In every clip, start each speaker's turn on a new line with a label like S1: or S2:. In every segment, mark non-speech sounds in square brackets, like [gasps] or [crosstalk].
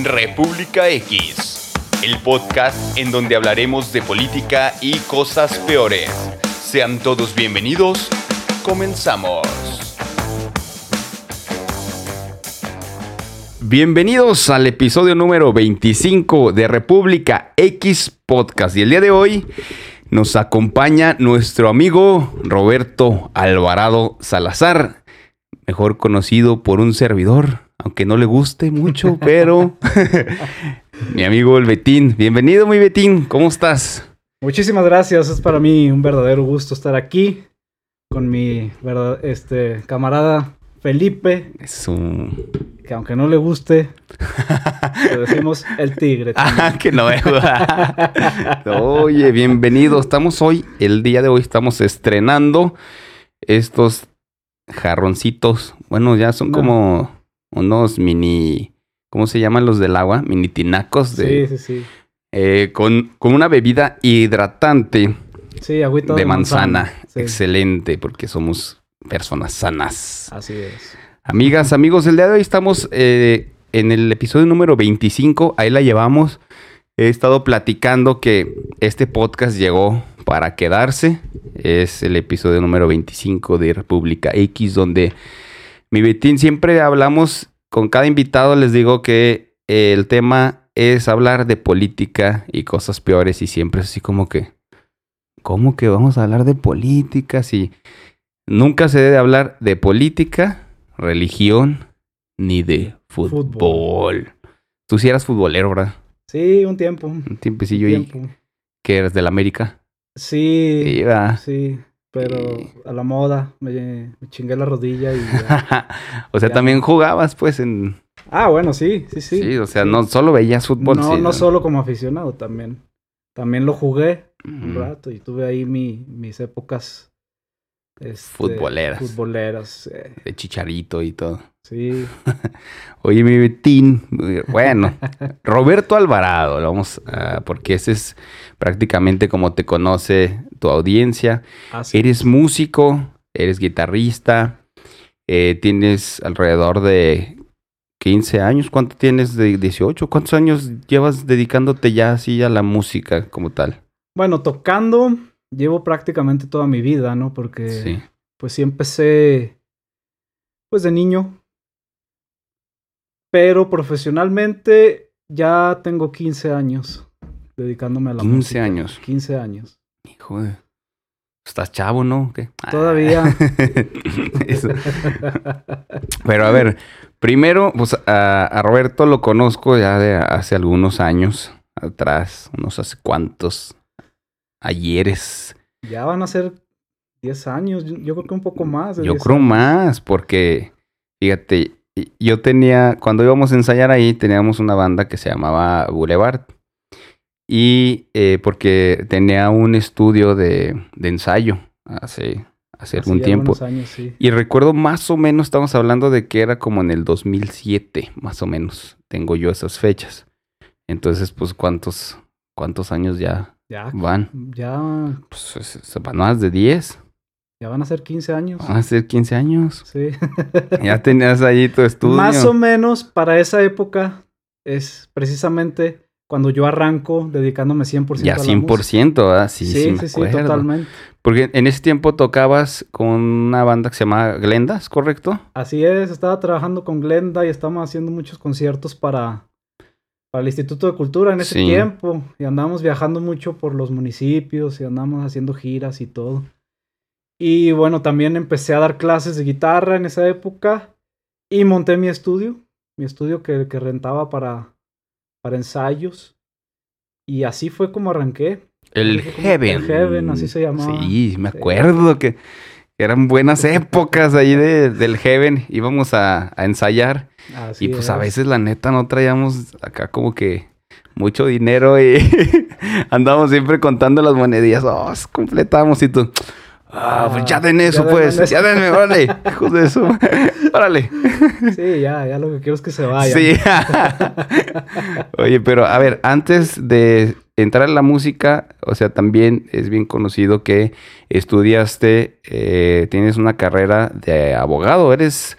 S1: República X, el podcast en donde hablaremos de política y cosas peores. Sean todos bienvenidos. Comenzamos. Bienvenidos al episodio número 25 de República X Podcast. Y el día de hoy nos acompaña nuestro amigo Roberto Alvarado Salazar, mejor conocido por un servidor, aunque no le guste mucho, pero [laughs] mi amigo el Betín. Bienvenido, mi Betín, ¿cómo estás?
S2: Muchísimas gracias, es para mí un verdadero gusto estar aquí con mi este, camarada Felipe.
S1: Es un...
S2: Que aunque no le guste, le decimos el tigre. [laughs]
S1: Ah, que no Oye, bienvenido. Estamos hoy, el día de hoy estamos estrenando estos jarroncitos. Bueno, ya son como unos mini... ¿Cómo se llaman los del agua? Mini tinacos de...
S2: Sí, sí, sí.
S1: Eh, con, con una bebida hidratante.
S2: Sí, agüita
S1: de, manzana. Excelente, porque somos personas sanas.
S2: Así es.
S1: Amigas, amigos, el día de hoy estamos eh, en el episodio número 25. Ahí la llevamos. He estado platicando que este podcast llegó para quedarse. Es el episodio número 25 de República X, donde mi Betín siempre hablamos con cada invitado. Les digo que el tema es hablar de política y cosas peores, y siempre es así como que. ¿Cómo que vamos a hablar de política si Nunca se debe hablar de política, religión, ni de fútbol. Tú sí eras futbolero, ¿verdad?
S2: Sí, un tiempo.
S1: Un tiempecillo y que eres del América.
S2: Sí. Sí, pero a la moda me, chingué la rodilla y [laughs]
S1: o sea, también jugabas pues en
S2: Ah, bueno, sí, sí, sí.
S1: Sí, o sea, no solo veías fútbol.
S2: No, no, solo como aficionado, también. También lo jugué un rato y tuve ahí mi, mis épocas
S1: este, futboleras.
S2: Futboleras.
S1: De chicharito y todo.
S2: Sí. [laughs]
S1: Oye, mi Betín. Bueno, Roberto Alvarado, vamos porque ese es prácticamente como te conoce tu audiencia. Eres músico, eres guitarrista, eh, tienes alrededor de 15 años. ¿Cuánto tienes de 18? ¿Cuántos años llevas dedicándote ya así a la música como tal?
S2: Bueno, tocando llevo prácticamente toda mi vida, ¿no? Porque pues sí empecé pues de niño. Pero profesionalmente ya tengo 15 años dedicándome a la
S1: 15 años.
S2: 15 años.
S1: Hijo de... Estás chavo, ¿no?
S2: Todavía. [laughs]
S1: Pero a ver, primero, pues a, a, Roberto lo conozco ya de hace algunos años atrás, unos hace cuántos, ayeres.
S2: Ya van a ser 10 años, yo creo que un poco más.
S1: yo creo más, porque, fíjate, yo tenía, cuando íbamos a ensayar ahí, teníamos una banda que se llamaba Boulevard. Y eh, porque tenía un estudio de, de ensayo hace, hace algún tiempo.
S2: Años, sí.
S1: Y recuerdo más o menos, estamos hablando de que era como en el 2007, más o menos. Tengo yo esas fechas. Entonces, pues, ¿cuántos, cuántos años ya
S2: ya.
S1: Van.
S2: Ya.
S1: Pues van más de 10.
S2: Ya van a ser 15 años.
S1: Van a ser 15 años.
S2: Sí. [laughs]
S1: ya tenías ahí tu estudio.
S2: Más o menos para esa época es precisamente cuando yo arranco dedicándome 100%
S1: ya,
S2: a la
S1: 100%, ¿ah? Sí, sí,
S2: sí, sí, totalmente.
S1: Porque en ese tiempo tocabas con una banda que se llamaba Glendas, ¿correcto?
S2: Así es, estaba trabajando con Glenda y estábamos haciendo muchos conciertos para para el Instituto de Cultura en ese tiempo y andamos viajando mucho por los municipios y andamos haciendo giras y todo. Y bueno, también empecé a dar clases de guitarra en esa época y monté mi estudio, mi estudio que, que rentaba para, para ensayos. Y así fue como arranqué.
S1: El Heaven.
S2: El Heaven, así se llamaba.
S1: Sí, me acuerdo que eran buenas épocas ahí de, del Heaven. Íbamos a, a ensayar. y pues a veces la neta no traíamos acá como que mucho dinero y [laughs] andábamos siempre contando las monedillas. Oh, completamos y tú. Ah, pues ya den eso, pues. ya denme, órale. [laughs] Hijos de eso. órale.
S2: Sí, ya, ya lo que quiero es que se vaya.
S1: Sí. [laughs] Oye, pero a ver, antes de entrar en la música, o sea, también es bien conocido que estudiaste, eh, tienes una carrera de abogado, eres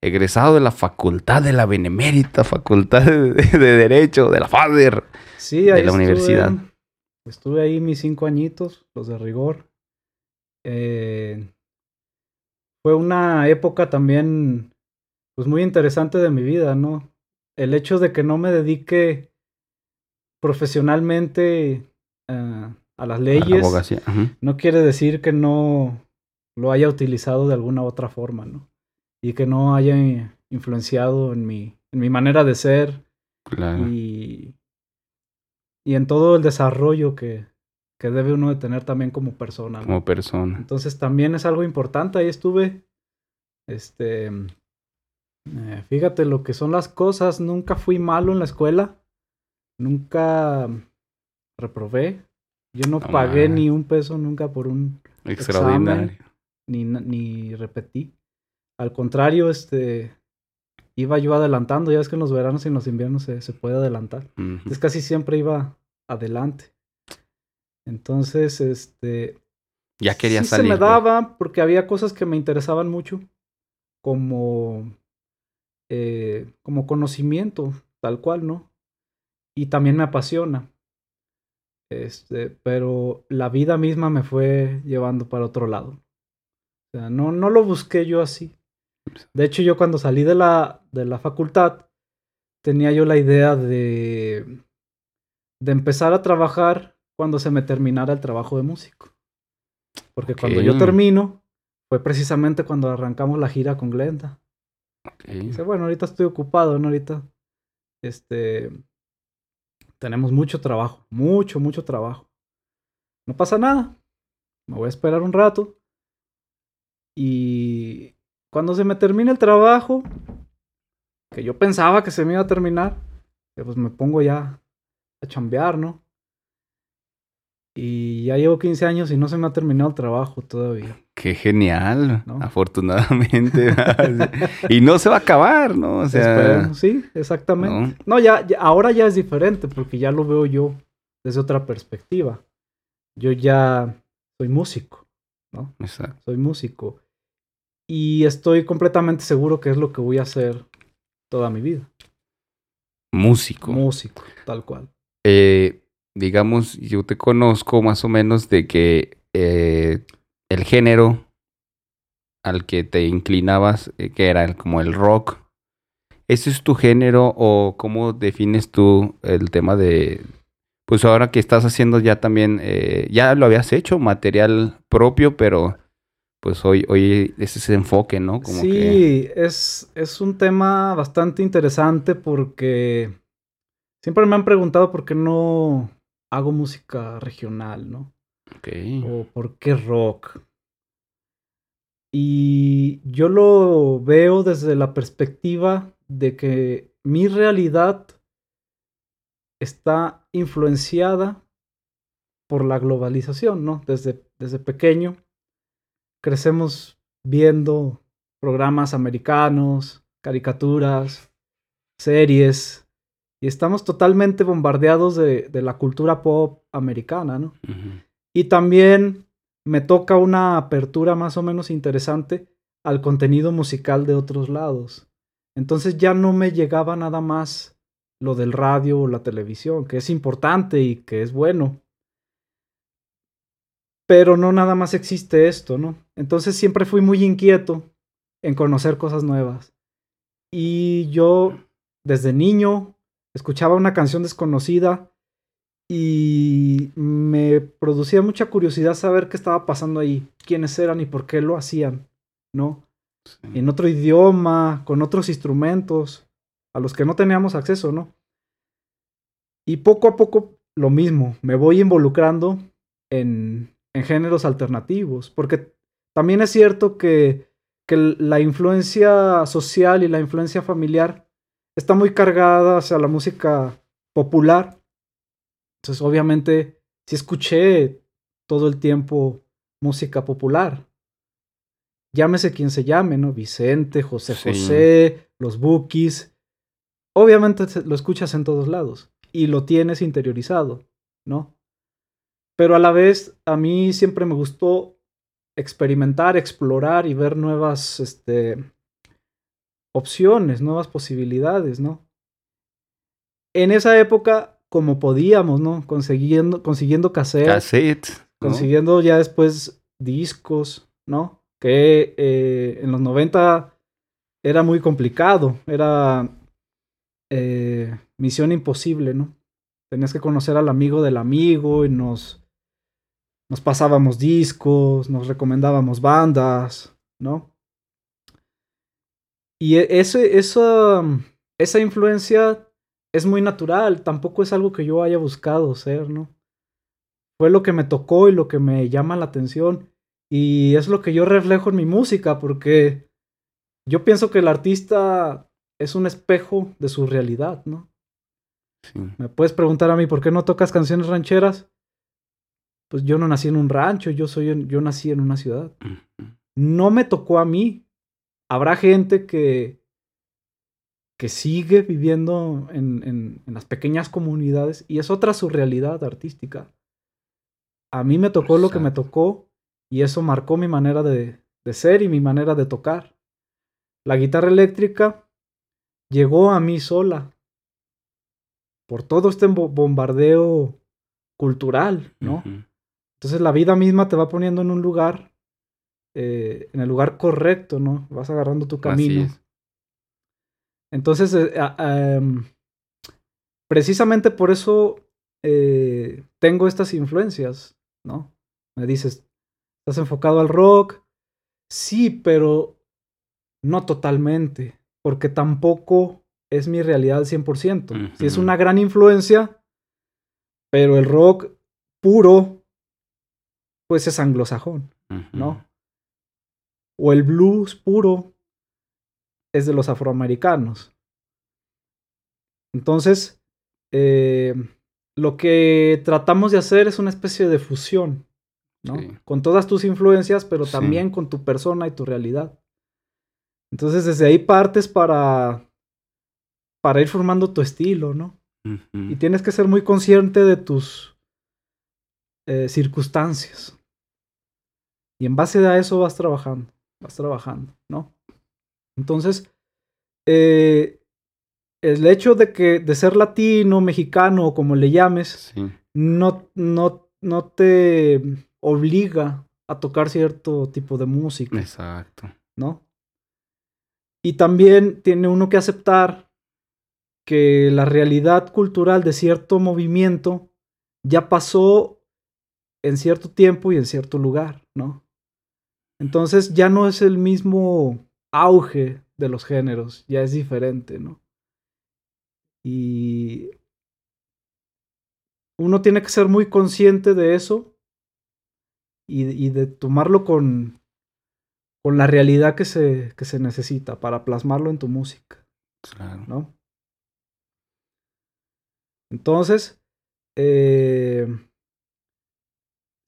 S1: egresado de la facultad de la Benemérita, facultad de, Derecho, de la FADER,
S2: sí, ahí de la universidad. Estuve ahí mis cinco añitos, los de rigor. Eh, fue una época también, pues muy interesante de mi vida, ¿no? El hecho de que no me dedique profesionalmente eh, a las leyes, no quiere decir que no lo haya utilizado de alguna otra forma, ¿no? Y que no haya influenciado en mi, en mi manera de ser y, y en todo el desarrollo que, que debe uno de tener también como persona.
S1: Como persona.
S2: Entonces también es algo importante. Ahí estuve, este, eh, fíjate lo que son las cosas. Nunca fui malo en la escuela. Nunca reprobé. Yo no pagué ni un peso nunca por un extraordinario. ni, ni repetí. Al contrario, este, iba yo adelantando. Ya es que en los veranos y en los inviernos se, se puede adelantar. Es casi siempre iba adelante. Entonces, este...
S1: Ya quería
S2: sí
S1: salir.
S2: Se me daba porque había cosas que me interesaban mucho, como, eh, como conocimiento, tal cual, ¿no? Y también me apasiona. Este, pero la vida misma me fue llevando para otro lado. O sea, no, no lo busqué yo así. De hecho, yo cuando salí de la, de la facultad, tenía yo la idea de, de empezar a trabajar cuando se me terminara el trabajo de músico. Porque cuando yo termino, fue precisamente cuando arrancamos la gira con Glenda. Dice, bueno, ahorita estoy ocupado, ¿no? Ahorita, este, tenemos mucho trabajo, mucho, mucho trabajo. No pasa nada. Me voy a esperar un rato. Y cuando se me termine el trabajo, que yo pensaba que se me iba a terminar, pues me pongo ya a chambear, ¿no? Y ya llevo 15 años y no se me ha terminado el trabajo todavía.
S1: Qué genial, afortunadamente. [laughs] [laughs] y no se va a acabar, ¿no? O sea,
S2: sí, exactamente. No, ya, ahora ya es diferente porque ya lo veo yo desde otra perspectiva. Yo ya soy músico, ¿no? Exacto. Soy músico. Y estoy completamente seguro que es lo que voy a hacer toda mi vida.
S1: Músico.
S2: Músico, tal cual.
S1: Eh, digamos, yo te conozco más o menos de que eh, el género al que te inclinabas, eh, que era como el rock, ¿ese es tu género o cómo defines tú el tema de, pues ahora que estás haciendo ya también, eh, ya lo habías hecho, material propio, pero pues hoy, hoy es ese enfoque, ¿no?
S2: Como sí, es, es un tema bastante interesante porque siempre me han preguntado por qué no hago música regional, ¿no?
S1: Ok.
S2: O por qué rock. Y yo lo veo desde la perspectiva de que mi realidad está influenciada por la globalización, ¿no? Desde, desde pequeño crecemos viendo programas americanos, caricaturas, series, y estamos totalmente bombardeados de, la cultura pop americana, ¿no? Y también me toca una apertura más o menos interesante al contenido musical de otros lados. Entonces ya no me llegaba nada más lo del radio o la televisión, que es importante y que es bueno. Pero no nada más existe esto, ¿no? Entonces siempre fui muy inquieto en conocer cosas nuevas. Y yo desde niño escuchaba una canción desconocida y me producía mucha curiosidad saber qué estaba pasando ahí, quiénes eran y por qué lo hacían, ¿no? En otro idioma, con otros instrumentos, a los que no teníamos acceso, ¿no? Y poco a poco lo mismo, me voy involucrando en, en géneros alternativos, porque también es cierto que, que la influencia social y la influencia familiar está muy cargada hacia la música popular. Entonces, obviamente, sí escuché todo el tiempo música popular. Llámese quien se llame, ¿no? Vicente, José José, los Bookies. Obviamente lo escuchas en todos lados y lo tienes interiorizado, ¿no? Pero a la vez, a mí siempre me gustó experimentar, explorar y ver nuevas, este, opciones, nuevas posibilidades, ¿no? En esa época, como podíamos, ¿no? Consiguiendo, consiguiendo
S1: cassettes.
S2: Consiguiendo ya después discos, ¿no? Que eh, en los 90 era muy complicado, era eh, misión imposible, ¿no? Tenías que conocer al amigo del amigo y nos, nos pasábamos discos, nos recomendábamos bandas, ¿no? Y e, ese, esa, esa influencia es muy natural, tampoco es algo que yo haya buscado ser, ¿no? Fue lo que me tocó y lo que me llama la atención. Y es lo que yo reflejo en mi música, porque yo pienso que el artista es un espejo de su realidad, ¿no? Me puedes preguntar a mí por qué no tocas canciones rancheras. Pues yo no nací en un rancho, yo soy yo nací en una ciudad. No me tocó a mí. Habrá gente que que sigue viviendo en, en, las pequeñas comunidades y es otra su realidad artística. A mí me tocó lo que me tocó y eso marcó mi manera de, de ser y mi manera de tocar. La guitarra eléctrica llegó a mí sola por todo este bombardeo cultural, ¿no? Entonces la vida misma te va poniendo en un lugar, eh, en el lugar correcto, ¿no? Vas agarrando tu camino. Entonces, eh, em, precisamente por eso eh, tengo estas influencias, ¿no? Me dices, ¿estás enfocado al rock? Sí, pero no totalmente, porque tampoco es mi realidad al 100%. Sí es una gran influencia, pero el rock puro, pues es anglosajón, ¿no? O el blues puro, es de los afroamericanos. Entonces, eh, lo que tratamos de hacer es una especie de fusión, ¿no? Con todas tus influencias, pero también con tu persona y tu realidad. Entonces, desde ahí partes para, para ir formando tu estilo, ¿no? Y tienes que ser muy consciente de tus eh, circunstancias. Y en base a eso vas trabajando, vas trabajando, ¿no? Entonces, eh, el hecho de que de ser latino, mexicano o como le llames, no, no, no te obliga a tocar cierto tipo de música.
S1: Exacto.
S2: ¿No? Y también tiene uno que aceptar que la realidad cultural de cierto movimiento ya pasó en cierto tiempo y en cierto lugar, ¿no? Entonces ya no es el mismo auge de los géneros, ya es diferente, ¿no? Y uno tiene que ser muy consciente de eso y, de tomarlo con, con la realidad que se, que se necesita para plasmarlo en tu música. Claro. ¿No? Entonces, eh,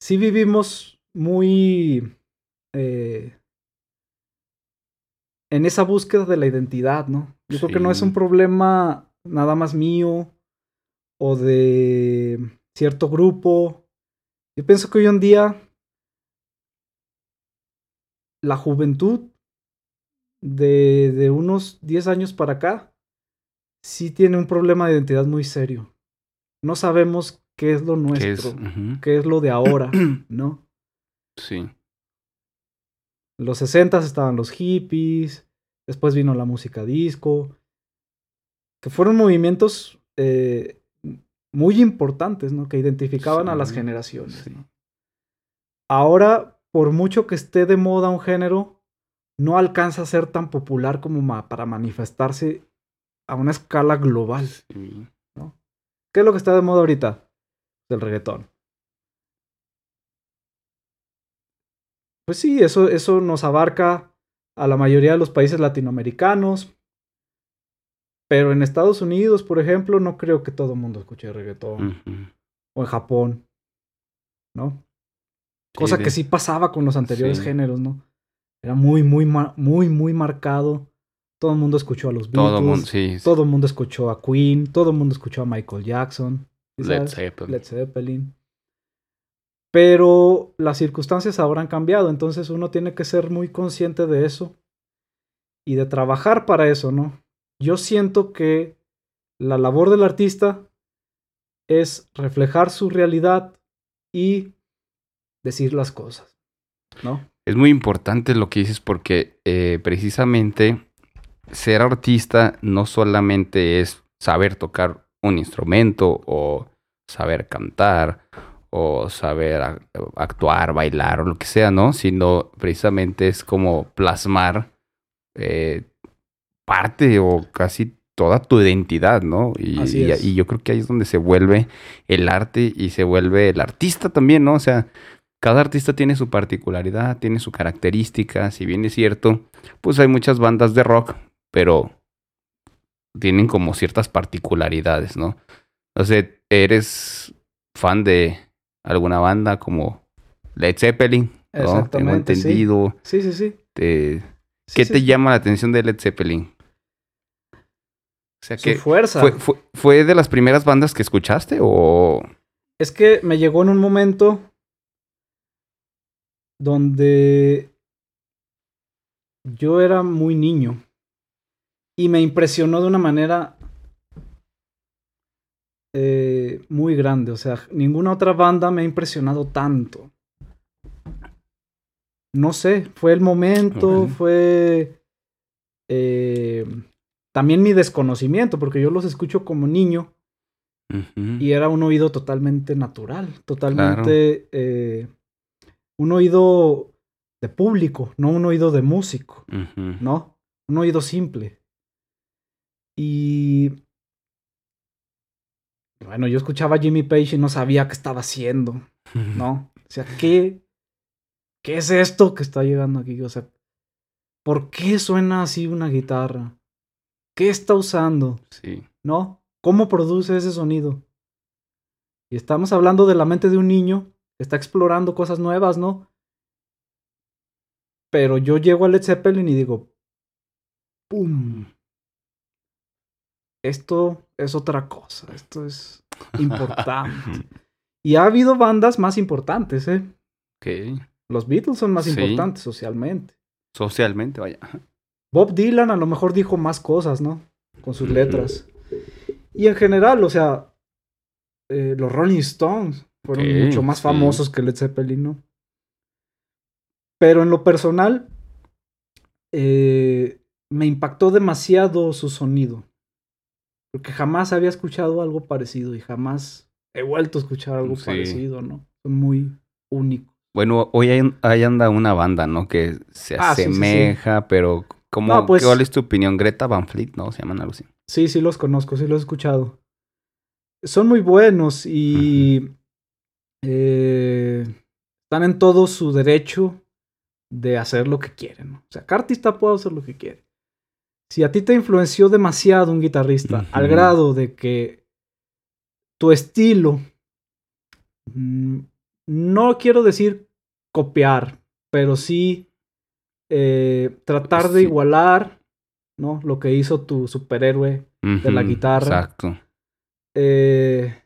S2: sí vivimos muy eh, en esa búsqueda de la identidad, ¿no? Yo creo que no es un problema nada más mío o de cierto grupo. Yo pienso que hoy en día la juventud de, de unos 10 años para acá sí tiene un problema de identidad muy serio. No sabemos qué es lo nuestro, qué es, lo de ahora, [clears throat] ¿no?
S1: Sí.
S2: En los 60 estaban los hippies, después vino la música disco, que fueron movimientos eh, muy importantes, ¿no? Que identificaban a las generaciones. Ahora, por mucho que esté de moda un género, no alcanza a ser tan popular como para manifestarse a una escala global. ¿no? ¿Qué es lo que está de moda ahorita? El reggaetón. Pues sí, eso, eso nos abarca a la mayoría de los países latinoamericanos. Pero en Estados Unidos, por ejemplo, no creo que todo el mundo escuche reggaetón. O en Japón. ¿No? Cosa que sí pasaba con los anteriores géneros, ¿no? Era muy, muy, muy, muy marcado. Todo el mundo escuchó a los Beatles. Todo el mundo, sí, Todo el mundo escuchó a Queen. Todo el mundo escuchó a Michael Jackson.
S1: Led Zeppelin.
S2: Led Zeppelin. Pero las circunstancias habrán cambiado, entonces uno tiene que ser muy consciente de eso y de trabajar para eso, ¿no? Yo siento que la labor del artista es reflejar su realidad y decir las cosas, ¿no?
S1: Es muy importante lo que dices porque eh, precisamente ser artista no solamente es saber tocar un instrumento o saber cantar o saber actuar, bailar o lo que sea, ¿no? Sino precisamente es como plasmar eh, parte o casi toda tu identidad, ¿no? Y, y, yo creo que ahí es donde se vuelve el arte y se vuelve el artista también, ¿no? O sea, cada artista tiene su particularidad, tiene su característica, si bien es cierto, pues hay muchas bandas de rock, pero tienen como ciertas particularidades, ¿no? O sea, eres fan de alguna banda como Led Zeppelin, ¿no? Tengo entendido.
S2: Sí, sí, sí.
S1: ¿Qué te llama la atención de Led Zeppelin?
S2: O sea, que fuerza.
S1: Fue, fue, de las primeras bandas que escuchaste o...?
S2: Es que me llegó en un momento donde yo era muy niño y me impresionó de una manera eh, muy grande. O sea, ninguna otra banda me ha impresionado tanto. No sé, fue el momento, fue eh, también mi desconocimiento, porque yo los escucho como niño y era un oído totalmente natural, totalmente eh, un oído de público, no un oído de músico, ¿no? Un oído simple. Y bueno, yo escuchaba a Jimmy Page y no sabía qué estaba haciendo, ¿no? O sea, ¿qué, ¿qué es esto que está llegando aquí? O sea, ¿por qué suena así una guitarra? ¿Qué está usando?
S1: Sí.
S2: ¿No? ¿Cómo produce ese sonido? Y estamos hablando de la mente de un niño que está explorando cosas nuevas, ¿no? Pero yo llego a Led Zeppelin y digo, ¡pum! Esto es otra cosa, esto es [laughs] importante. y ha habido bandas más importantes, ¿eh?
S1: Ok.
S2: Los Beatles son más importantes socialmente.
S1: Socialmente, vaya.
S2: Bob Dylan a lo mejor dijo más cosas, ¿no? Con sus letras. Y en general, o sea, eh, los Rolling Stones fueron mucho más famosos que Led Zeppelin, ¿no? Pero en lo personal, eh, me impactó demasiado su sonido. Porque jamás había escuchado algo parecido y jamás he vuelto a escuchar algo parecido, ¿no? Son muy únicos.
S1: Bueno, hoy hay, anda una banda, ¿no? Que se ah, asemeja, pero ¿Cómo, pues ¿Cuál es tu opinión? Greta Van Fleet, ¿no? Se llaman algo así.
S2: Sí, sí los conozco, sí los he escuchado. Son muy buenos y eh, están en todo su derecho de hacer lo que quieren. O sea, cada artista puede hacer lo que quiere. Si a ti te influenció demasiado un guitarrista, al grado de que tu estilo, mm, no quiero decir copiar, pero sí eh, tratar de igualar, ¿no? Lo que hizo tu superhéroe de la guitarra.
S1: Exacto.
S2: Eh,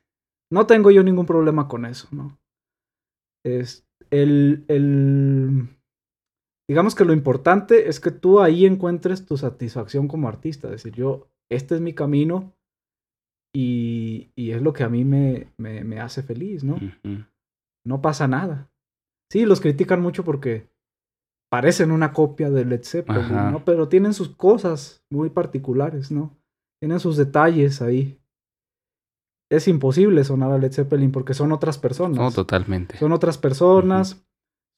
S2: no tengo yo ningún problema con eso, ¿no? Es el, el, digamos que lo importante es que tú ahí encuentres tu satisfacción como artista. Es decir, yo, este es mi camino y, y es lo que a mí me, me, me hace feliz, ¿no? No pasa nada. Sí, los critican mucho porque parecen una copia de Led Zeppelin, ¿no? Pero tienen sus cosas muy particulares, ¿no? Tienen sus detalles ahí. Es imposible sonar a Led Zeppelin porque son otras personas.
S1: No, totalmente.
S2: Son otras personas,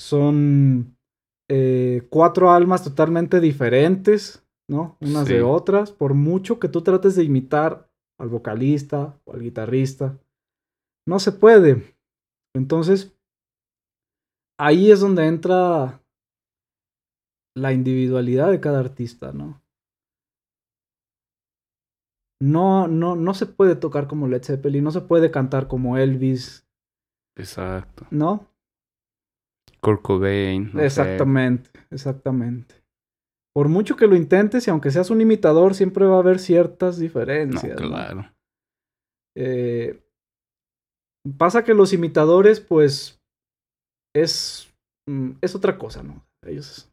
S2: son eh, cuatro almas totalmente diferentes, ¿no? Unas de otras, por mucho que tú trates de imitar al vocalista o al guitarrista. No se puede. Entonces, ahí es donde entra la individualidad de cada artista, ¿no? No, no, no se puede tocar como Led Zeppelin, no se puede cantar como Elvis.
S1: Exacto.
S2: ¿No?
S1: Kurt Cobain.
S2: exactamente, exactamente. Por mucho que lo intentes y aunque seas un imitador, siempre va a haber ciertas diferencias.
S1: claro.
S2: Eh, pasa que los imitadores, pues, es, mm, es otra cosa, ¿no? Ellos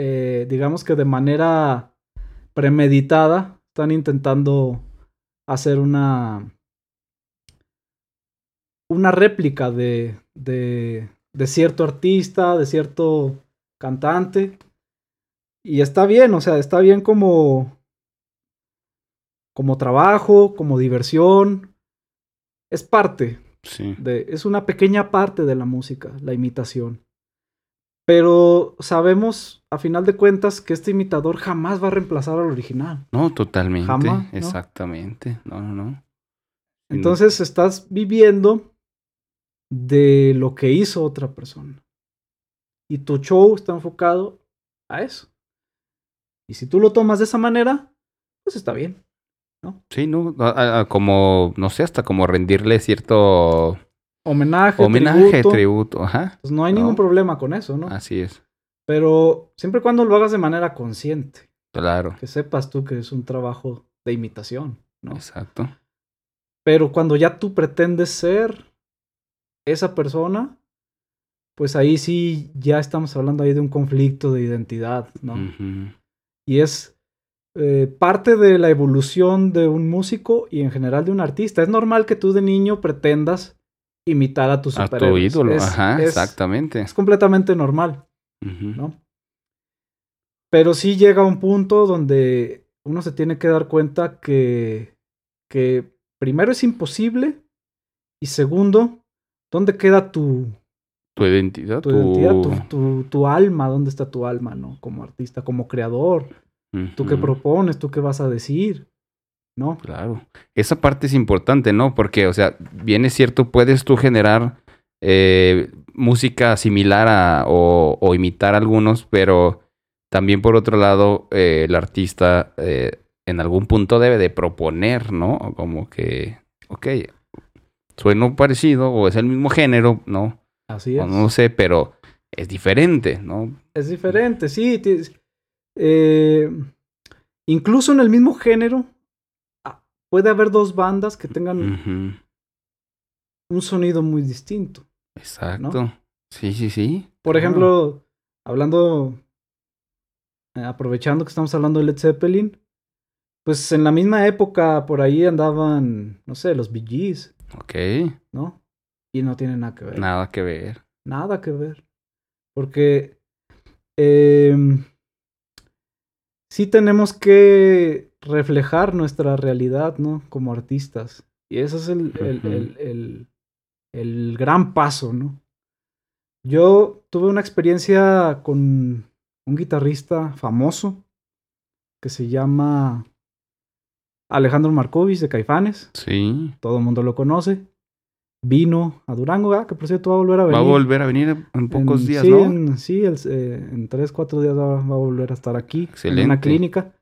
S2: eh, digamos que de manera premeditada, están intentando hacer una una réplica de, de, de cierto artista, de cierto cantante. Y está bien, o sea, está bien como como trabajo, como diversión. Es parte.
S1: Sí.
S2: De, es una pequeña parte de la música, la imitación. Pero sabemos, a final de cuentas, que este imitador jamás va a reemplazar al original.
S1: No, totalmente.
S2: Jamás, ¿no?
S1: Exactamente. No, no, no.
S2: Entonces estás viviendo de lo que hizo otra persona. Y tu show está enfocado a eso. Y si tú lo tomas de esa manera, pues está bien. ¿no?
S1: Sí, ¿no? A- a- como, no sé, hasta como rendirle cierto
S2: Homenaje,
S1: homenaje,
S2: tributo,
S1: tributo. Ajá.
S2: pues no hay
S1: ¿no?
S2: ningún problema con eso, ¿no?
S1: Así es.
S2: Pero siempre y cuando lo hagas de manera consciente,
S1: Claro.
S2: que sepas tú que es un trabajo de imitación, ¿no?
S1: Exacto.
S2: Pero cuando ya tú pretendes ser esa persona, pues ahí sí ya estamos hablando ahí de un conflicto de identidad, ¿no? Y es eh, parte de la evolución de un músico y en general de un artista. Es normal que tú de niño pretendas imitar a tus
S1: A tu ídolo.
S2: Es-
S1: Ajá,
S2: es-
S1: exactamente.
S2: Es completamente normal. ¿no? Pero sí llega un punto donde uno se tiene que dar cuenta que, que primero es imposible y segundo, ¿dónde queda tu,
S1: Tu identidad.
S2: tu identidad, tu, tu- tu alma? ¿Dónde está tu alma, no? Como artista, como creador. ¿Tú qué propones? ¿Tú qué vas a decir? ¿No?
S1: Claro. Esa parte es importante, ¿no? Porque, o sea, bien es cierto, puedes tú generar eh, música similar a, o, o imitar algunos, pero también por otro lado, eh, el artista eh, en algún punto debe de proponer, ¿no? Como que, ok, sueno parecido o es el mismo género, ¿no?
S2: Así
S1: O
S2: es.
S1: no sé, pero es diferente, ¿no?
S2: Es diferente, sí. eh, incluso en el mismo género, ah, puede haber dos bandas que tengan un sonido muy distinto.
S1: Exacto. Sí, sí, sí.
S2: Por
S1: claro.
S2: ejemplo, hablando, eh, aprovechando que estamos hablando de Led Zeppelin, pues en la misma época por ahí andaban, no sé, los Bee Gees,
S1: Ok,
S2: ¿no? Y no tienen nada que ver.
S1: nada que ver.
S2: Nada que ver. Porque em, sí tenemos que reflejar nuestra realidad, ¿no? Como artistas. Y ese es el, el- el- el gran paso, ¿no? Yo tuve una experiencia con un guitarrista famoso que se llama Alejandro Markovich de Caifanes.
S1: Sí.
S2: Todo el mundo lo conoce. Vino a Durango, ah, que por cierto va a volver a venir.
S1: Va a volver a venir en pocos
S2: En-
S1: días,
S2: sí,
S1: ¿no?
S2: En, sí, el- eh, en tres, cuatro días va, va a volver a estar aquí. En
S1: Excelente.
S2: una clínica.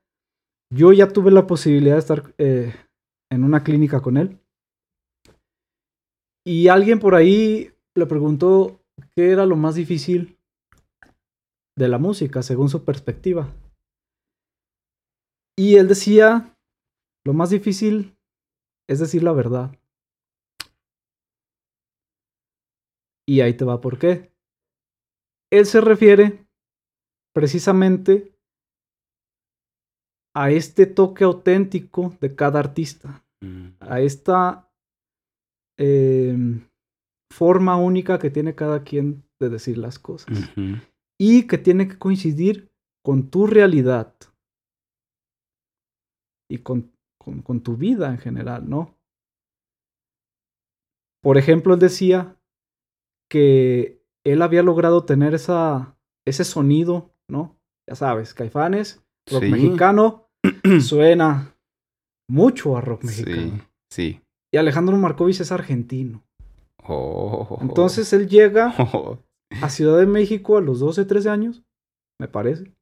S2: Yo ya tuve la posibilidad de estar eh, en una clínica con él. Y alguien por ahí le preguntó qué era lo más difícil de la música, según su perspectiva. Y él decía, lo más difícil es decir la verdad. Y ahí te va por qué. Él se refiere precisamente a este toque auténtico de cada artista,
S1: Mm,
S2: a esta em, forma única que tiene cada quien de decir las cosas y que tiene que coincidir con tu realidad y con, con- con tu vida en general, ¿no? Por ejemplo, él decía que él había logrado tener esa, ese sonido, ¿no? Ya sabes, Caifanes, rock
S1: Sí.
S2: mexicano, [clears throat] suena mucho a rock mexicano.
S1: Sí, sí.
S2: Y Alejandro Markovich es argentino.
S1: Oh.
S2: Entonces él llega [laughs] a Ciudad de México a los 12, 13 años, me parece.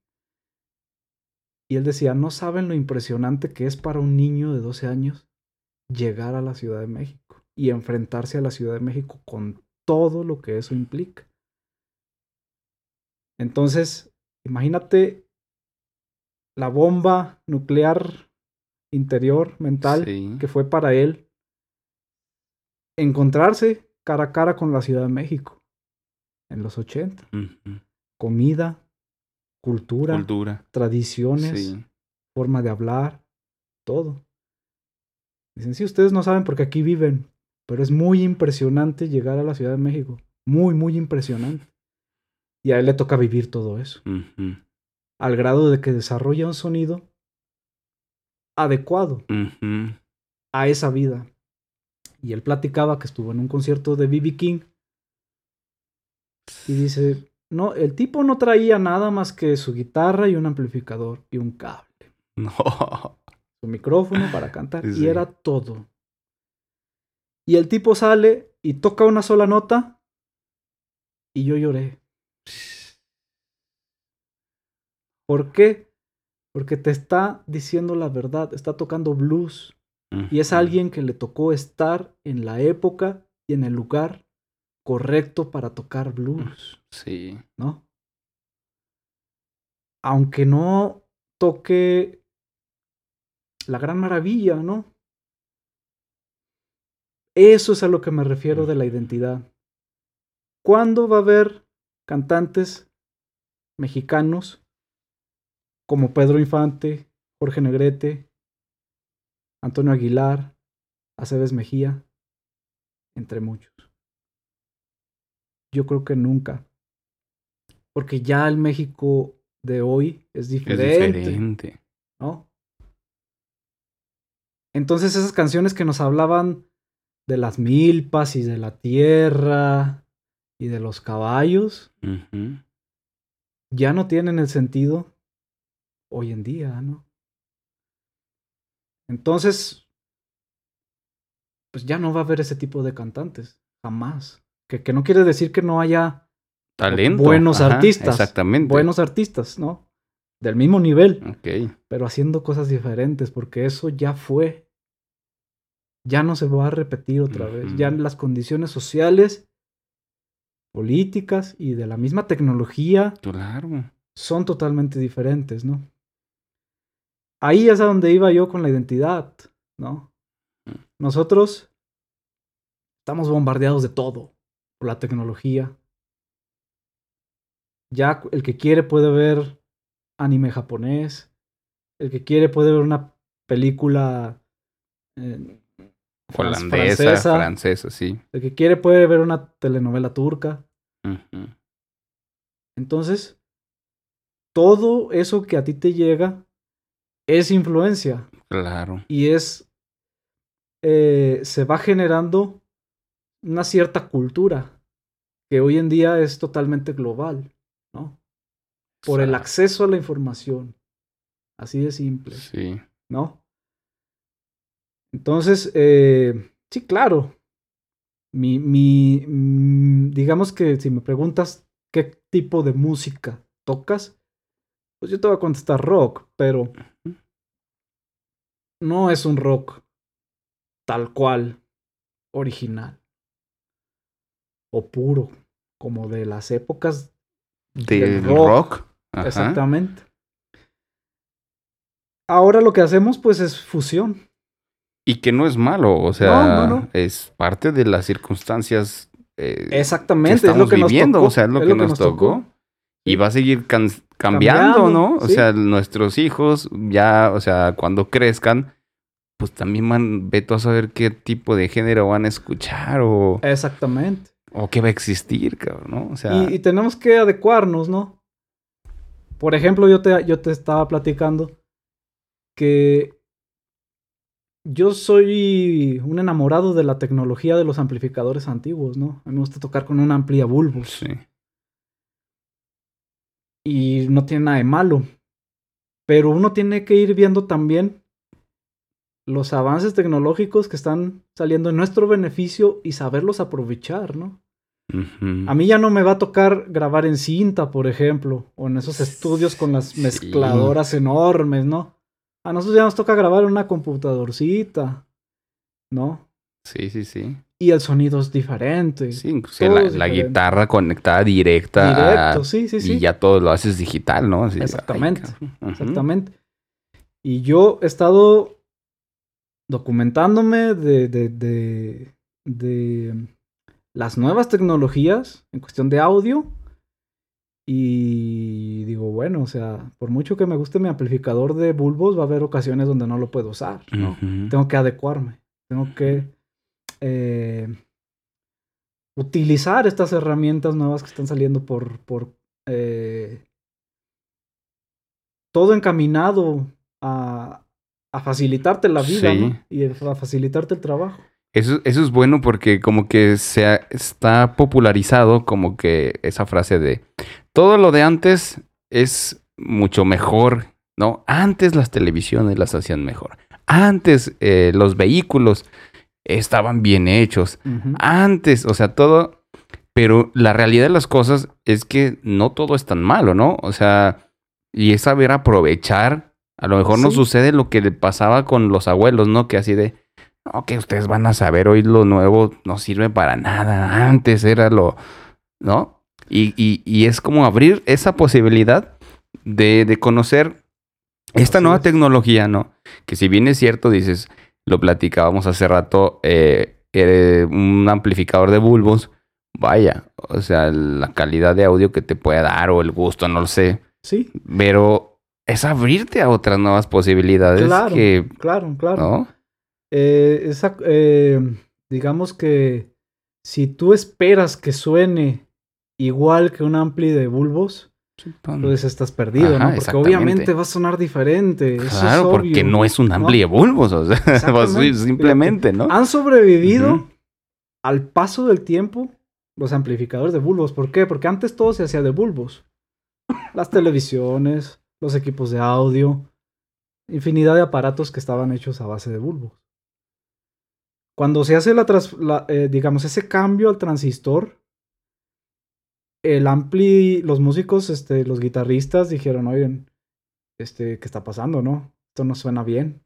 S2: Y él decía, no saben lo impresionante que es para un niño de 12 años llegar a la Ciudad de México y enfrentarse a la Ciudad de México con todo lo que eso implica. Entonces, imagínate la bomba nuclear interior, mental,
S1: Sí.
S2: que fue para él encontrarse cara a cara con la Ciudad de México en los 80
S1: Ujú.
S2: comida, cultura,
S1: Cultura.
S2: tradiciones,
S1: Sí.
S2: forma de hablar, todo. Dicen, sí, ustedes no saben porque aquí viven, pero es muy impresionante llegar a la Ciudad de México. Muy, muy impresionante. Y a él le toca vivir todo eso. Al grado de que desarrolla un sonido adecuado a esa vida. Y él platicaba que estuvo en un concierto de B.B. King. Y dice, no, el tipo no traía nada más que su guitarra y un amplificador y un cable.
S1: No.
S2: Su micrófono para cantar. Y era todo. Y el tipo sale y toca una sola nota. Y yo lloré. ¿Por qué? Porque te está diciendo la verdad, está tocando blues. Y es alguien que le tocó estar en la época y en el lugar correcto para tocar blues. [laughs]
S1: Sí.
S2: ¿No? Aunque no toque la gran maravilla, ¿no? Eso es a lo que me refiero de la identidad. ¿Cuándo va a haber cantantes mexicanos como Pedro Infante, Jorge Negrete, Antonio Aguilar, Aceves Mejía, entre muchos? Yo creo que nunca. Porque ya el México de hoy es diferente. Es diferente. ¿No? Entonces esas canciones que nos hablaban de las milpas y de la tierra y de los caballos, ya no tienen el sentido hoy en día, ¿no? Entonces, pues ya no va a haber ese tipo de cantantes, jamás. Que, no quiere decir que no haya
S1: talento.
S2: Buenos artistas.
S1: Exactamente.
S2: Buenos artistas, ¿no? Del mismo nivel.
S1: Ok.
S2: Pero haciendo cosas diferentes, porque eso ya fue. Ya no se va a repetir otra vez. Ya las condiciones sociales, políticas y de la misma tecnología.
S1: Claro.
S2: Son totalmente diferentes, ¿no? Ahí es a donde iba yo con la identidad, ¿no? Mm. Nosotros estamos bombardeados de todo por la tecnología. Ya el que quiere puede ver anime japonés. El que quiere puede ver una película
S1: eh, holandesa, francesa. sí.
S2: El que quiere puede ver una telenovela turca. Entonces, todo eso que a ti te llega es influencia.
S1: Claro.
S2: Y es. Eh, se va generando una cierta cultura que hoy en día es totalmente global, ¿no? Por el acceso a la información. Así de simple.
S1: Sí.
S2: ¿No? Entonces, eh, sí, claro. Mi, mi, mm, digamos que si me preguntas qué tipo de música tocas, pues yo te voy a contestar rock, pero no es un rock tal cual, original o puro, como de las épocas
S1: del rock.
S2: Exactamente. Ahora lo que hacemos pues es fusión.
S1: Y que no es malo, o sea, es parte de las circunstancias.
S2: Eh, Exactamente, es lo que viviendo,
S1: o sea, es lo, que, nos, tocó. Y va a seguir cambiando, ¿no? O sea, nuestros hijos ya, o sea, cuando crezcan, pues también van, veto a saber qué tipo de género van a escuchar o...
S2: Exactamente.
S1: O qué va a existir, cabrón, ¿no? O sea...
S2: Y, tenemos que adecuarnos, ¿no? Por ejemplo, yo te, yo te estaba platicando que yo soy un enamorado de la tecnología de los amplificadores antiguos, ¿no? A mí me gusta tocar con una amplia bulbo.
S1: Sí.
S2: Y no tiene nada de malo. Pero uno tiene que ir viendo también los avances tecnológicos que están saliendo en nuestro beneficio y saberlos aprovechar, ¿no? A mí ya no me va a tocar grabar en cinta, por ejemplo, o en esos estudios con las mezcladoras enormes, ¿no? A nosotros ya nos toca grabar en una computadorcita, ¿no?
S1: Sí, sí, sí.
S2: Y el sonido es diferente.
S1: Sí, incluso la, guitarra conectada directa.
S2: Directo, sí, sí, sí.
S1: Y ya todo lo haces digital, ¿no?
S2: exactamente, exactamente. Y yo he estado documentándome de, de, de, de las nuevas tecnologías en cuestión de audio Y digo, bueno, o sea, por mucho que me guste mi amplificador de bulbos, va a haber ocasiones donde no lo puedo usar, ¿no? Tengo que adecuarme, tengo que eh, utilizar estas herramientas nuevas que están saliendo por, por eh, todo encaminado a, a facilitarte la vida y a facilitarte el trabajo.
S1: Eso, eso es bueno porque como que se está popularizado como que esa frase de todo lo de antes es mucho mejor, ¿no? Antes las televisiones las hacían mejor. Antes eh, los vehículos estaban bien hechos. Antes, o sea, todo... Pero la realidad de las cosas es que no todo es tan malo, ¿no? O sea, y es saber aprovechar. A lo mejor no sucede lo que le pasaba con los abuelos, ¿no? Que así de, no, que ustedes van a saber, hoy lo nuevo no sirve para nada. Antes era lo, ¿no? Y, y, y es como abrir esa posibilidad de, de conocer esta nueva tecnología, ¿no? Que si bien es cierto, dices, lo platicábamos hace rato, eh, un amplificador de bulbos, vaya, o sea, la calidad de audio que te puede dar o el gusto, no lo sé.
S2: Sí.
S1: Pero es abrirte a otras nuevas posibilidades.
S2: Claro, claro, claro. Eh, eh, digamos que si tú esperas que suene igual que un ampli de bulbos, pues estás perdido, ¿no? Porque obviamente va a sonar diferente.
S1: Claro, porque no es un ampli de bulbos, o sea, [laughs] simplemente, ¿no?
S2: Han sobrevivido al paso del tiempo los amplificadores de bulbos. ¿Por qué? Porque antes todo se hacía de bulbos. Las televisiones, los equipos de audio, infinidad de aparatos que estaban hechos a base de bulbos. Cuando se hace la, eh, digamos, ese cambio al transistor, el ampli, los músicos, este, los guitarristas dijeron, oigan, este, ¿qué está pasando, no? Esto no suena bien.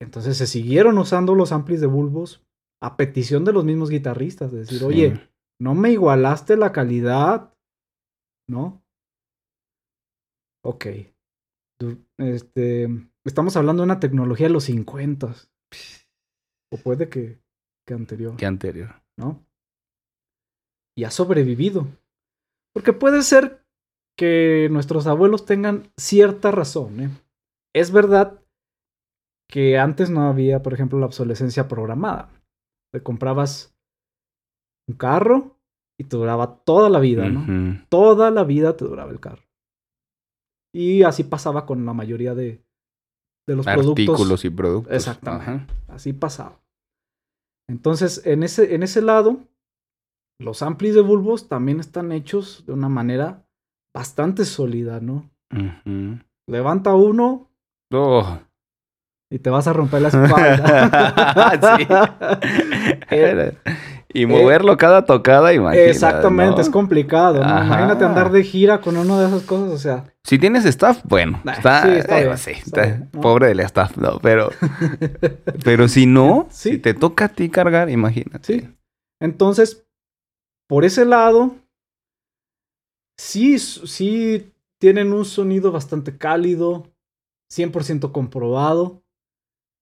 S2: Entonces se siguieron usando los amplis de bulbos a petición de los mismos guitarristas. De decir, oye, no me igualaste la calidad, ¿no? Ok. Este, estamos hablando de una tecnología de los 50. O puede que, que anterior.
S1: Que anterior.
S2: ¿No? Y ha sobrevivido. Porque puede ser que nuestros abuelos tengan cierta razón. ¿eh? Es verdad que antes no había, por ejemplo, la obsolescencia programada. Te comprabas un carro y te duraba toda la vida, ¿no? Toda la vida te duraba el carro. Y así pasaba con la mayoría de, de los
S1: Artículos y productos.
S2: Exactamente. Así pasaba. Entonces, en ese, en ese lado, los amplis de bulbos también están hechos de una manera bastante sólida, ¿no? Levanta uno.
S1: Oh.
S2: Y te vas a romper la [laughs] espalda.
S1: Eh, y moverlo cada tocada, imagínate.
S2: Exactamente, es complicado. ¿no? Imagínate andar de gira con uno de esas cosas, o sea.
S1: Si tienes staff, bueno, está, sí, está, eh, pobre del staff, no, pero, [laughs] pero si no, si te toca a ti cargar, imagínate.
S2: Sí. Entonces, por ese lado, sí, sí tienen un sonido bastante cálido, 100% comprobado,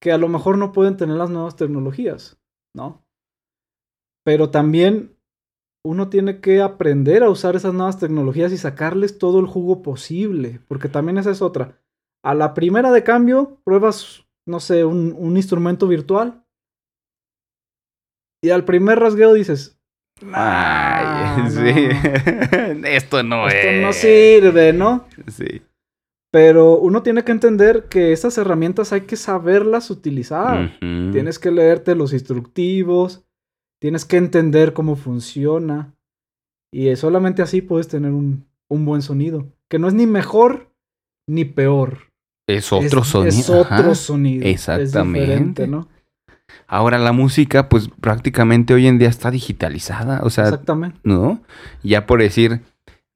S2: que a lo mejor no pueden tener las nuevas tecnologías, ¿no? Pero también uno tiene que aprender a usar esas nuevas tecnologías y sacarles todo el jugo posible, porque también esa es otra. A la primera de cambio, pruebas, no sé, un, instrumento virtual. Y al primer rasgueo dices,
S1: Ay, [laughs] sí. [laughs] Esto no
S2: Esto no sirve, ¿no?
S1: Sí.
S2: Pero uno tiene que entender que esas herramientas hay que saberlas utilizar. Tienes que leerte los instructivos, Tienes que entender cómo funciona. Y solamente así puedes tener un, buen sonido. Que no es ni mejor ni peor.
S1: Es otro sonido.
S2: Es otro sonido.
S1: Exactamente. ¿no? Ahora la música, pues prácticamente hoy en día está digitalizada. O sea,
S2: Exactamente.
S1: ¿no? Ya por decir,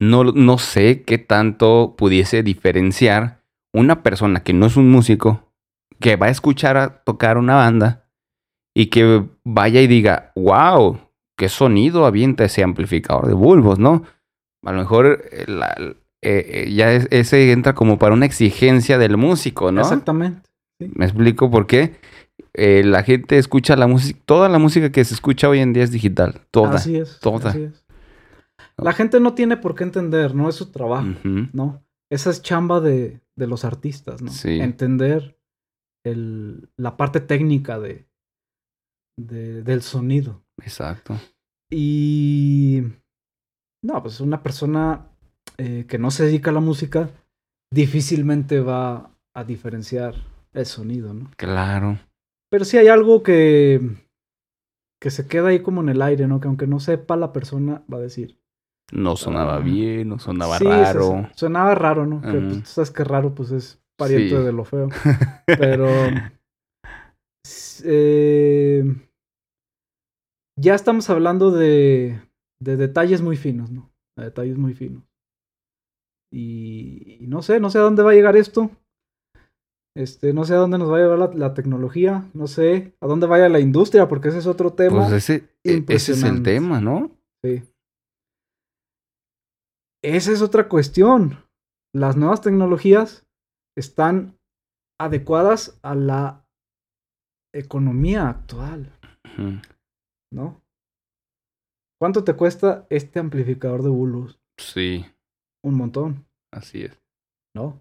S1: no, no sé qué tanto pudiese diferenciar una persona que no es un músico, que va a escuchar a tocar una banda y que vaya y diga, wow, qué sonido avienta ese amplificador de bulbos, ¿no? A lo mejor eh, eh, eh, ya ese entra como para una exigencia del músico, ¿no?
S2: Exactamente.
S1: Me explico por qué. la gente escucha la música, toda la música que se escucha hoy en día es digital, toda.
S2: Así es.
S1: Toda.
S2: Así es. La gente no tiene por qué entender, no es su trabajo. ¿no? Esa es chamba de, de los artistas, ¿no?
S1: Sí.
S2: Entender el, la parte técnica de, de- del sonido.
S1: Exacto.
S2: Y. No, pues una persona eh, que no se dedica a la música difícilmente va a diferenciar el sonido, ¿no?
S1: Claro.
S2: Pero sí hay algo que. que se queda ahí como en el aire, ¿no? Que aunque no sepa la persona, va a decir.
S1: No sonaba
S2: Ah.
S1: bien, no sonaba
S2: Sí,
S1: raro.
S2: sonaba raro, ¿no? Que
S1: Ujú.
S2: pues, tú sabes que raro, pues es pariente
S1: Sí.
S2: de lo feo. [laughs] Pero. eh, ya estamos hablando de, de detalles muy finos, ¿no? De detalles muy finos. Y, y no sé, no sé a dónde va a llegar esto. Este, no sé a dónde nos va a llevar la, la tecnología. No sé a dónde vaya la industria, porque ese es otro tema.
S1: Pues ese, e- ese es el tema, ¿no?
S2: Sí. Esa es otra cuestión. Las nuevas tecnologías están adecuadas a la economía actual,
S1: Ujú.
S2: ¿No? ¿Cuánto te cuesta este amplificador de bulbos?
S1: Sí,
S2: Un montón,
S1: así es.
S2: ¿no?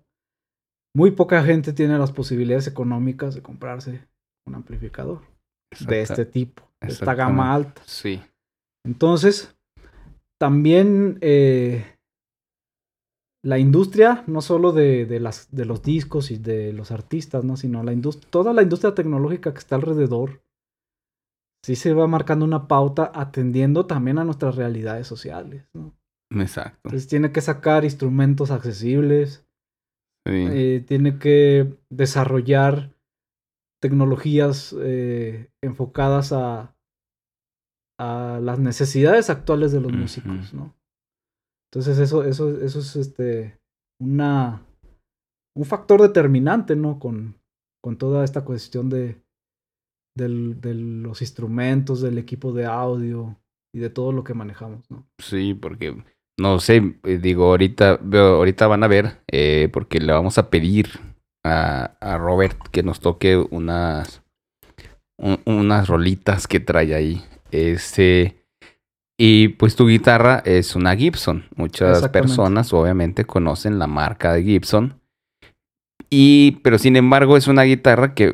S2: Muy poca gente tiene las posibilidades económicas de comprarse un amplificador de este tipo, de esta gama alta.
S1: Sí.
S2: Entonces, también eh, la industria, no solo de, de las, de los discos y de los artistas, ¿no? sino la toda la industria tecnológica que está alrededor, sí se va marcando una pauta atendiendo también a nuestras realidades sociales. ¿no?
S1: Exacto.
S2: Entonces tiene que sacar instrumentos accesibles,
S1: Sí.
S2: eh, tiene que desarrollar tecnologías eh, enfocadas a, a las necesidades actuales de los músicos, ¿no? Entonces eso, eso, eso es este una un factor determinante, ¿no? Con, con toda esta cuestión de, del- de los instrumentos, del equipo de audio y de todo lo que manejamos, ¿no?
S1: Sí, porque no sé, eh, digo, ahorita, ahorita van a ver, eh, porque le vamos a pedir a, a Robert que nos toque unas un- unas rolitas que trae ahí. Este y pues tu guitarra es una Gibson. Muchas personas obviamente conocen la marca de Gibson. Y, pero sin embargo, es una guitarra que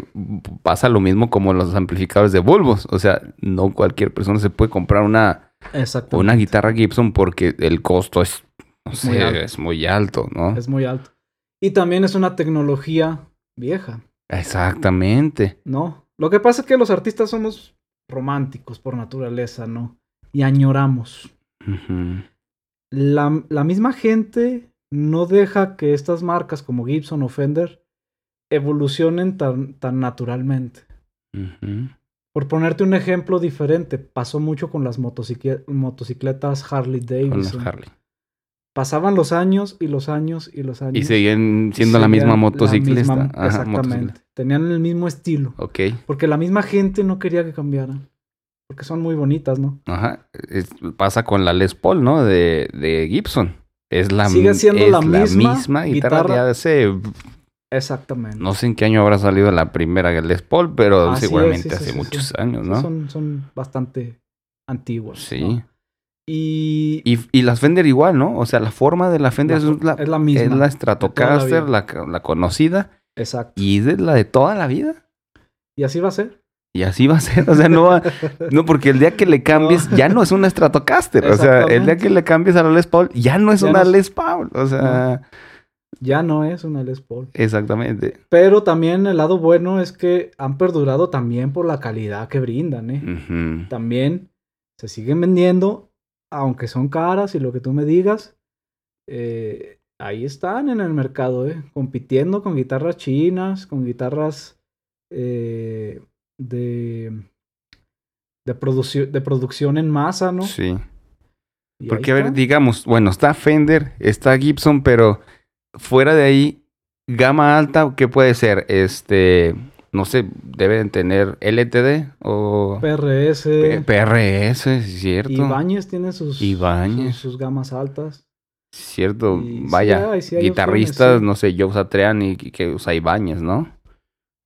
S1: pasa lo mismo como los amplificadores de bulbos. O sea, no cualquier persona se puede comprar una, una guitarra Gibson porque el costo es, no
S2: Es
S1: sé,
S2: muy alto.
S1: es muy alto, ¿no?
S2: Es muy alto. Y también es una tecnología vieja,
S1: Exactamente.
S2: ¿no? Lo que pasa es que los artistas somos románticos por naturaleza, ¿no? Y añoramos. La, la misma gente no deja que estas marcas como Gibson o Fender evolucionen tan, tan naturalmente. Por ponerte un ejemplo diferente, pasó mucho con las motocicle- motocicletas Harley Davidson.
S1: Harley.
S2: Pasaban los años y los años y los años.
S1: Y siguen siendo la
S2: Seguían
S1: misma
S2: la
S1: motociclista.
S2: misma-
S1: Ajá,
S2: exactamente. Tenían el mismo estilo.
S1: Ok.
S2: Porque la misma gente no quería que cambiaran. Porque son muy bonitas, ¿no?
S1: Ajá. Es- pasa con la Les Paul, ¿no? De, de Gibson. Es la,
S2: Sigue siendo
S1: es
S2: la misma
S1: guitarra,
S2: guitarra.
S1: de hace
S2: Exactamente.
S1: No sé en qué año habrá salido la primera Les Paul, pero
S2: es,
S1: seguramente
S2: sí, sí,
S1: hace
S2: sí,
S1: muchos años, ¿no?
S2: Son, son bastante antiguas.
S1: Sí.
S2: ¿no? Y,
S1: Y, y las Fender igual, ¿no? O sea, la forma de la Fender
S2: la-
S1: es, la,
S2: es la misma.
S1: es la Stratocaster, la, la conocida,
S2: Exacto.
S1: y es la de toda la vida.
S2: Y así va a ser.
S1: Y así va a ser, o sea, no va, no, porque el día que le cambies ya no es una Stratocaster, o sea, el día que le cambies a la Les Paul ya no es
S2: Ya
S1: una
S2: no es-
S1: Les Paul, o sea,
S2: Ya no es una Les Paul.
S1: exactamente.
S2: Pero también el lado bueno es que han perdurado también por la calidad que brindan, ¿eh? También se siguen vendiendo, aunque son caras y lo que tú me digas. eh, ahí están en el mercado, ¿eh? Compitiendo con guitarras chinas, con guitarras eh, de, de, de producción en masa, ¿no?
S1: Sí.
S2: Y
S1: Porque, a ver, digamos, bueno, está Fender, está Gibson, pero fuera de ahí, gama alta, ¿qué puede ser? Este, no sé, deben tener LTD o
S2: PRS.
S1: P- PRS, es cierto.
S2: Ibáñez tiene sus,
S1: Ibáñez.
S2: sus, sus gamas altas.
S1: Cierto,
S2: Y
S1: vaya,
S2: sí
S1: guitarristas,
S2: opciones, sí.
S1: no sé, Joe Satriani que, que usa Ibáñez, ¿no?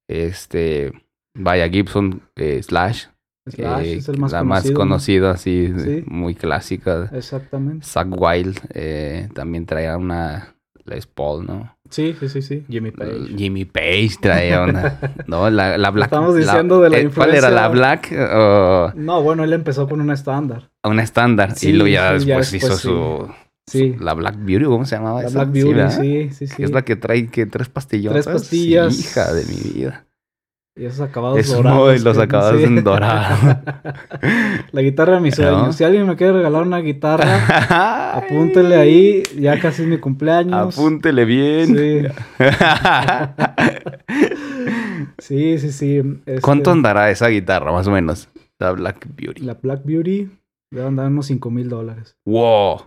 S1: Este, vaya, Gibson eh, Slash
S2: Slash
S1: eh,
S2: es el más
S1: la
S2: conocido.
S1: más
S2: ¿no?
S1: conocida, así,
S2: Sí.
S1: muy clásica.
S2: Exactamente.
S1: Zack Wild eh, también traía una Les Paul, ¿no?
S2: Sí, sí, sí, sí. Jimmy Page.
S1: Jimmy Page traía una. no, la, la Black.
S2: Estamos
S1: la-
S2: diciendo de la
S1: eh, ¿Cuál era?
S2: influencia-
S1: ¿La Black? o
S2: No, bueno, él empezó con una estándar.
S1: una estándar.
S2: Sí,
S1: y luego ya
S2: sí, ya
S1: después hizo
S2: después
S1: su,
S2: Sí.
S1: La Black Beauty, ¿cómo se llamaba
S2: La
S1: esa?
S2: Black Beauty, sí, sí, sí.
S1: Que es la que trae que tres pastillotas.
S2: Tres pastillas.
S1: Sí, hija de mi vida.
S2: Y esos acabados
S1: Esos
S2: dorados.
S1: los acabados
S2: sí.
S1: en dorado. [laughs]
S2: la guitarra de mis sueños.
S1: ¿No?
S2: Si alguien me quiere regalar una guitarra, [laughs] apúntele ahí. Ya casi es mi cumpleaños.
S1: Apúntele bien.
S2: Sí, [laughs] sí, sí. sí. Este,
S1: ¿Cuánto andará esa guitarra, más o menos? La Black Beauty.
S2: La Black Beauty debe andar unos 5 mil dólares.
S1: Wow.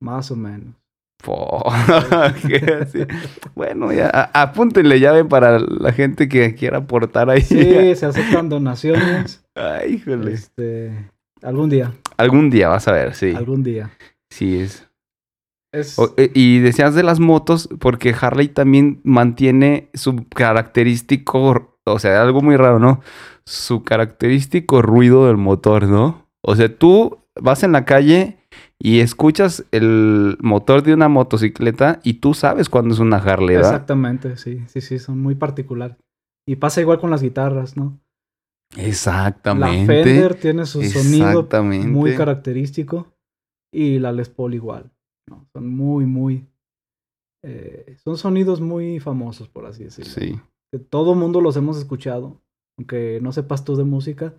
S2: Más o menos. [laughs]
S1: Bueno, ya apúntenle llave para la gente que quiera aportar ahí.
S2: Sí, [laughs] se aceptan donaciones.
S1: Ay, híjole.
S2: Este, algún día,
S1: Algún día vas a ver, sí.
S2: algún día.
S1: Sí es.
S2: Es,
S1: O- eh, y decías de las motos, porque Harley también mantiene su característico, o sea, algo muy raro, ¿no? Su característico ruido del motor, ¿no? O sea, tú vas en la calle y escuchas el motor de una motocicleta y tú sabes cuándo es una Harley, ¿verdad?
S2: exactamente, sí, sí, sí, son muy particulares. Y pasa igual con las guitarras, ¿no? La
S1: Exactamente.
S2: Fender tiene su sonido muy característico y la Les Paul igual. ¿no? Son muy, muy... eh, son sonidos muy famosos, por así decirlo.
S1: Sí.
S2: Que todo mundo los hemos escuchado, aunque no sepas tú de música.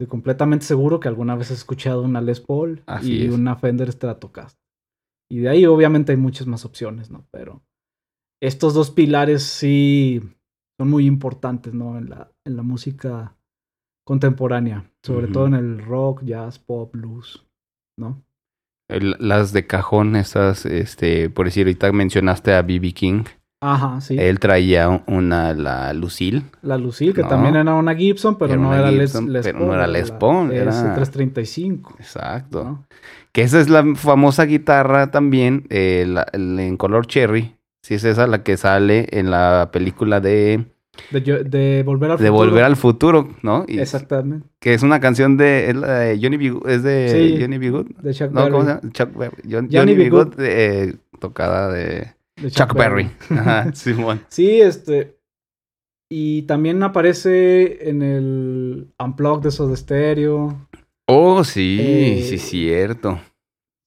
S2: Estoy completamente seguro que alguna vez has escuchado una Les Paul
S1: Así
S2: y
S1: es.
S2: una Fender Stratocaster. Y de ahí obviamente hay muchas más opciones, ¿no? Pero estos dos pilares sí son muy importantes, ¿no? En la, en la música contemporánea, sobre todo en el rock, jazz, pop, blues, ¿no?
S1: El- las de cajón, esas, este, por decir, ahorita mencionaste a B.B. King.
S2: Ajá, sí.
S1: Él traía un- una, la Lucille.
S2: La Lucille, que
S1: No.
S2: también era una Gibson, pero
S1: Era
S2: no era
S1: Gibson,
S2: Les, Les
S1: pero
S2: Paul.
S1: no era Les Paul, era-
S2: S335.
S1: Exacto.
S2: ¿no?
S1: Que esa es la famosa guitarra también, eh, la- en color cherry. Sí, es esa la que sale en la película de,
S2: De, de Volver al
S1: de
S2: Futuro.
S1: Volver al Futuro, ¿no? Y-
S2: Exactamente.
S1: Que es una canción de, de Johnny B. Good- es de
S2: Sí.
S1: Johnny B. Good.
S2: De Chuck
S1: No,
S2: Berry.
S1: ¿cómo se llama? Chuck Berry. John-
S2: Johnny B. Good,
S1: eh, tocada de
S2: De
S1: Chuck Berry. Ajá, [laughs] Simón.
S2: Sí, este. Y también aparece en el Unplugged de Soda Stereo.
S1: Oh, sí,
S2: Eh,
S1: sí, cierto.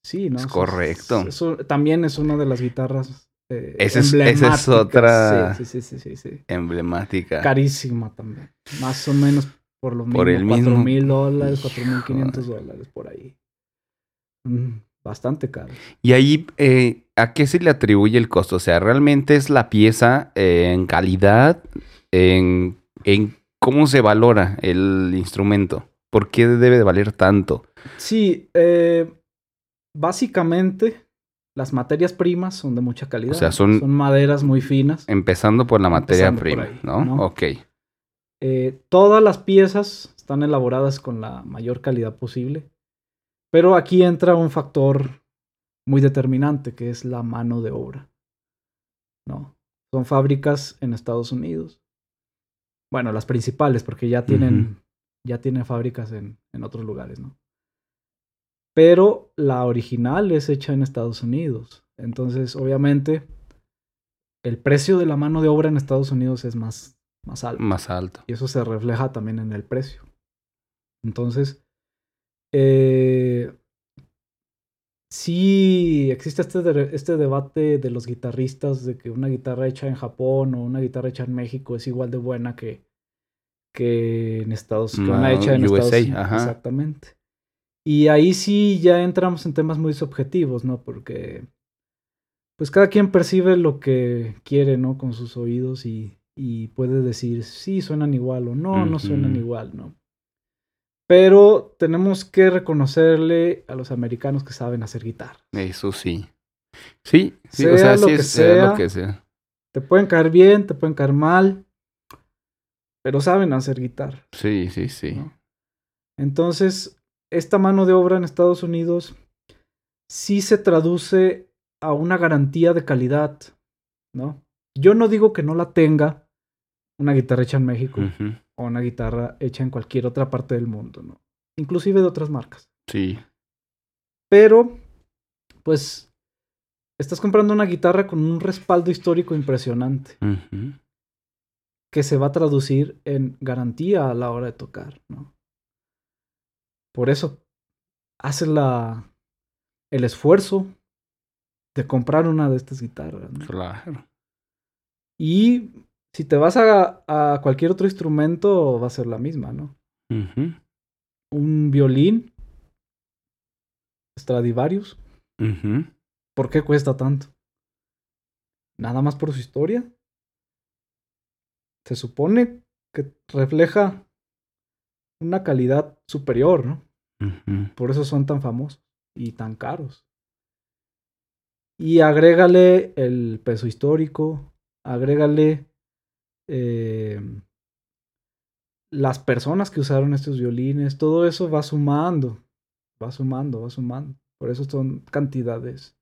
S2: Sí, ¿no?
S1: Es correcto.
S2: eso también es una de las guitarras. eh,
S1: Esa es- esa es
S2: emblemáticas.
S1: otra-
S2: Sí, sí, sí, sí, sí.
S1: Emblemática.
S2: Carísima también. Más o menos por lo mismo.
S1: Por el mismo.
S2: Cuatro mil dólares, cuatro mil
S1: Hijo.
S2: quinientos dólares por ahí. Mm, bastante caro.
S1: Y ahí, eh, ¿a qué se le atribuye el costo? O sea, ¿realmente es la pieza eh, en calidad? En, en cómo se valora el instrumento? ¿Por qué debe de valer tanto?
S2: Sí, eh, básicamente las materias primas son de mucha calidad.
S1: O sea, son-
S2: maderas muy finas.
S1: Empezando por la materia prima,
S2: ahí,
S1: ¿no?
S2: ¿no?
S1: Ok.
S2: Eh, todas las piezas están elaboradas con la mayor calidad posible. Pero aquí entra un factor muy determinante, que es la mano de obra. ¿No? Son fábricas en Estados Unidos. Bueno, las principales, porque ya tienen, ya tienen fábricas en, en otros lugares, ¿no? Pero la original es hecha en Estados Unidos. Entonces, obviamente, el precio de la mano de obra en Estados Unidos es más, más alto.
S1: Más alto.
S2: Y eso se refleja también en el precio. Entonces, eh, sí existe este, de- este debate de los guitarristas de que una guitarra hecha en Japón o una guitarra hecha en México es igual de buena que, que en Estados que una hecha en
S1: USA,
S2: Estados Unidos. Exactamente. Y ahí sí ya entramos en temas muy subjetivos, ¿no? Porque pues cada quien percibe lo que quiere, ¿no? Con sus oídos y, y puede decir sí suenan igual o no, no suenan igual, ¿no? Pero tenemos que reconocerle a los americanos que saben hacer guitarra.
S1: Eso sí. Sí, sí,
S2: Sea
S1: o sea,
S2: lo
S1: sí
S2: que
S1: es sea
S2: sea.
S1: lo que sea.
S2: Te pueden caer bien, te pueden caer mal, pero saben hacer guitarra.
S1: Sí, sí, sí.
S2: ¿no? Entonces, esta mano de obra en Estados Unidos sí se traduce a una garantía de calidad, ¿no? Yo no digo que no la tenga una guitarra hecha en México. O una guitarra hecha en cualquier otra parte del mundo, ¿no? Inclusive de otras marcas.
S1: Sí.
S2: Pero, pues, estás comprando una guitarra con un respaldo histórico impresionante. Que se va a traducir en garantía a la hora de tocar, ¿no? Por eso, haces la, el esfuerzo de comprar una de estas guitarras.
S1: Claro.
S2: Y si te vas a, a, cualquier otro instrumento, va a ser la misma, ¿no? Un violín, Stradivarius. ¿Por qué cuesta tanto? Nada más por su historia. Se supone que refleja una calidad superior, ¿no? Por eso son tan famosos y tan caros. Y agrégale el peso histórico, agrégale eh, las personas que usaron estos violines, todo eso va sumando, va sumando, va sumando. Por eso son cantidades.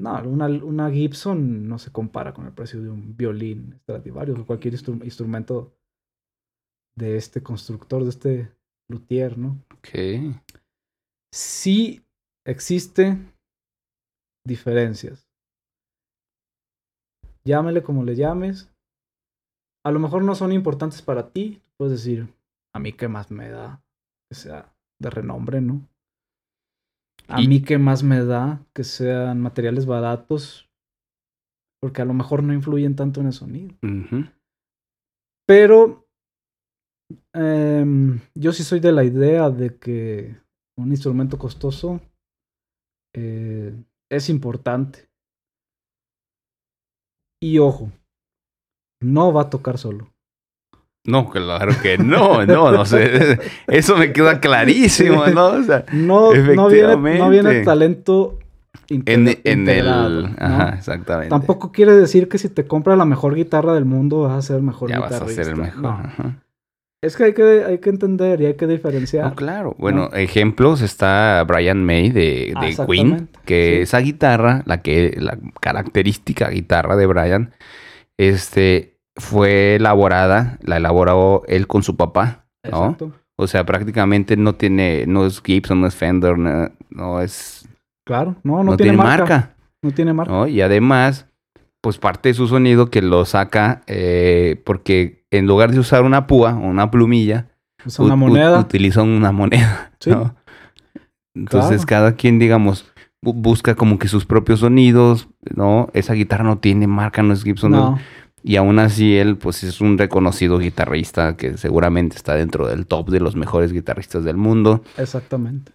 S2: No, una, una Gibson no se compara con el precio de un violín Stradivarius o cualquier instrumento de este constructor, de este luthier, ¿no?
S1: Ok.
S2: Sí existe diferencias. Llámele como le llames. A lo mejor no son importantes para ti. Puedes decir, a mí qué más me da que sea de renombre, ¿no? A mí qué más me da que sean materiales baratos. Porque a lo mejor no influyen tanto en el sonido. Pero em, yo sí soy de la idea de que un instrumento costoso eh, es importante. Y ojo, no va a tocar solo.
S1: No, claro que no, no, no sé. Eso me queda clarísimo, ¿no? O sea,
S2: no, no, viene, no viene talento
S1: en, en el. Ajá, exactamente.
S2: Tampoco quiere decir que si te compras la mejor guitarra del mundo vas a ser el mejor
S1: ya vas a ser el mejor. Ajá.
S2: Es que hay que, hay que entender y hay que diferenciar.
S1: claro. Bueno, ejemplos está Brian May de, de Queen, que esa guitarra, la que la característica guitarra de Brian, este fue elaborada, la elaboró él con su papá, ¿no? Exacto. O sea, prácticamente no tiene, no es Gibson, no es Fender, no, es.
S2: Claro, no, no, tiene, marca. No tiene marca.
S1: Y además, pues parte de su sonido que lo saca eh, porque en lugar de usar una púa o una plumilla,
S2: Usa una moneda.
S1: utilizan una moneda. ¿no? Entonces cada quien, digamos, busca como que sus propios sonidos, ¿no? Esa guitarra no tiene marca, no es Gibson. No. Y aún así él, pues es un reconocido guitarrista que seguramente está dentro del top de los mejores guitarristas del mundo.
S2: Exactamente.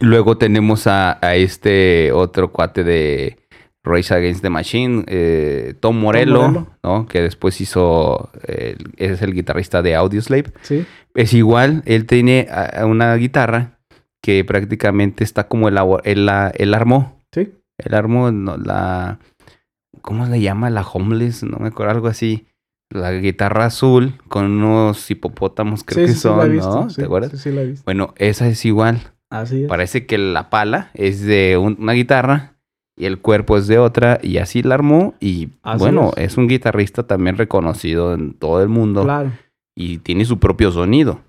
S1: Luego tenemos a este otro cuate de Race Against the Machine, eh, Tom, Morello, ¿no? Que después hizo, es el guitarrista de Audioslave.
S2: Sí.
S1: Es igual, él tiene una guitarra que prácticamente está como el, él, la, armó.
S2: Sí.
S1: El armó, la, ¿cómo le llama? La homeless, no me acuerdo, algo así. La guitarra azul con unos hipopótamos, creo que son, ¿no? ¿Te acuerdas?
S2: Sí, sí, la he visto.
S1: Bueno, esa es igual.
S2: Así es.
S1: Parece que la pala es de una guitarra y el cuerpo es de otra y así la armó y bueno, es. un guitarrista también reconocido en todo el mundo.
S2: Claro.
S1: Y tiene su propio sonido.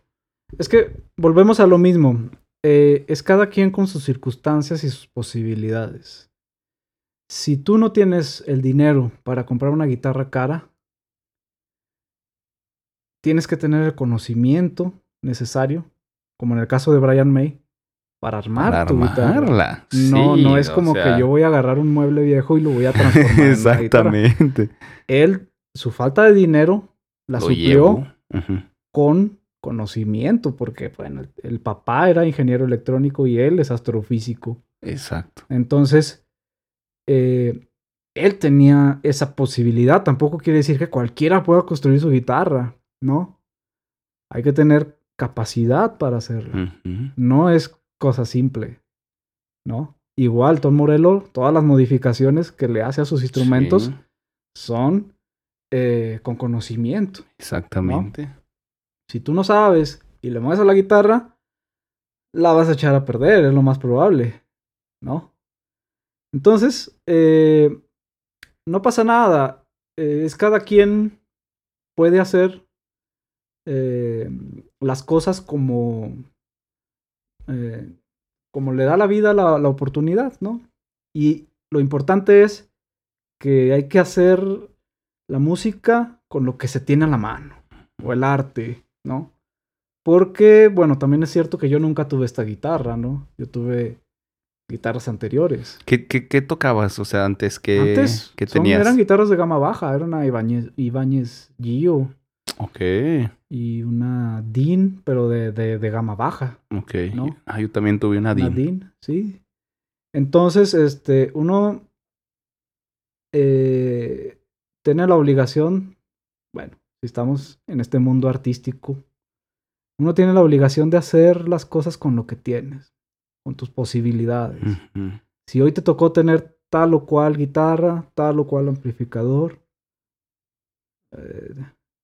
S2: Es que volvemos a lo mismo. Eh, es cada quien con sus circunstancias y sus posibilidades. Si tú no tienes el dinero para comprar una guitarra cara, tienes que tener el conocimiento necesario, como en el caso de Brian May, para armar tu guitarra. No, no es como que yo voy a agarrar un mueble viejo y lo voy a transformar
S1: Exactamente.
S2: En Él, su falta de dinero la suplió con conocimiento, porque bueno, el, papá era ingeniero electrónico y él es astrofísico.
S1: Exacto.
S2: Entonces, eh, él tenía esa posibilidad. Tampoco quiere decir que cualquiera pueda construir su guitarra, ¿no? Hay que tener capacidad para hacerlo. No es cosa simple, ¿no? Igual Tom Morello, todas las modificaciones que le hace a sus instrumentos son eh, con conocimiento.
S1: Exactamente.
S2: Si tú no sabes y le mueves a la guitarra, la vas a echar a perder, es lo más probable, ¿no? Entonces, eh, no pasa nada. Eh, es cada quien puede hacer eh, las cosas como, como le da la vida la, la oportunidad, ¿no? Y lo importante es que hay que hacer la música con lo que se tiene a la mano, o el arte, ¿no? Porque, bueno, también es cierto que yo nunca tuve esta guitarra, ¿no? Yo tuve guitarras anteriores.
S1: ¿Qué, qué, qué tocabas? O sea, antes que,
S2: Antes
S1: que
S2: son-
S1: tenías.
S2: eran guitarras de gama baja, era una Ibáñez, Ibáñez Gio
S1: Ok,
S2: y una Dean, pero de, de, de gama baja.
S1: ok.
S2: ¿No?
S1: Ah, yo también tuve una
S2: Una
S1: DIN.
S2: Dean, sí. Entonces, este, uno eh, tiene la obligación, bueno, si estamos en este mundo artístico, uno tiene la obligación de hacer las cosas con lo que tienes, con tus posibilidades. Si hoy te tocó tener tal o cual guitarra, tal o cual amplificador, eh,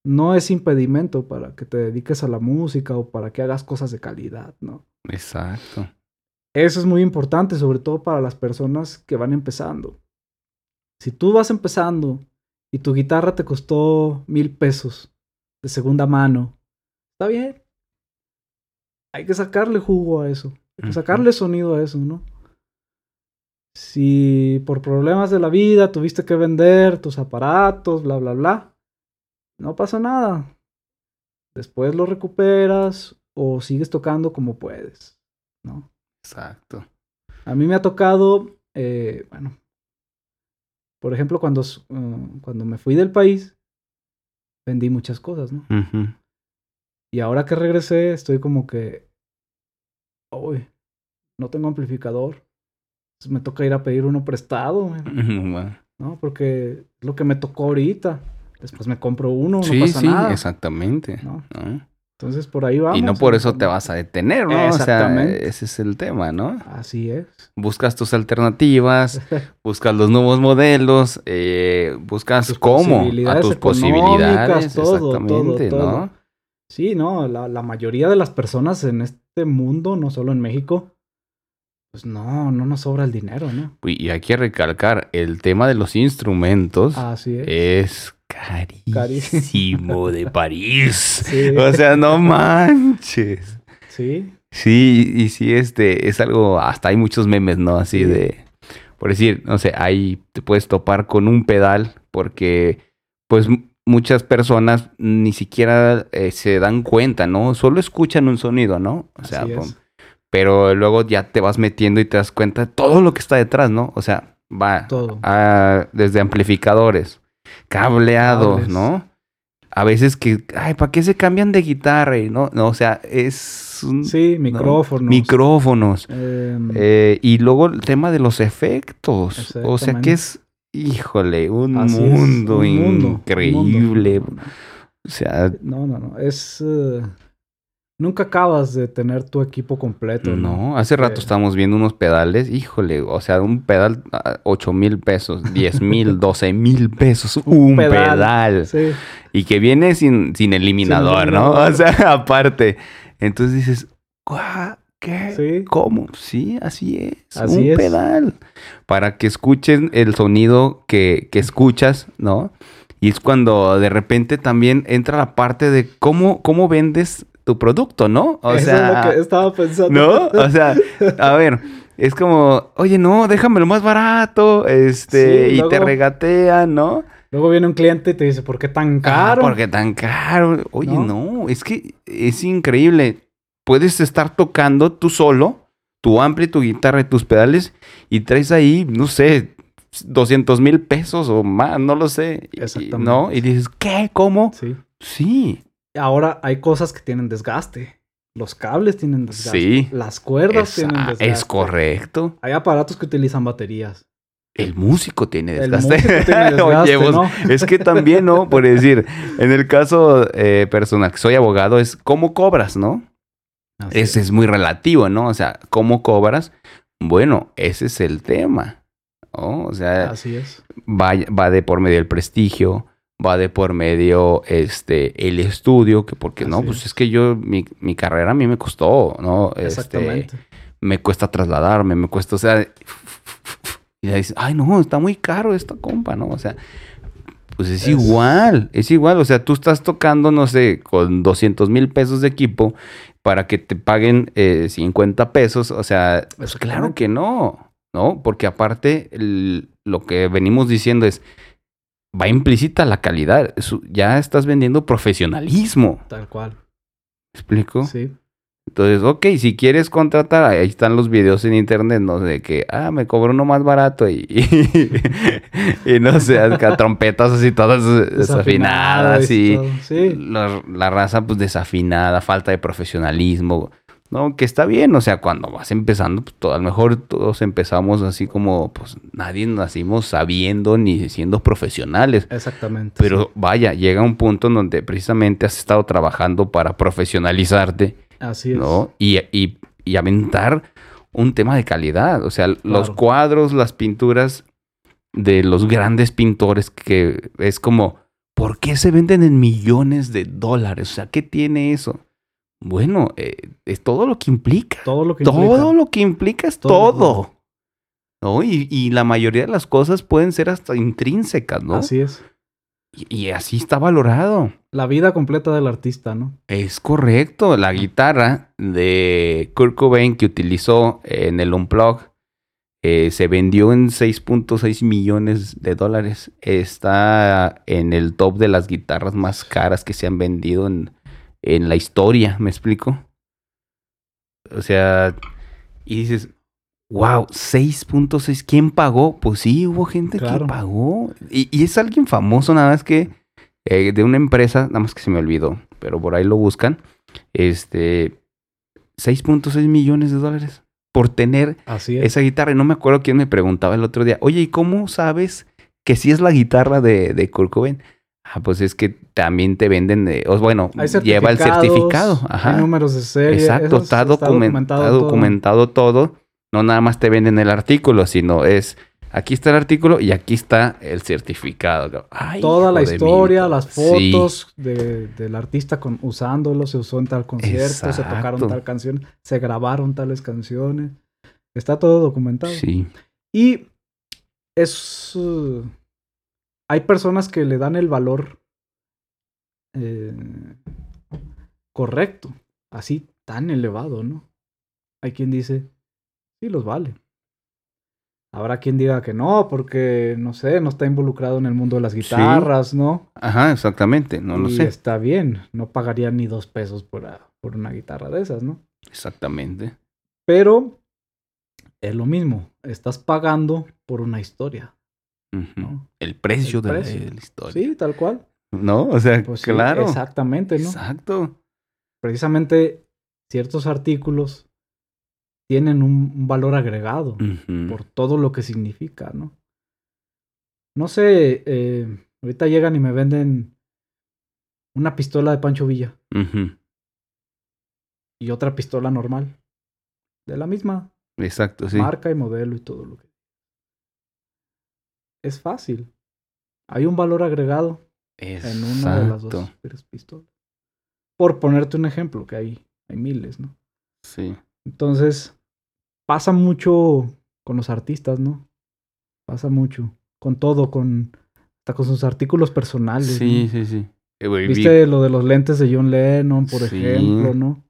S2: no es impedimento para que te dediques a la música o para que hagas cosas de calidad, ¿no?
S1: Exacto.
S2: Eso es muy importante, sobre todo para las personas que van empezando. Si tú vas empezando y tu guitarra te costó mil pesos de segunda mano, está bien. Hay que sacarle jugo a eso. Hay que
S1: Ujú.
S2: sacarle sonido a eso, ¿no? Si por problemas de la vida tuviste que vender tus aparatos, bla, bla, bla, no pasa nada. Después lo recuperas o sigues tocando como puedes, ¿no?
S1: Exacto.
S2: A mí me ha tocado, eh, bueno, por ejemplo, cuando, uh, cuando me fui del país, vendí muchas cosas, ¿no? Y ahora que regresé, estoy como que, uy, no tengo amplificador. Entonces me toca ir a pedir uno prestado, man. [laughs] ¿no? Porque es lo que me tocó ahorita. Después me compro uno, no
S1: Sí,
S2: pasa
S1: sí,
S2: nada.
S1: exactamente.
S2: ¿no?
S1: ¿no?
S2: Entonces por ahí vamos.
S1: y no por eso te vas a detener, ¿no? O sea,
S2: Exactamente.
S1: ese es el tema, ¿no?
S2: Así es.
S1: Buscas tus alternativas, [laughs] buscas los nuevos modelos, eh, buscas
S2: Tus
S1: cómo a tus posibilidades,
S2: todo,
S1: exactamente,
S2: todo, todo.
S1: ¿no?
S2: Sí, no, la, la mayoría de las personas en este mundo, no solo en México, pues no, no nos sobra el dinero, ¿no?
S1: Y y hay que recalcar, el tema de los instrumentos
S2: Así es.
S1: es
S2: Carísimo.
S1: carísimo de París. [laughs]
S2: Sí.
S1: O sea, no manches.
S2: Sí,
S1: Sí, y sí, este, es algo, hasta hay muchos memes, ¿no? Así
S2: Sí.
S1: de, por decir, no sé, ahí te puedes topar con un pedal porque, pues, muchas personas ni siquiera eh, se dan cuenta, ¿no? Solo escuchan un sonido, ¿no? O sea, pero luego ya te vas metiendo y te das cuenta de todo lo que está detrás, ¿no? O sea, va
S2: Todo.
S1: a- desde amplificadores, cableados,
S2: Cables.
S1: ¿no? A veces que, ay, ¿para qué se cambian de guitarra? Y No, no, o sea, es un,
S2: Sí, micrófonos.
S1: micrófonos.
S2: Em,
S1: Eh, y luego el tema de los efectos. O sea que es, híjole, un
S2: es,
S1: mundo
S2: un mundo, un
S1: increíble.
S2: mundo.
S1: O sea,
S2: No, no, no. Es. eh, nunca acabas de tener tu equipo completo, ¿no?
S1: no, hace rato
S2: Eh,
S1: estábamos viendo unos pedales, híjole, o sea, un pedal, a 8 mil pesos, 10 mil, [laughs] 12 mil pesos, un
S2: pedal.
S1: pedal.
S2: Sí,
S1: Y que viene sin, sin eliminador, ¿no?
S2: eliminador. [laughs]
S1: O sea, aparte. Entonces dices, "Guau, ¿qué?
S2: sí.
S1: ¿Cómo? Sí, así es.
S2: Así
S1: un
S2: es.
S1: pedal. Para que escuchen el sonido que, que escuchas, ¿no? Y es cuando de repente también entra la parte de cómo, cómo vendes tu producto, ¿no? O
S2: Eso
S1: sea,
S2: es lo que estaba pensando.
S1: ¿no? O sea, a ver, es como, oye, no, déjamelo más barato, este,
S2: Sí,
S1: y te regatean, ¿no?
S2: Luego viene un cliente y te dice, ¿por qué tan caro?
S1: Ah, porque tan caro. Oye,
S2: ¿No?
S1: no, es que es increíble. Puedes estar tocando tú solo, tu ampli, tu guitarra y tus pedales, y traes ahí, no sé, 200 mil pesos o más, no lo sé. Y-
S2: Exactamente.
S1: ¿No? Y dices, ¿qué? ¿Cómo?
S2: Sí.
S1: Sí.
S2: Ahora hay cosas que tienen desgaste. Los cables tienen desgaste.
S1: Sí.
S2: Las cuerdas
S1: Esa-
S2: tienen desgaste.
S1: es correcto.
S2: Hay aparatos que utilizan baterías.
S1: El músico tiene
S2: El
S1: desgaste.
S2: músico tiene [laughs] desgaste,
S1: Oye, vos,
S2: ¿no?
S1: es que también, ¿no? Por decir, en el caso eh, personal, que soy abogado, es cómo cobras, ¿no?
S2: Así
S1: Ese es muy relativo, ¿no? O sea, ¿cómo cobras? Bueno, ese es el tema. ¿no? O sea,
S2: Así es.
S1: va, va de por medio el prestigio, va de por medio este el estudio, que porque no, pues
S2: es.
S1: es que yo, mi, mi carrera a mí me costó, ¿no? Este,
S2: Exactamente.
S1: me cuesta trasladarme, me cuesta, o sea, y le dices, ay no, está muy caro esta compa, ¿no? O sea, Pues es, igual, es igual. O sea, tú estás tocando, no sé, con 200 mil pesos de equipo para que te paguen 50 eh, pesos. O sea, pues claro que no, ¿no? Porque aparte, lo que venimos diciendo es, va implícita la calidad. ya estás vendiendo profesionalismo.
S2: Tal cual.
S1: ¿Me explico?
S2: Sí.
S1: Entonces, ok, si quieres contratar, ahí están los videos en internet, ¿no? De que, ah, me cobro uno más barato y, y, [laughs] no sé, [laughs] trompetas así todas desafinadas y sí. la, raza pues desafinada, falta de profesionalismo, ¿no? Que está bien, o sea, cuando vas empezando, pues todo, a lo mejor todos empezamos así como, pues nadie nacimos sabiendo ni siendo profesionales.
S2: Exactamente.
S1: Pero vaya, llega un punto en donde precisamente has estado trabajando para profesionalizarte
S2: Así es.
S1: ¿no? Y, y, y aventar un tema de calidad. O sea, los cuadros, las pinturas de los grandes pintores que es como, ¿por qué se venden en millones de dólares? O sea, ¿qué tiene eso? Bueno, eh, es todo lo que implica.
S2: Todo lo que
S1: implica. Todo lo que implica es todo. ¿No? Y, y, la mayoría de las cosas pueden ser hasta intrínsecas, ¿no?
S2: Así es.
S1: Y, así está valorado.
S2: La vida completa del artista, ¿no?
S1: Es correcto. La guitarra de Kurt Cobain que utilizó en el Unplug eh, se vendió en 6.6 millones de dólares. Está en el top de las guitarras más caras que se han vendido en, en la historia. ¿Me explico? O sea, y dices, Wow, 6.6. ¿Quién pagó? Pues sí, hubo gente que pagó. Y, es alguien famoso, nada más que eh, de una empresa, nada más que se me olvidó, pero por ahí lo buscan. Este, 6.6 millones de dólares por tener esa guitarra. Y no me acuerdo quién me preguntaba el otro día, oye, ¿y cómo sabes que sí es la guitarra de, de Kurt Ah, pues es que también te venden, bueno, lleva el certificado.
S2: Ajá. Hay números de serie.
S1: Exacto, está, documentado, documentado todo no nada más te venden el artículo, sino es aquí está el artículo y aquí está el certificado.
S2: Toda la historia, las fotos del artista con, usándolo, se usó en tal concierto, se tocaron tal canción, se grabaron tales canciones. Está todo documentado.
S1: Sí.
S2: Y es... Uh, hay personas que le dan el valor eh, correcto, así tan elevado, ¿no? Hay quien dice, sí los vale. Habrá quien diga que no, porque, no sé, no está involucrado en el mundo de las guitarras, ¿no?
S1: Ajá, exactamente, no lo sé.
S2: Está bien, no pagaría ni dos pesos por, por una guitarra de esas, ¿no?
S1: Exactamente.
S2: Pero es lo mismo, estás pagando por una historia.
S1: El precio, de, La, historia.
S2: Sí, tal cual.
S1: No, o sea, pues claro.
S2: exactamente, ¿no?
S1: Exacto.
S2: Precisamente ciertos artículos tienen un, valor agregado por todo lo que significa, ¿no? No sé, eh, ahorita llegan y me venden una pistola de Pancho Villa y otra pistola normal, de la misma
S1: Exacto, sí.
S2: marca y modelo y todo lo que... Es fácil. Hay un valor agregado en una de las dos pistolas. Por ponerte un ejemplo, que hay, hay miles, ¿no?
S1: Sí.
S2: Entonces, pasa mucho con los artistas, ¿no? Pasa mucho. Con todo, con hasta con sus artículos personales.
S1: Sí, sí, sí.
S2: Eh, Viste lo de los lentes de John Lennon, por ejemplo, ¿no?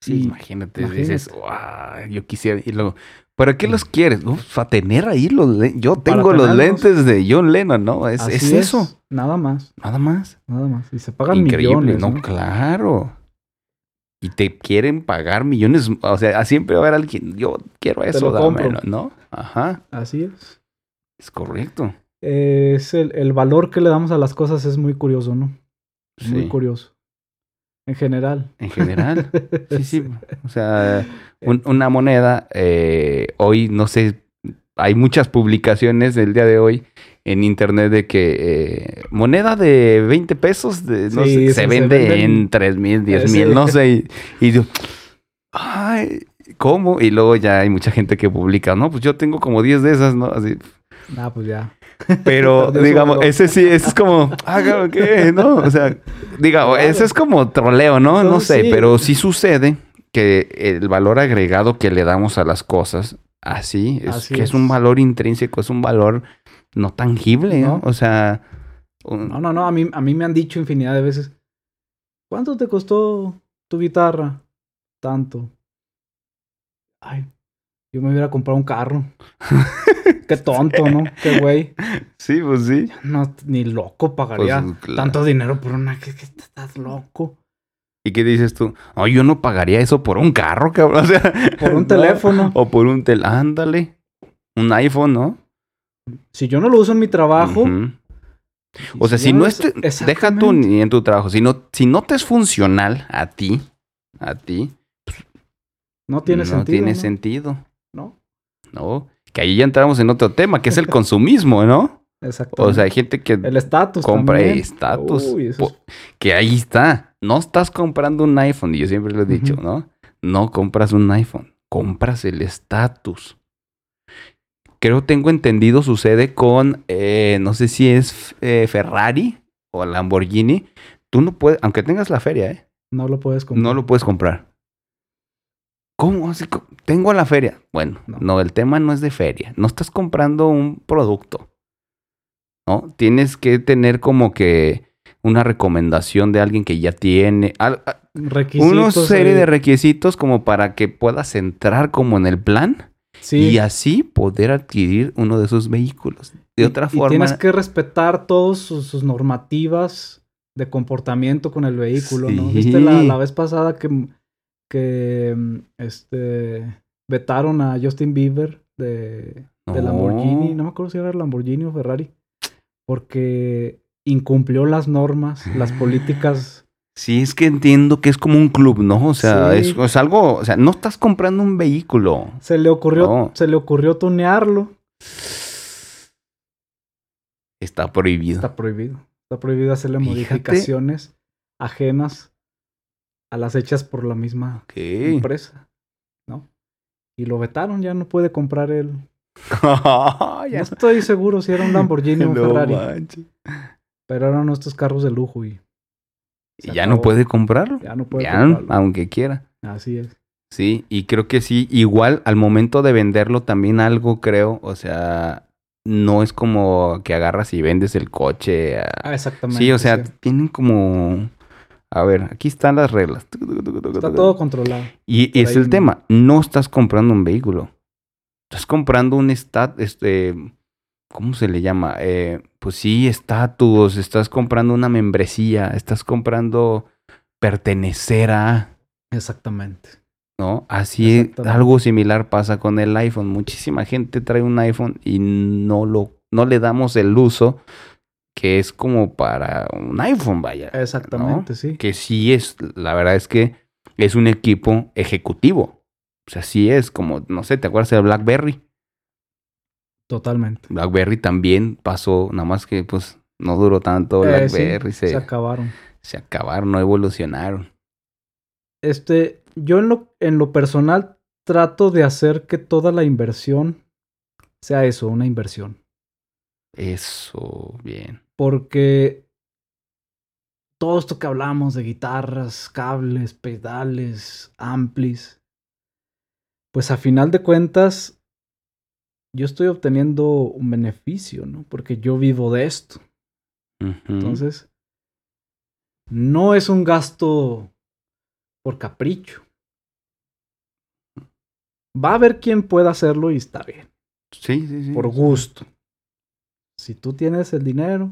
S1: Sí, imagínate, dices, wow, yo quisiera. Y luego, ¿para qué los quieres? Uf, para tener ahí los lentes. Yo tengo los lentes de John Lennon, ¿no? Es, es eso.
S2: Nada más.
S1: Nada más.
S2: Nada más. Y se pagan Increíble, ¿no?
S1: Claro y te quieren pagar millones, o sea, siempre va a haber alguien, yo quiero eso, dámelo, ¿no? Ajá.
S2: Así es.
S1: Es correcto.
S2: es el, valor que le damos a las cosas es muy curioso, ¿no? Muy curioso. En general.
S1: En general. [laughs] sí, sí. O sea, una moneda, eh, hoy no sé, hay muchas publicaciones del día de hoy en internet de que eh, moneda de 20 pesos de, no sé, se, vende en 3 mil, 10 mil, no sé. [laughs] Y, yo, ay, ¿cómo? Y luego ya hay mucha gente que publica, no, pues yo tengo como 10 de esas, ¿no? Así.
S2: Ah, pues ya.
S1: Pero, [laughs] digamos, ese sí, ese es como, ah, ¿qué? ¿No? O sea, digamos, ese es como troleo, ¿no? No, sé, pero sí sucede que el valor agregado que le damos a las cosas, así, es, que es un valor intrínseco, es un valor no tangible, ¿no? O sea...
S2: No, no, no, a mí, a mí me han dicho infinidad de veces, ¿cuánto te costó tu guitarra? Tanto. Ay, yo me hubiera comprado un carro. [laughs] Qué tonto, ¿no? Qué güey.
S1: Sí, pues sí.
S2: No, ni loco pagaría pues, tanto dinero por una. ¿Qué, estás loco?
S1: ¿Y qué dices tú? Oh, yo no pagaría eso por un carro, cabrón. [laughs] O sea,
S2: por un teléfono.
S1: O por un tel... Ándale. Un iPhone, ¿no?
S2: Si yo no lo uso en mi trabajo.
S1: O sea, si, no, es... Deja tú ni en tu trabajo. Si no, si no te es funcional a ti, a ti.
S2: no tiene sentido.
S1: No tiene sentido. No. No. Que ahí ya entramos en otro tema, que es el [laughs] consumismo, ¿no? Exacto. O sea, hay gente que
S2: el estatus
S1: compra estatus. Que ahí está. No estás comprando un iPhone, y yo siempre lo he dicho, ¿no? No compras un iPhone, compras el estatus. Creo tengo entendido sucede con, eh, no sé si es eh, Ferrari o Lamborghini. Tú no puedes, aunque tengas la feria, ¿eh?
S2: No lo puedes comprar.
S1: No lo puedes comprar. ¿Cómo? Así, tengo la feria. Bueno, no. el tema no es de feria. No estás comprando un producto. ¿No? Tienes que tener como que una recomendación de alguien que ya tiene. una serie de requisitos como para que puedas entrar como en el plan. Y así poder adquirir uno de esos vehículos. De otra forma.
S2: tienes que respetar todas sus, normativas de comportamiento con el vehículo, ¿no? Viste la vez pasada que que mm, este vetaron a Justin Bieber de, Lamborghini, no me acuerdo si era Lamborghini o Ferrari, porque incumplió las normas, las [gasps] políticas.
S1: Sí, es que entiendo que es como un club, ¿no? O sea, es, algo, o sea, no estás comprando un vehículo.
S2: Se le ocurrió, se le ocurrió tunearlo.
S1: Está prohibido.
S2: Está prohibido. Está prohibido hacerle modificaciones ajenas a las hechas por la misma empresa, ¿no? Y lo vetaron, ya no puede comprar él. [laughs] no estoy seguro si era un Lamborghini o un Ferrari. Pero eran estos carros de lujo y.
S1: Y ya no puede comprarlo. Ya no puede comprarlo. Aunque quiera.
S2: Así es.
S1: Sí, y creo que sí, igual al momento de venderlo también algo creo, o sea, no es como que agarras y vendes el coche.
S2: Ah, exactamente.
S1: Sí, o sea, tienen como a ver, aquí están las reglas.
S2: Está todo controlado.
S1: Y, es el tema. No estás comprando un vehículo. Estás comprando un stat, este, ¿cómo se le llama? Eh, pues sí, estatus. Estás comprando una membresía. Estás comprando pertenecer a.
S2: Exactamente.
S1: ¿No? Así algo similar pasa con el iPhone. Muchísima gente trae un iPhone y no lo, no le damos el uso que es como para un iPhone, vaya.
S2: Exactamente, sí.
S1: Que sí es, la verdad es que es un equipo ejecutivo. O sea, sí es como, no sé, ¿te acuerdas de BlackBerry?
S2: Totalmente.
S1: BlackBerry también pasó, nada más que pues no duró tanto eh, BlackBerry.
S2: se, se, acabaron.
S1: Se acabaron, no evolucionaron.
S2: Este, yo en lo, en lo personal trato de hacer que toda la inversión sea eso, una inversión.
S1: Eso, bien.
S2: Porque todo esto que hablamos de guitarras, cables, pedales, amplis, pues a final de cuentas yo estoy obteniendo un beneficio, ¿no? Porque yo vivo de esto. Entonces, no es un gasto por capricho. Va a haber quien pueda hacerlo y está bien.
S1: Sí, sí, sí.
S2: Por gusto. Si tú tienes el dinero,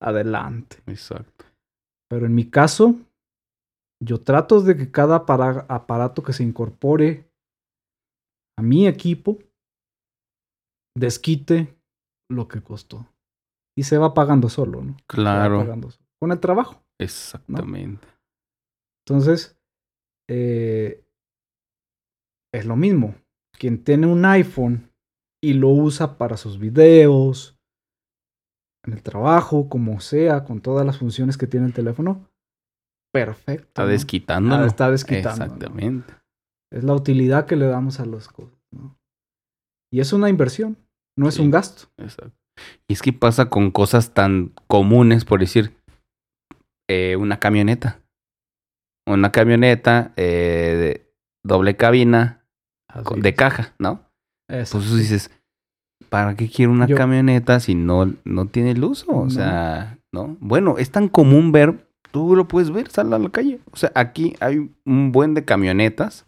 S2: adelante.
S1: Exacto.
S2: Pero en mi caso, yo trato de que cada aparato que se incorpore a mi equipo desquite lo que costó. Y se va pagando solo, ¿no?
S1: Claro.
S2: Con el trabajo.
S1: Exactamente.
S2: Entonces, eh, es lo mismo. Quien tiene un iPhone y lo usa para sus videos, en el trabajo, como sea, con todas las funciones que tiene el teléfono, perfecto.
S1: Está desquitando.
S2: Ah, está desquitando.
S1: Exactamente.
S2: Es la utilidad que le damos a los cosas. Y es una inversión, no es un gasto.
S1: Exacto. Y es que pasa con cosas tan comunes, por decir, eh, una camioneta. Una camioneta eh, de doble cabina de caja, ¿no? Pues dices, ¿para qué quiero una
S2: Yo-
S1: camioneta si no, no tiene el uso? O
S2: No.
S1: sea, ¿no? Bueno, es tan común ver, tú lo puedes ver, sal a la calle. O sea, aquí hay un buen de camionetas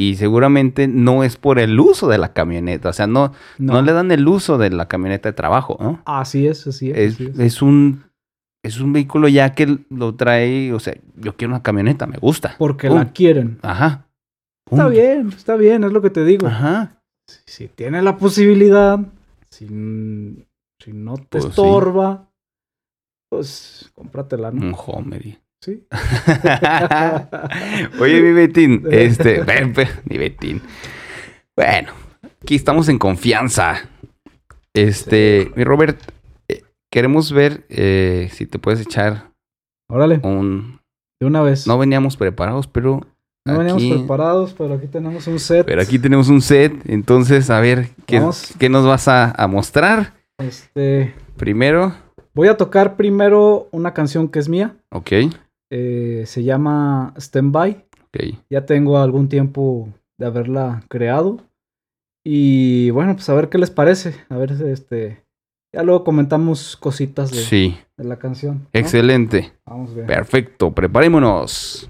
S1: y seguramente no es por el uso de la camioneta. O sea, no, no. le dan el uso de la camioneta de trabajo, ¿no?
S2: Así es, así es.
S1: Es,
S2: así es.
S1: es un... Es un vehículo ya que lo trae, o sea, yo quiero una camioneta, me gusta.
S2: Porque
S1: Pum.
S2: la quieren.
S1: Ajá.
S2: Está bien, está bien, es lo que te digo.
S1: Ajá.
S2: Si, si tiene la posibilidad, si, si no te
S1: Pues sí.
S2: estorba, pues cómpratela, ¿no?
S1: Un Homer.
S2: Sí. [laughs]
S1: Oye, mi Betín, [laughs] este, mi Betín. Bueno, aquí estamos en confianza. Este, mi Robert, eh, queremos ver eh, si te puedes echar
S2: Órale,
S1: un...
S2: de una vez.
S1: No veníamos preparados, pero...
S2: No veníamos preparados, pero aquí tenemos un set.
S1: Pero aquí tenemos un set, entonces, a ver, ¿qué,
S2: Vamos.
S1: qué nos vas a, a mostrar?
S2: Este,
S1: Primero,
S2: voy a tocar primero una canción que es mía.
S1: ok,
S2: eh, se llama Stand By.
S1: ok.
S2: Ya tengo algún tiempo de haberla creado. Y bueno, pues a ver qué les parece. A ver, este. Ya luego comentamos cositas de,
S1: Sí,
S2: de la canción. ¿no?
S1: excelente.
S2: Vamos a ver.
S1: Perfecto, preparémonos.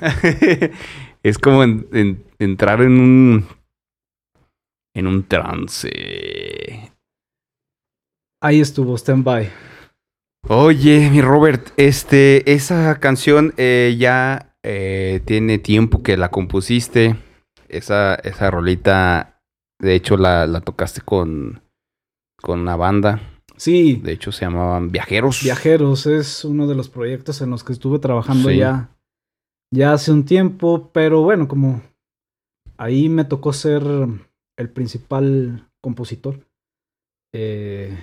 S1: [laughs] es como entrar en un. En un trance.
S2: Ahí estuvo, stand by.
S1: Oye, mi Robert, este, esa canción eh, ya eh, tiene tiempo que la compusiste. Esa, esa rolita, de hecho, la, la tocaste con, con una banda.
S2: Sí.
S1: De hecho, se llamaban Viajeros.
S2: Viajeros es uno de los proyectos en los que estuve trabajando ya ya hace un tiempo, pero bueno, como ahí me tocó ser el principal compositor. Eh,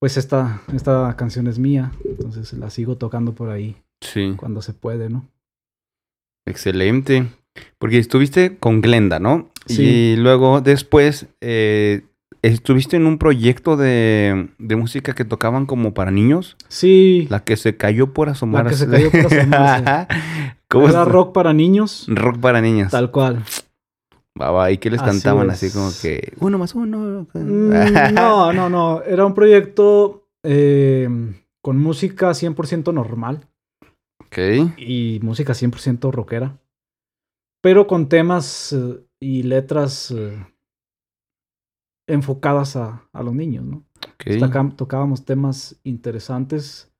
S2: pues esta, esta canción es mía, entonces la sigo tocando por ahí.
S1: Sí.
S2: Cuando se puede, ¿no?
S1: Excelente. Porque estuviste con Glenda, ¿no?
S2: Sí.
S1: Y luego después eh, ¿Estuviste en un proyecto de, de, música que tocaban como para niños?
S2: Sí.
S1: La que se cayó por asomarse.
S2: La que se cayó por asomarse. [laughs] ¿Cómo Era rock para niños.
S1: Rock para niños.
S2: Tal cual.
S1: Baba, ¿y qué les cantaban? Así, como que uno más uno.
S2: Mm, no, no, no. Era un proyecto eh, con música 100% normal.
S1: Ok.
S2: Y música 100% rockera. Pero con temas eh, y letras... Eh, enfocadas a, a los niños, ¿no? tocábamos temas interesantes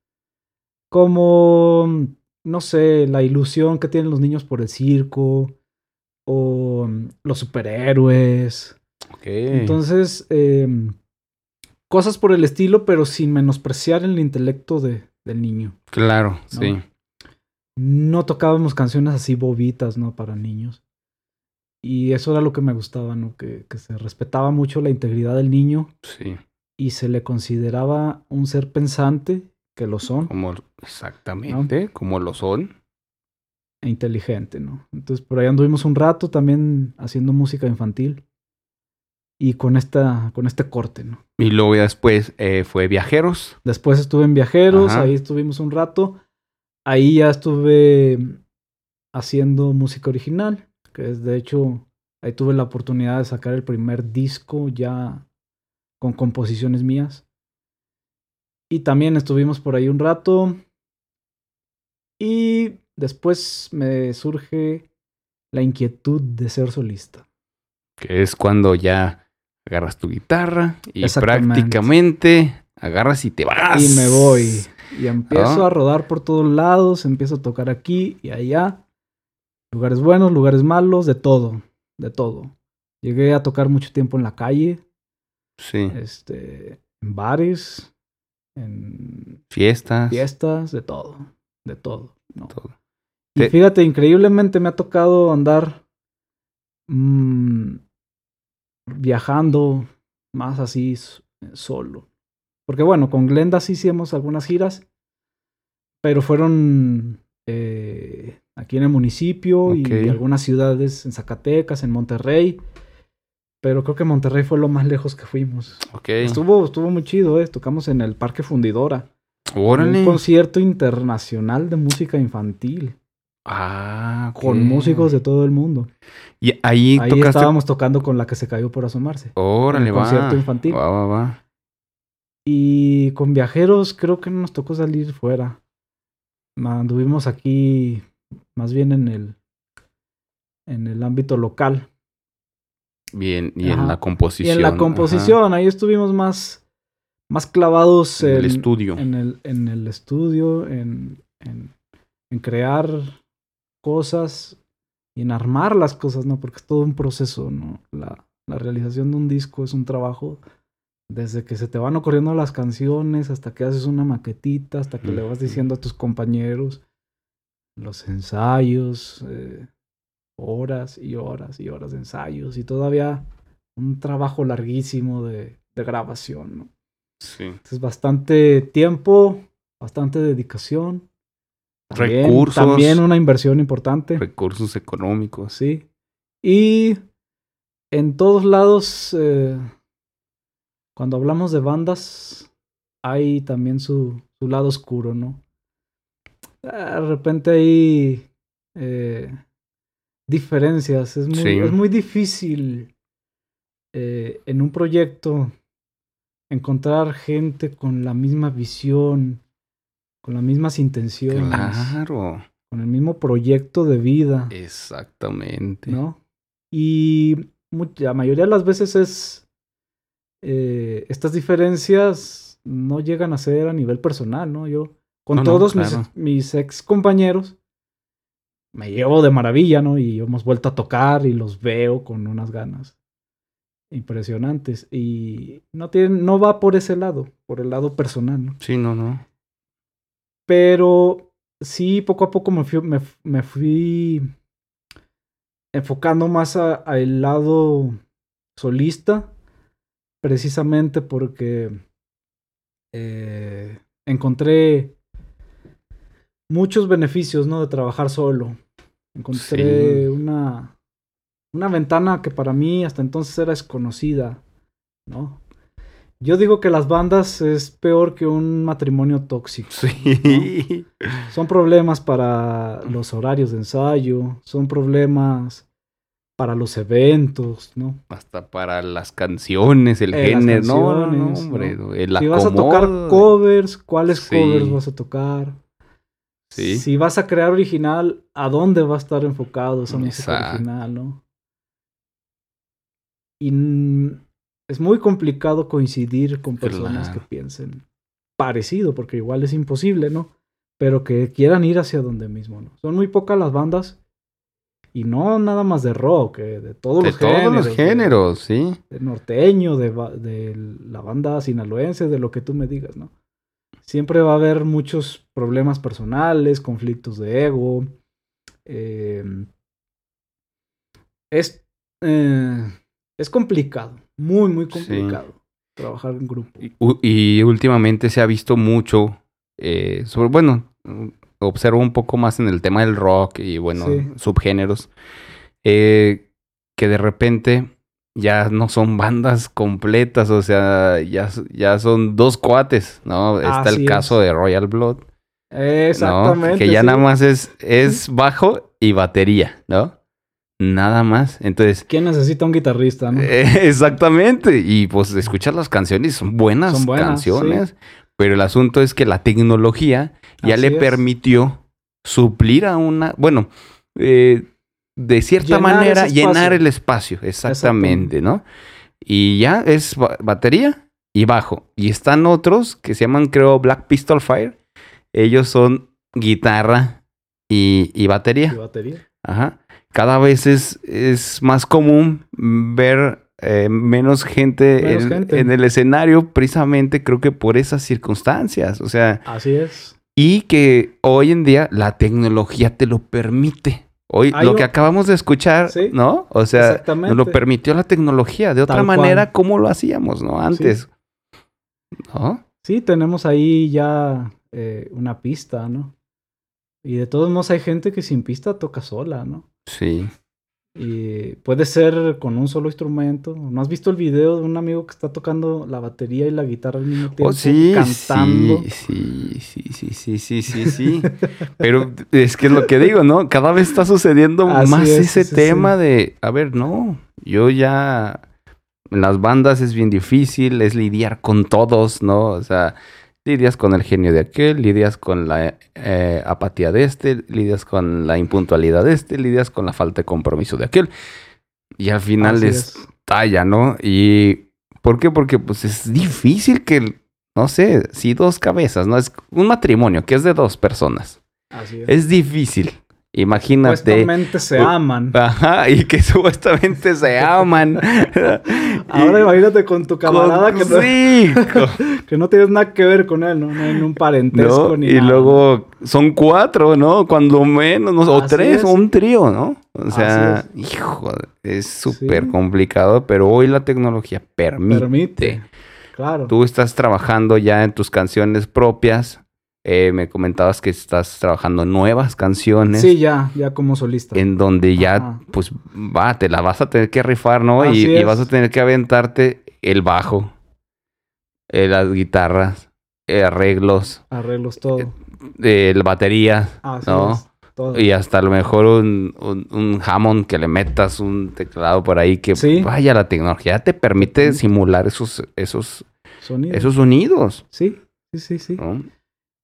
S2: como, no sé, la ilusión que tienen los niños por el circo o mm, los superhéroes. Entonces, em, cosas por el estilo, pero sin menospreciar el intelecto de, del niño.
S1: Claro, sí.
S2: No tocábamos canciones así bobitas, ¿no? Para niños. Y eso era lo que me gustaba, ¿no? Que, que, se respetaba mucho la integridad del niño.
S1: Sí.
S2: Y se le consideraba un ser pensante, que lo son.
S1: Como, exactamente, como lo son.
S2: E inteligente, ¿no? Entonces por ahí anduvimos un rato también haciendo música infantil. Y con, esta, con este corte, ¿no?
S1: Y luego después eh, fue Viajeros.
S2: Después estuve en Viajeros, ahí estuvimos un rato. Ahí ya estuve haciendo música original que es de hecho, ahí tuve la oportunidad de sacar el primer disco ya con composiciones mías. Y también estuvimos por ahí un rato. Y después me surge la inquietud de ser solista.
S1: Que es cuando ya agarras tu guitarra y prácticamente agarras y te vas.
S2: Y me voy. Y empiezo ah. a rodar por todos lados, empiezo a tocar aquí y allá. Lugares buenos, lugares malos, de todo, de todo. Llegué a tocar mucho tiempo en la calle.
S1: Sí.
S2: Este, en bares, en
S1: fiestas.
S2: Fiestas, de todo, de todo. ¿no? todo. Y fíjate, increíblemente me ha tocado andar mmm, viajando más así solo. Porque bueno, con Glenda sí hicimos algunas giras, pero fueron eh, aquí en el municipio y algunas ciudades en Zacatecas, en Monterrey. Pero creo que Monterrey fue lo más lejos que fuimos. Estuvo, estuvo muy chido, ¿eh? Tocamos en el Parque Fundidora. Un concierto internacional de música infantil.
S1: Ah,
S2: Con músicos de todo el mundo.
S1: Y ahí,
S2: ahí estábamos tocando con la que se cayó por asomarse.
S1: Órale,
S2: va. Concierto infantil.
S1: Va, va, va.
S2: Y con viajeros creo que no nos tocó salir fuera. Anduvimos aquí más bien en el, en el ámbito local.
S1: Bien, y en la composición.
S2: Y en la composición, ahí estuvimos más, más clavados
S1: en, el estudio.
S2: En el, en el estudio, en, en, en, crear cosas y en armar las cosas, ¿no? Porque es todo un proceso, ¿no? La, la realización de un disco es un trabajo desde que se te van ocurriendo las canciones, hasta que haces una maquetita, hasta que le vas diciendo a tus compañeros los ensayos, eh, horas y horas y horas de ensayos y todavía un trabajo larguísimo de, de grabación, ¿no?
S1: Sí.
S2: Entonces, bastante tiempo, bastante dedicación. También,
S1: Recursos.
S2: También una inversión importante.
S1: Recursos económicos.
S2: Sí. Y en todos lados, eh, cuando hablamos de bandas, hay también su, su lado oscuro, ¿no? De repente hay eh, diferencias. Es muy,
S1: Sí.
S2: es muy difícil eh, en un proyecto encontrar gente con la misma visión, con las mismas intenciones,
S1: Claro.
S2: con el mismo proyecto de vida.
S1: Exactamente.
S2: ¿no? Y la mayoría de las veces es eh, estas diferencias no llegan a ser a nivel personal, ¿no? Yo con
S1: No,
S2: todos mis-
S1: claro.
S2: mis, ex compañeros me llevo de maravilla, ¿no? Y hemos vuelto a tocar y los veo con unas ganas impresionantes y no tienen no va por ese lado, por el lado personal, ¿no?
S1: Sí, no, no.
S2: Pero sí, poco a poco me fui, me, me fui enfocando más a- al lado solista, precisamente porque eh, encontré muchos beneficios, ¿no? De trabajar solo. Encontré
S1: Sí.
S2: una, una ventana que para mí hasta entonces era desconocida, ¿no? Yo digo que las bandas es peor que un matrimonio tóxico.
S1: Sí.
S2: Son problemas para los horarios de ensayo, son problemas para los eventos, ¿no?
S1: Hasta para las canciones, el
S2: Eh,
S1: género. No, no, hombre.
S2: ¿no?
S1: El
S2: si vas a tocar covers, ¿cuáles
S1: Sí.
S2: covers vas a tocar?
S1: Sí.
S2: Si vas a crear original, ¿a dónde va a estar enfocado esa música original, no? Y es muy complicado coincidir con personas
S1: Claro.
S2: que piensen parecido, porque igual es imposible, ¿no? Pero que quieran ir hacia donde mismo, ¿no? Son muy pocas las bandas, y no nada más de rock, eh, de todos
S1: De
S2: los
S1: todos
S2: géneros.
S1: los
S2: de-
S1: géneros, sí.
S2: de norteño, de, ba- de la banda sinaloense, de lo que tú me digas, ¿no? Siempre va a haber muchos problemas personales, conflictos de ego. eh, es, eh, es complicado, muy, muy complicado trabajar en grupo.
S1: Y, y últimamente se ha visto mucho eh, sobre, bueno, observo un poco más en el tema del rock y bueno,
S2: Sí.
S1: subgéneros, que de repente ya no son bandas completas, o sea, ya, ya son dos cuates, ¿no? Está el
S2: es.
S1: caso de Royal Blood, ¿no?
S2: Exactamente.
S1: Que ya
S2: sí.
S1: nada más es, es bajo y batería, ¿no? Nada más. Entonces,
S2: ¿Quién necesita un guitarrista, no?
S1: eh, [laughs] exactamente. Y pues escuchar las canciones son buenas,
S2: Son buenas,
S1: canciones. Pero el asunto es que la tecnología ya
S2: Así
S1: le
S2: es.
S1: permitió suplir a una. Bueno, eh, de cierta
S2: Llenar
S1: manera, llenar el espacio. Exactamente, ¿no? Y ya es ba- batería y bajo. Y están otros que se llaman, creo, Black Pistol Fire. Ellos son guitarra y, y batería.
S2: Y batería.
S1: Ajá. Cada vez es, es más común ver eh, menos, gente,
S2: Menos
S1: en,
S2: gente.
S1: en el escenario, precisamente creo que por esas circunstancias. O sea,
S2: Así es.
S1: y que hoy en día la tecnología te lo permite. Hoy, lo que acabamos de escuchar,
S2: Sí,
S1: ¿no? O sea, nos lo permitió la tecnología. De otra
S2: Tal cual.
S1: manera, ¿cómo lo hacíamos, no? Antes. ¿No?
S2: Sí, tenemos ahí ya eh, una pista, ¿no? Y de todos modos hay gente que sin pista toca sola, ¿no?
S1: Sí.
S2: Y puede ser con un solo instrumento. ¿No has visto el video de un amigo que está tocando la batería y la guitarra al mismo tiempo?
S1: Oh, sí,
S2: cantando.
S1: sí, sí, sí, sí, sí, sí, sí. Pero es que es lo que digo, ¿no? Cada vez está sucediendo [laughs]
S2: Así
S1: más
S2: es,
S1: ese
S2: sí, sí.
S1: tema de, a ver, no, yo ya, en las bandas es bien difícil, es lidiar con todos, ¿no? O sea, lidias con el genio de aquel, lidias con la eh, apatía de este, lidias con la impuntualidad de este, lidias con la falta de compromiso de aquel. Y al final es talla, ¿no? Y ¿por qué? Porque pues es difícil que, no sé, si dos cabezas, ¿no? Es un matrimonio que es de dos personas.
S2: Así es.
S1: Es difícil. Imagínate.
S2: Supuestamente se aman. [laughs]
S1: Ajá, y que supuestamente se aman.
S2: Ahora imagínate con tu camarada que, no,
S1: sí. [laughs]
S2: que no tienes nada que ver con él, ¿no? No hay un parentesco
S1: ¿No?
S2: ni
S1: Y
S2: nada.
S1: luego son cuatro, ¿no? Cuando menos, ¿no? o tres,
S2: es.
S1: o un trío, ¿no? O sea,
S2: Así
S1: hijo, es súper
S2: Sí.
S1: complicado, pero hoy la tecnología permite.
S2: Permite. Claro.
S1: Tú estás trabajando ya en tus canciones propias. Eh, me comentabas que estás trabajando nuevas canciones.
S2: Sí, ya, ya como solista.
S1: En donde ya,
S2: Ajá.
S1: pues, va, te la vas a tener que rifar, ¿no? Y, vas a tener que aventarte el bajo, eh, las guitarras, eh, arreglos,
S2: Arreglos todo.
S1: eh, la batería,
S2: Así
S1: ¿no?
S2: es. Todo.
S1: Y hasta a lo mejor un, un, un Hammond que le metas un teclado por ahí que,
S2: Sí.
S1: vaya, la tecnología te permite simular esos, esos,
S2: Sonido.
S1: esos sonidos,
S2: Sí, sí, sí, sí.
S1: ¿no?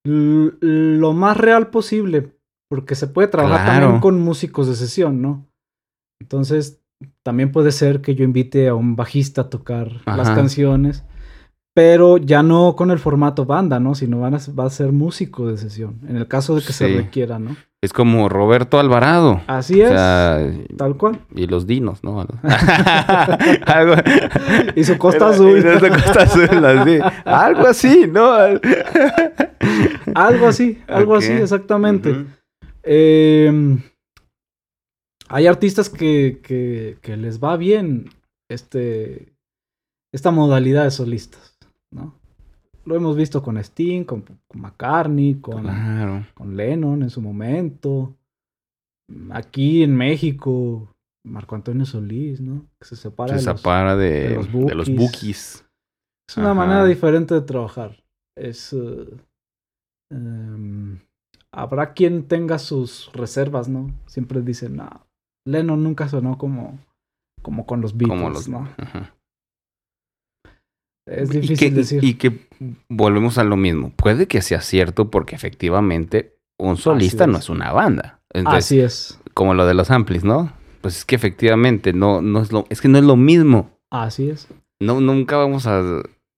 S2: Lo más real posible, porque se puede trabajar
S1: Claro.
S2: también con músicos de sesión, ¿no? Entonces, también puede ser que yo invite a un bajista a tocar las canciones, pero ya no con el formato banda, ¿no? Sino van a, va a ser músico de sesión, en el caso de que se requiera, ¿no?
S1: Es como Roberto Alvarado.
S2: Así
S1: O
S2: es,
S1: sea,
S2: tal cual.
S1: y los dinos, ¿no? Algo, [laughs] [laughs]
S2: Y su costa azul.
S1: era su costa azul, así. [laughs] Algo así, ¿no?
S2: Algo así, algo así, exactamente. Eh, hay artistas que, que, que les va bien este, esta modalidad de solistas. Lo hemos visto con Sting, con, con McCartney, con,
S1: Claro.
S2: con Lennon en su momento. Aquí en México, Marco Antonio Solís, ¿no? Que se separa
S1: Se
S2: de los-
S1: separa de,
S2: de los
S1: de los
S2: bookies. Es una
S1: Ajá.
S2: manera diferente de trabajar. Es. eh, em, habrá quien tenga sus reservas, ¿no? Siempre dicen, no, Lennon nunca sonó como, como con los Beatles,
S1: Como los.
S2: ¿no?
S1: Ajá.
S2: Es
S1: Y
S2: difícil
S1: que,
S2: decir.
S1: y que volvemos a lo mismo. Puede que sea cierto porque efectivamente un solista
S2: es.
S1: no es una banda. Entonces,
S2: Así es,
S1: como lo de los amplis, ¿no? Pues es que efectivamente no, no es lo, es que no es lo mismo.
S2: así es.
S1: No, nunca vamos a,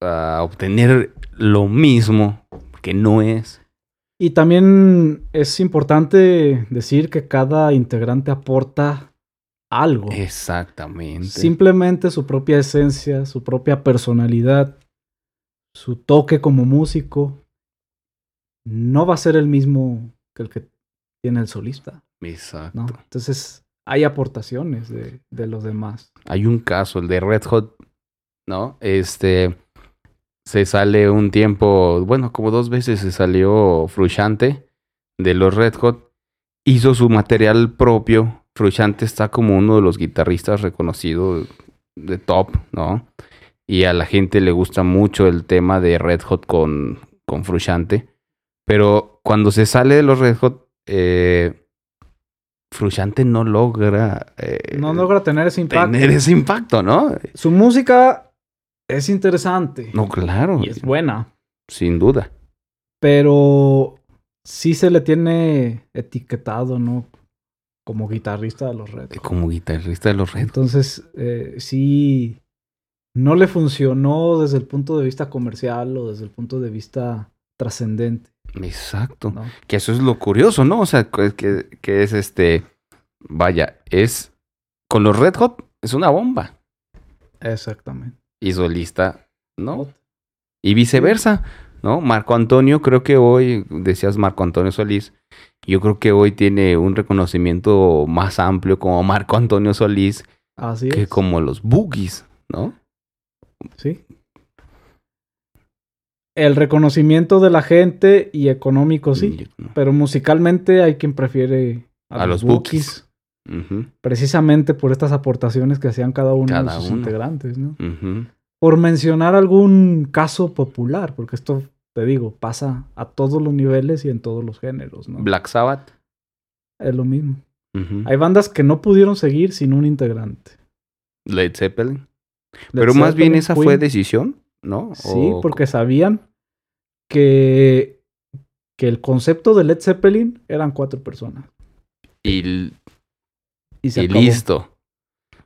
S1: a obtener lo mismo que no es.
S2: Y también es importante decir que cada integrante aporta algo.
S1: Exactamente.
S2: Simplemente su propia esencia, su propia personalidad, su toque como músico, no va a ser el mismo que el que tiene el solista,
S1: Exacto.
S2: ¿no? Entonces, hay aportaciones de, de los demás.
S1: Hay un caso, el de Red Hot, ¿no? Este se sale un tiempo, bueno, como dos veces se salió Frusciante de los Red Hot, hizo su material propio. Frusciante está como uno de los guitarristas reconocidos de top, ¿no? Y a la gente le gusta mucho el tema de Red Hot con, con Frusciante. Pero cuando se sale de los Red Hot, eh, Frusciante no logra eh,
S2: No logra tener ese impacto.
S1: tener ese impacto, ¿no?
S2: Su música es interesante
S1: No, claro.
S2: y es buena,
S1: Sin duda.
S2: pero sí se le tiene etiquetado, ¿no? Como guitarrista de los Red Hot.
S1: Como guitarrista de los Red Hot.
S2: Entonces, eh, sí, no le funcionó desde el punto de vista comercial o desde el punto de vista trascendente,
S1: Exacto.
S2: ¿no?
S1: Que eso es lo curioso, ¿no? O sea, que, es este. Vaya, es. Con los Red Hot es una bomba.
S2: Exactamente.
S1: Y solista, ¿no? Y viceversa, ¿no? Marco Antonio, creo que hoy, decías Marco Antonio Solís, yo creo que hoy tiene un reconocimiento más amplio como Marco Antonio Solís
S2: Así
S1: que
S2: es.
S1: como los Boogies, ¿no?
S2: Sí. El reconocimiento de la gente y económico, sí. Pero musicalmente hay quien prefiere
S1: A los Bookies. Ujú,
S2: Precisamente por estas aportaciones que hacían cada uno
S1: Cada
S2: de sus
S1: uno.
S2: integrantes, ¿no? Por mencionar algún caso popular, porque esto, te digo, pasa a todos los niveles y en todos los géneros, ¿no?
S1: Black Sabbath.
S2: Es lo mismo. Hay bandas que no pudieron seguir sin un integrante.
S1: Led Zeppelin.
S2: Led
S1: Pero más bien esa fue decisión, ¿no?
S2: Sí,
S1: O-
S2: porque sabían que, que el concepto de Led Zeppelin eran cuatro personas.
S1: Y,
S2: Y se
S1: y
S2: acabó.
S1: listo.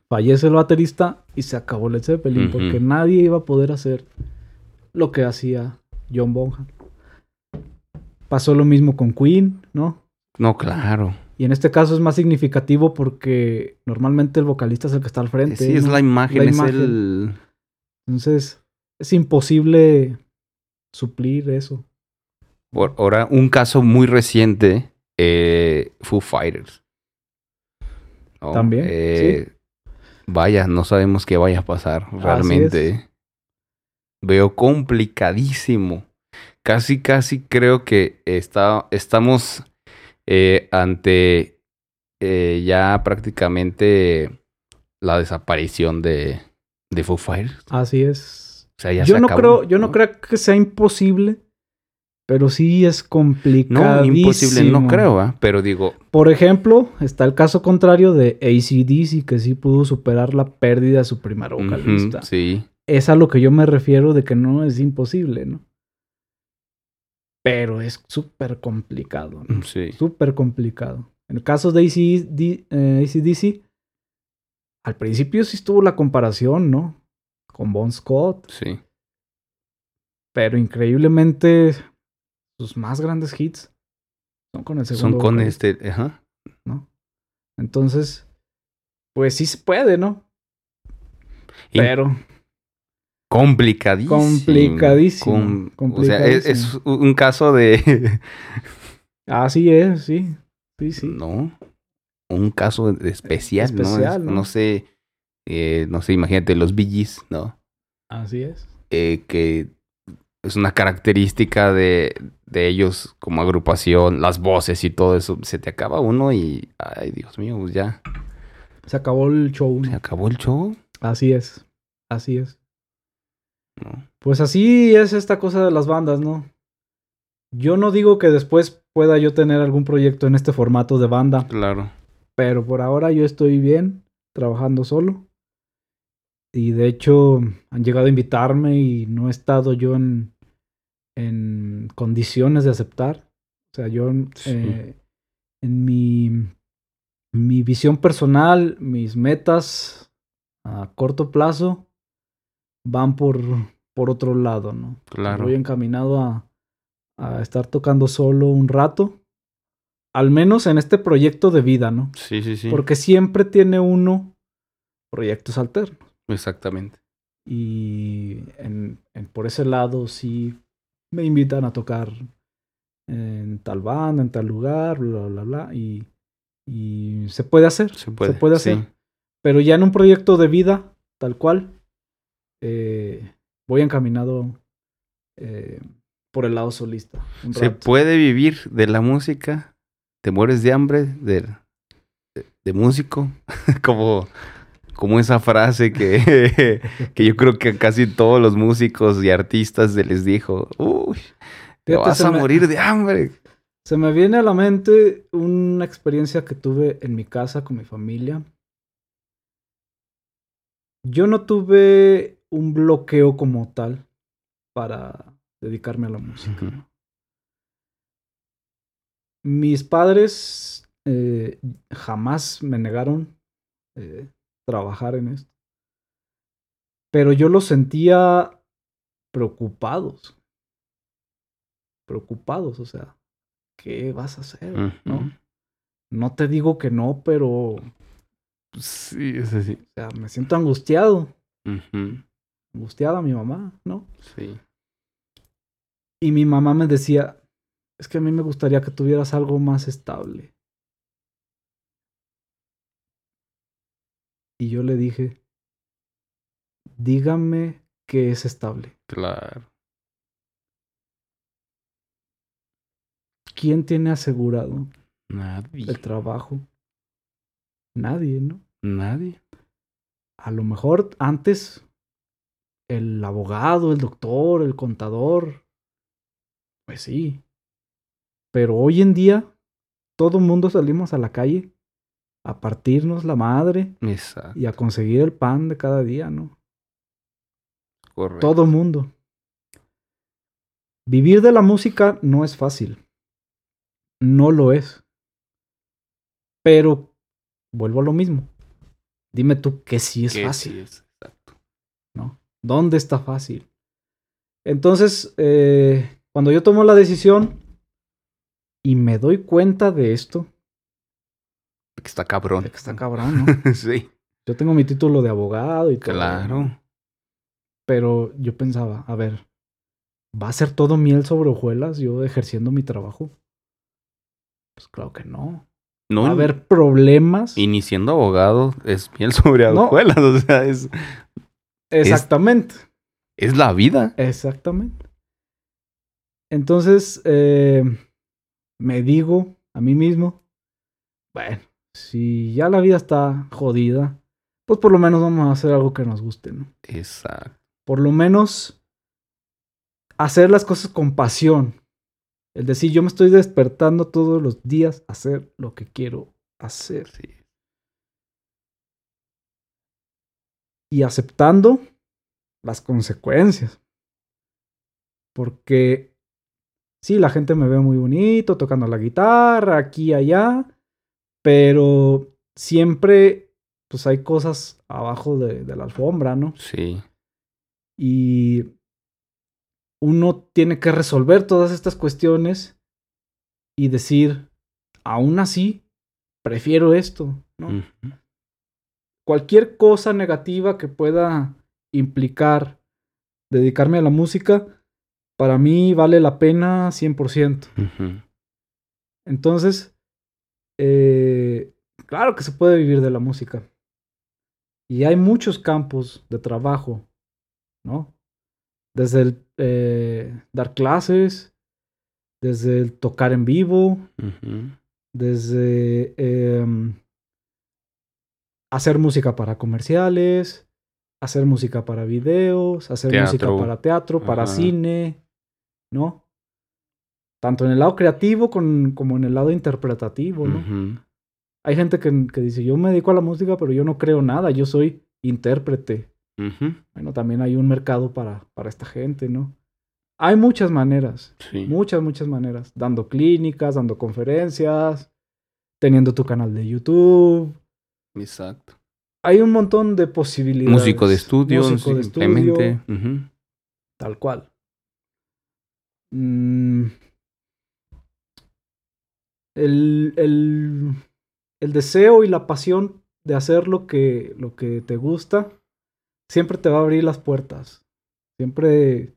S2: Fallece el baterista y se acabó Led Zeppelin porque nadie iba a poder hacer lo que hacía John Bonham. Pasó lo mismo con Queen, ¿no?
S1: No, claro.
S2: Y en este caso es más significativo porque normalmente el vocalista es el que está al frente.
S1: Sí, es la imagen,
S2: La
S1: es
S2: imagen.
S1: el...
S2: Entonces, es imposible suplir eso.
S1: Por- Ahora, un caso muy reciente, eh, Foo Fighters.
S2: También,
S1: Eh, Vaya, no sabemos qué vaya a pasar realmente. Veo complicadísimo. Casi, casi creo que está, estamos eh, ante eh, ya prácticamente la desaparición de, de Foo Fighters.
S2: Así es.
S1: O sea, ya
S2: yo
S1: se
S2: no
S1: acabó,
S2: creo, yo no creo que sea imposible, pero sí es complicado.
S1: No, imposible, no creo, ¿ah? pero digo,
S2: Por ejemplo, está el caso contrario de ACDC, que sí pudo superar la pérdida de su primer vocalista.
S1: sí.
S2: Es a lo que yo me refiero de que no es imposible, ¿no? Pero es súper complicado, ¿no?
S1: Sí.
S2: Súper complicado. En el caso de ACD, eh, ACDC, al principio sí estuvo la comparación, ¿no? Con Bon Scott,
S1: Sí.
S2: pero increíblemente sus más grandes hits son con el segundo
S1: Son con este. Ajá.
S2: ¿no? Entonces, pues sí se puede, ¿no? Pero
S1: complicadísimo.
S2: Complicadísimo,
S1: O sea, es, es un caso de. [laughs]
S2: así es, sí. Sí, sí.
S1: No. Un caso de especial, ¿no?
S2: Especial,
S1: Es-
S2: ¿no?
S1: ¿no? sé. eh, no sé, imagínate los BGs, ¿no?
S2: Así es.
S1: Eh, que es una característica de, de ellos como agrupación, las voces y todo eso. Se te acaba uno y. Ay, Dios mío, pues ya.
S2: Se acabó el show.
S1: Se acabó el show,
S2: Así es. Así es.
S1: ¿No?
S2: Pues así es esta cosa de las bandas, ¿no? Yo no digo que después pueda yo tener algún proyecto en este formato de banda,
S1: Claro.
S2: pero por ahora yo estoy bien trabajando solo. Y de hecho han llegado a invitarme y no he estado yo en, en condiciones de aceptar. O sea, yo
S1: Sí.
S2: eh, en mi, mi visión personal, mis metas a corto plazo van por, por otro lado, ¿no?
S1: Claro.
S2: Voy encaminado a, a estar tocando solo un rato. Al menos en este proyecto de vida, ¿no?
S1: Sí, sí, sí.
S2: Porque siempre tiene uno proyectos alternos.
S1: Exactamente.
S2: Y en, en- por ese lado sí me invitan a tocar en tal banda, en tal lugar, bla, bla, bla. Y, y se puede hacer.
S1: Se puede.
S2: puede
S1: sí.
S2: hacer. Pero ya en un proyecto de vida, tal cual, eh, voy encaminado eh, por el lado solista.
S1: Se puede vivir de la música. Te mueres de hambre de, de, de músico. [laughs] como, como esa frase que, [laughs] que yo creo que casi todos los músicos y artistas se les dijo. Uy, te
S2: Fíjate,
S1: vas a
S2: me-
S1: morir de hambre. [laughs]
S2: Se me viene a la mente una experiencia que tuve en mi casa con mi familia. Yo no tuve un bloqueo como tal para dedicarme a la música. Mis padres eh, jamás me negaron eh, trabajar en esto. Pero yo los sentía preocupados. Preocupados, o sea, ¿qué vas a hacer? ¿no? No te digo que no, pero o
S1: Sí, es así.
S2: sea, me siento angustiado.
S1: Ujú.
S2: Angustiada mi mamá, ¿no?
S1: Sí.
S2: Y mi mamá me decía, es que a mí me gustaría que tuvieras algo más estable. Y yo le dije, dígame qué es estable.
S1: Claro.
S2: ¿Quién tiene asegurado
S1: Nadie.
S2: el trabajo? Nadie, ¿no?
S1: Nadie.
S2: A lo mejor antes el abogado, el doctor, el contador, pues sí. Pero hoy en día todo mundo salimos a la calle a partirnos la madre
S1: Exacto.
S2: y a conseguir el pan de cada día, ¿no?
S1: Correcto.
S2: Todo mundo. Vivir de la música no es fácil. No lo es. Pero vuelvo a lo mismo. Dime tú que sí es fácil.
S1: sí.
S2: ¿Dónde está fácil? Entonces, eh, cuando yo tomo la decisión y me doy cuenta de esto,
S1: Está cabrón.
S2: Está cabrón, ¿no? [laughs]
S1: sí.
S2: Yo tengo mi título de abogado y todo.
S1: Claro.
S2: Pero yo pensaba, a ver, ¿va a ser todo miel sobre hojuelas yo ejerciendo mi trabajo? Pues claro que no.
S1: No,
S2: Va a haber problemas.
S1: Y ni siendo abogado es miel sobre
S2: No.
S1: hojuelas. O sea, es,
S2: Exactamente.
S1: es la vida.
S2: Exactamente. Entonces, eh, me digo a mí mismo, bueno, si ya la vida está jodida, pues por lo menos vamos a hacer algo que nos guste, ¿no?
S1: Exacto.
S2: Por lo menos hacer las cosas con pasión. Es decir, yo me estoy despertando todos los días a hacer lo que quiero hacer.
S1: Sí.
S2: Y aceptando las consecuencias. Porque sí, la gente me ve muy bonito tocando la guitarra, aquí y allá, pero siempre pues hay cosas abajo de, de la alfombra, ¿no?
S1: Sí.
S2: Y uno tiene que resolver todas estas cuestiones y decir, aún así, prefiero esto, ¿no? Cualquier cosa negativa que pueda implicar dedicarme a la música, para mí vale la pena 100%.
S1: Ujú.
S2: Entonces, eh, claro que se puede vivir de la música. Y hay muchos campos de trabajo, ¿no? Desde el eh, dar clases, desde el tocar en vivo, desde em, hacer música para comerciales, hacer música para videos, hacer música para teatro, para
S1: Ajá.
S2: cine, ¿no? Tanto en el lado creativo con- como en el lado interpretativo, ¿no? Hay gente que, que dice, yo me dedico a la música, pero yo no creo nada, yo soy intérprete. Bueno, también hay un mercado para, para esta gente, ¿no? Hay muchas maneras.
S1: Sí.
S2: Muchas, muchas maneras. Dando clínicas, dando conferencias, teniendo tu canal de YouTube.
S1: Exacto.
S2: Hay un montón de posibilidades.
S1: Músico de estudio,
S2: Músico de
S1: simplemente.
S2: estudio, tal cual. Mm. El, el, el deseo y la pasión de hacer lo que, lo que te gusta siempre te va a abrir las puertas. Siempre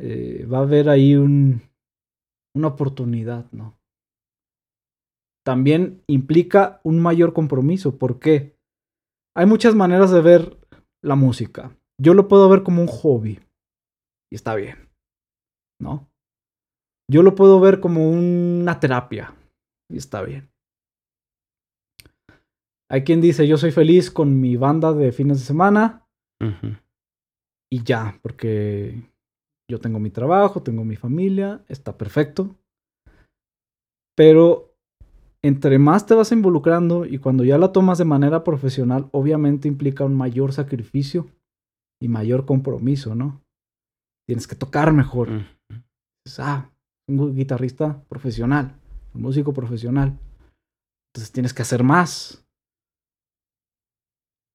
S2: eh, va a haber ahí un, una oportunidad, ¿no? También implica un mayor compromiso. ¿Por qué? Hay muchas maneras de ver la música. Yo lo puedo ver como un hobby. Y está bien. ¿No? Yo lo puedo ver como una terapia. Y está bien. Hay quien dice, yo soy feliz con mi banda de fines de semana y ya, porque yo tengo mi trabajo, tengo mi familia, está perfecto. Pero entre más te vas involucrando y cuando ya la tomas de manera profesional, obviamente implica un mayor sacrificio y mayor compromiso, ¿no? Tienes que tocar mejor. Dices, ah, un guitarrista profesional, un músico profesional. Entonces tienes que hacer más.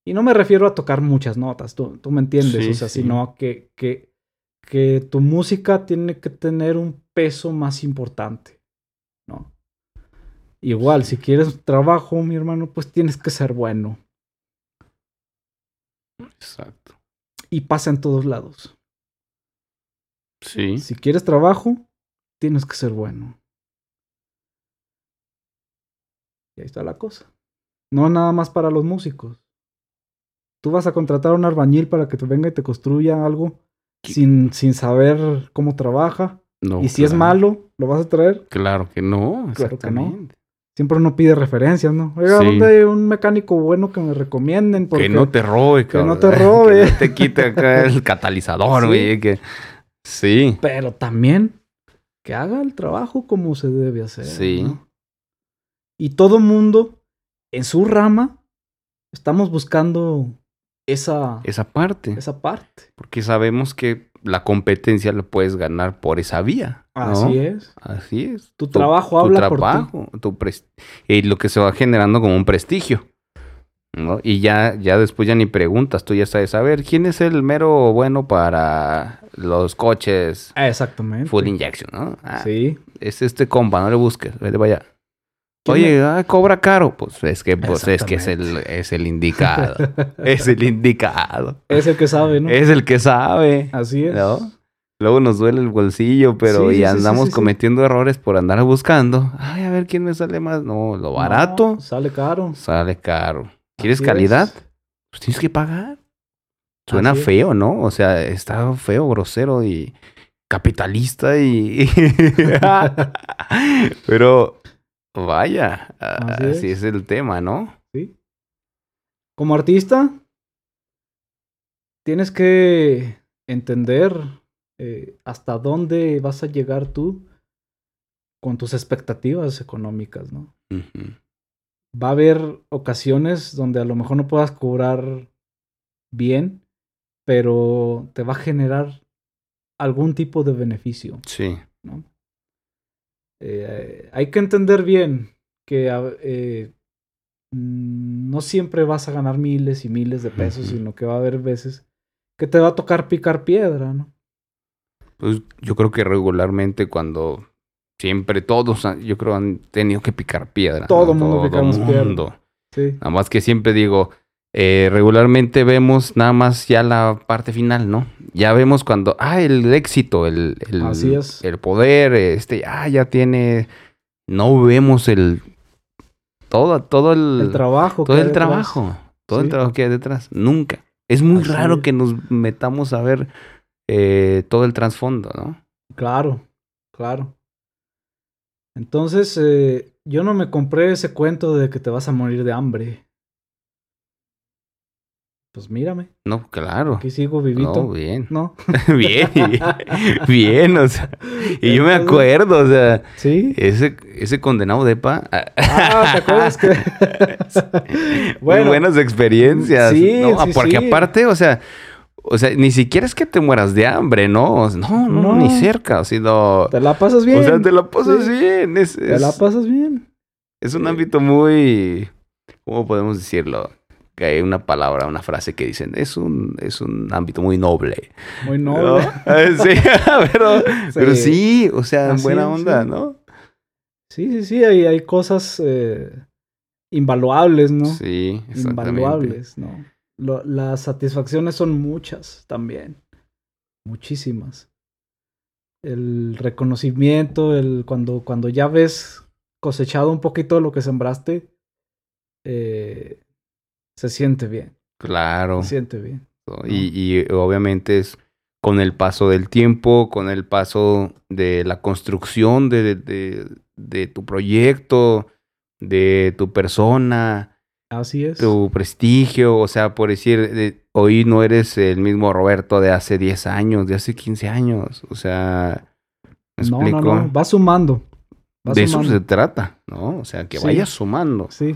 S2: Y no me refiero a tocar muchas notas, tú, tú me entiendes,
S1: Sí,
S2: o sea,
S1: sí.
S2: sino que, que, que tu música tiene que tener un peso más importante, ¿no? Igual, si quieres trabajo, mi hermano, pues tienes que ser bueno.
S1: Exacto.
S2: Y pasa en todos lados.
S1: Sí.
S2: Si quieres trabajo, tienes que ser bueno. Y ahí está la cosa. No nada más para los músicos. Tú vas a contratar a un albañil para que te venga y te construya algo sin, sin saber cómo trabaja.
S1: No,
S2: y si es malo, ¿lo vas a traer?
S1: Claro que no.
S2: Claro que no. Siempre uno pide referencias, ¿no? Oiga,
S1: Sí.
S2: ¿dónde hay un mecánico bueno que me recomienden? Porque...
S1: Que no te robe,
S2: que no
S1: cabrón.
S2: te robe. [laughs]
S1: Que no te quite acá el [laughs] catalizador,
S2: Sí.
S1: güey. Que... Sí.
S2: Pero también que haga el trabajo como se debe hacer.
S1: Sí.
S2: ¿no? Y todo mundo, en su rama, estamos buscando esa,
S1: Esa parte.
S2: esa parte.
S1: Porque sabemos que la competencia la puedes ganar por esa vía. ¿no?
S2: Así es.
S1: Así es.
S2: Tu trabajo habla por ti.
S1: trabajo, tu pres- y lo que se va generando como un prestigio. ¿no? Y ya, ya después ya ni preguntas, tú ya sabes, a ver, ¿quién es el mero bueno para los coches
S2: Ah, Exactamente.
S1: full injection, no? Ah,
S2: Sí.
S1: Es este compa, no le busques, vete para allá. Oye, ah, cobra caro. Pues es que, pues es que es el, es el indicado. es el indicado.
S2: Es el que sabe, ¿no?
S1: Es el que sabe.
S2: Así es.
S1: ¿no? Luego nos duele el bolsillo, pero
S2: Sí,
S1: y andamos
S2: sí, sí.
S1: cometiendo errores por andar buscando. Ay, a ver quién me sale más. No, lo barato
S2: No, sale caro.
S1: sale caro. ¿Quieres
S2: Así
S1: calidad?
S2: es.
S1: Pues tienes que pagar. Suena
S2: Así
S1: feo, ¿no? O sea, está feo, grosero y capitalista y... [laughs] [laughs] [laughs] Pero vaya,
S2: Así
S1: así
S2: es.
S1: es el tema, ¿no?
S2: Sí. Como artista, tienes que entender eh, hasta dónde vas a llegar tú con tus expectativas económicas, ¿no? Va a haber ocasiones donde a lo mejor no puedas cobrar bien, pero te va a generar algún tipo de beneficio.
S1: Sí,
S2: ¿no? Eh, hay que entender bien que eh, no siempre vas a ganar miles y miles de pesos, sino que va a haber veces que te va a tocar picar piedra, ¿no?
S1: pues yo creo que regularmente cuando siempre todos, han- yo creo, han tenido que picar piedra.
S2: Todo
S1: ¿no?
S2: mundo picamos piedra.
S1: mundo.
S2: Sí,
S1: Nada más que siempre digo, eh, regularmente vemos nada más ya la parte final, ¿no? Ya vemos cuando, ah, el éxito, el, el,
S2: Así es.
S1: el poder, este, ah, ya tiene, no vemos el, todo, todo el,
S2: el trabajo.
S1: todo el
S2: detrás.
S1: trabajo, todo el trabajo que hay detrás, nunca. Es muy
S2: Así
S1: raro
S2: es.
S1: que nos metamos a ver eh, todo el trasfondo, ¿no?
S2: Claro, claro. Entonces, eh, yo no me compré ese cuento de que te vas a morir de hambre. Pues mírame,
S1: No, claro.
S2: aquí sigo
S1: No,
S2: vivito.
S1: bien.
S2: ¿No? [laughs]
S1: bien, [laughs] bien, o sea. Y yo me acuerdo, o sea,
S2: Sí.
S1: ese, ese condenado de pa.
S2: Ah, ¿te acuerdas que? [laughs]
S1: Muy buenas experiencias.
S2: sí,
S1: ¿no?
S2: sí,
S1: Porque
S2: sí.
S1: aparte, o sea, o sea, ni siquiera es que te mueras de hambre, ¿no? No, no,
S2: No.
S1: ni cerca, sino.
S2: Te la pasas bien.
S1: O sea, te la pasas
S2: Sí.
S1: bien. Es,
S2: Te la pasas bien.
S1: es un ámbito muy. ¿Cómo podemos decirlo? Que hay una palabra, una frase que dicen, es un, es un ámbito muy noble.
S2: Muy
S1: ¿no? [laughs]
S2: noble. [laughs]
S1: sí, pero, pero
S2: Sí.
S1: sí, o sea,
S2: Así
S1: buena onda,
S2: sí.
S1: ¿no?
S2: Sí, sí, sí, hay, hay cosas eh, invaluables, ¿no?
S1: Sí, exactamente.
S2: Invaluables, ¿no? Lo- las satisfacciones son muchas también. Muchísimas. El reconocimiento, el cuando, cuando ya ves cosechado un poquito lo que sembraste, eh, se siente bien.
S1: Claro.
S2: Se siente bien.
S1: Y, y obviamente es con el paso del tiempo, con el paso de la construcción de, de, de tu proyecto, de tu persona,
S2: Así es.
S1: tu prestigio, o sea, por decir, de- hoy no eres el mismo Roberto de hace 10 años, de hace 15 años, o sea, ¿me
S2: no,
S1: explico?
S2: no, no. Va sumando. Va
S1: de eso se trata, ¿no? O sea, que
S2: Sí.
S1: vayas sumando,
S2: Sí.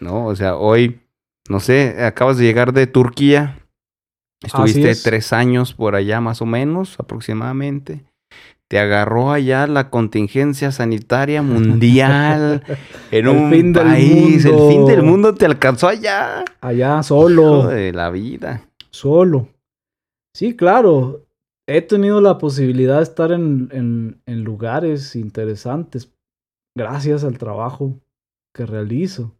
S1: ¿no? O sea, hoy, no sé, acabas de llegar de Turquía, estuviste
S2: es.
S1: tres años por allá más o menos, aproximadamente. Te agarró allá la contingencia sanitaria [laughs] mundial en
S2: El
S1: un
S2: fin del
S1: país. El
S2: mundo.
S1: fin del mundo te alcanzó allá.
S2: Allá,
S1: Hijo
S2: solo.
S1: de la vida.
S2: Solo. Sí, claro. He tenido la posibilidad de estar en, en, en lugares interesantes gracias al trabajo que realizo.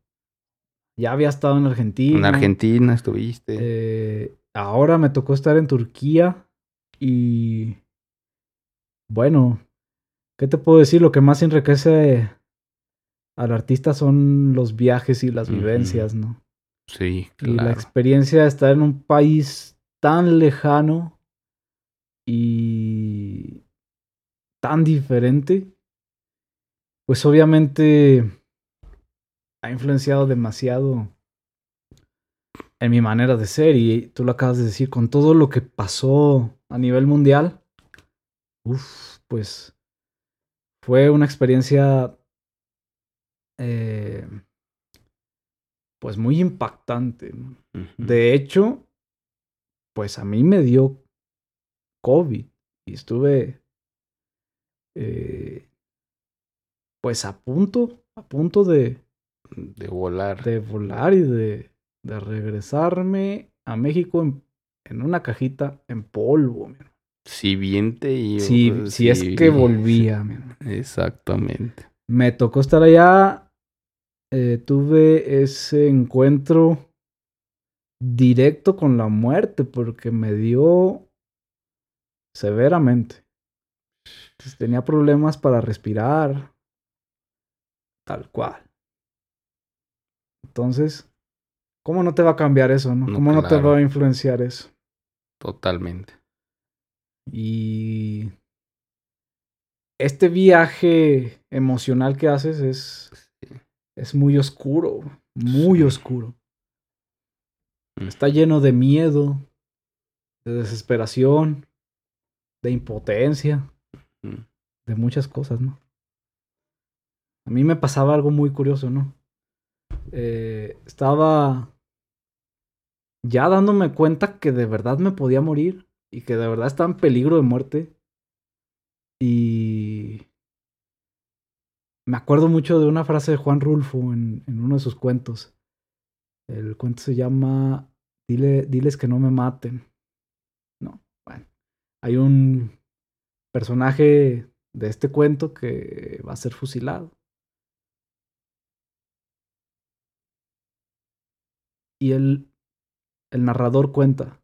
S2: Ya había estado en Argentina.
S1: En Argentina estuviste.
S2: Eh, ahora me tocó estar en Turquía y bueno, ¿qué te puedo decir? Lo que más enriquece al artista son los viajes y las vivencias, ¿no?
S1: sí,
S2: Y la
S1: claro.
S2: experiencia de estar en un país tan lejano y tan diferente, pues obviamente ha influenciado demasiado en mi manera de ser y tú lo acabas de decir, con todo lo que pasó a nivel mundial, uf, pues fue una experiencia eh, pues muy impactante. De hecho, pues a mí me dio COVID y estuve eh, pues a punto, a punto de,
S1: de volar.
S2: de volar y de, de regresarme a México en, en una cajita en polvo.
S1: Si bien te iba,
S2: Si, si es
S1: sí.
S2: que volvía. mi hermano. [laughs]
S1: Exactamente.
S2: Me tocó estar allá eh, tuve ese encuentro directo con la muerte porque me dio severamente. tenía problemas para respirar, tal cual. Entonces, ¿cómo no te va a cambiar eso, no? ¿Cómo no te va a influenciar eso?
S1: Totalmente.
S2: Y este viaje emocional que haces es, es muy oscuro, muy oscuro. Mm. Está lleno de miedo, de desesperación, de impotencia, mm. de muchas cosas, ¿no? A mí me pasaba algo muy curioso, ¿no? Eh, estaba ya dándome cuenta que de verdad me podía morir y que de verdad estaba en peligro de muerte. Y me acuerdo mucho de una frase de Juan Rulfo en, uno de sus cuentos. El cuento se llama Dile, Diles que no me maten. No, bueno. Hay un personaje de este cuento que va a ser fusilado. Y el, el narrador cuenta.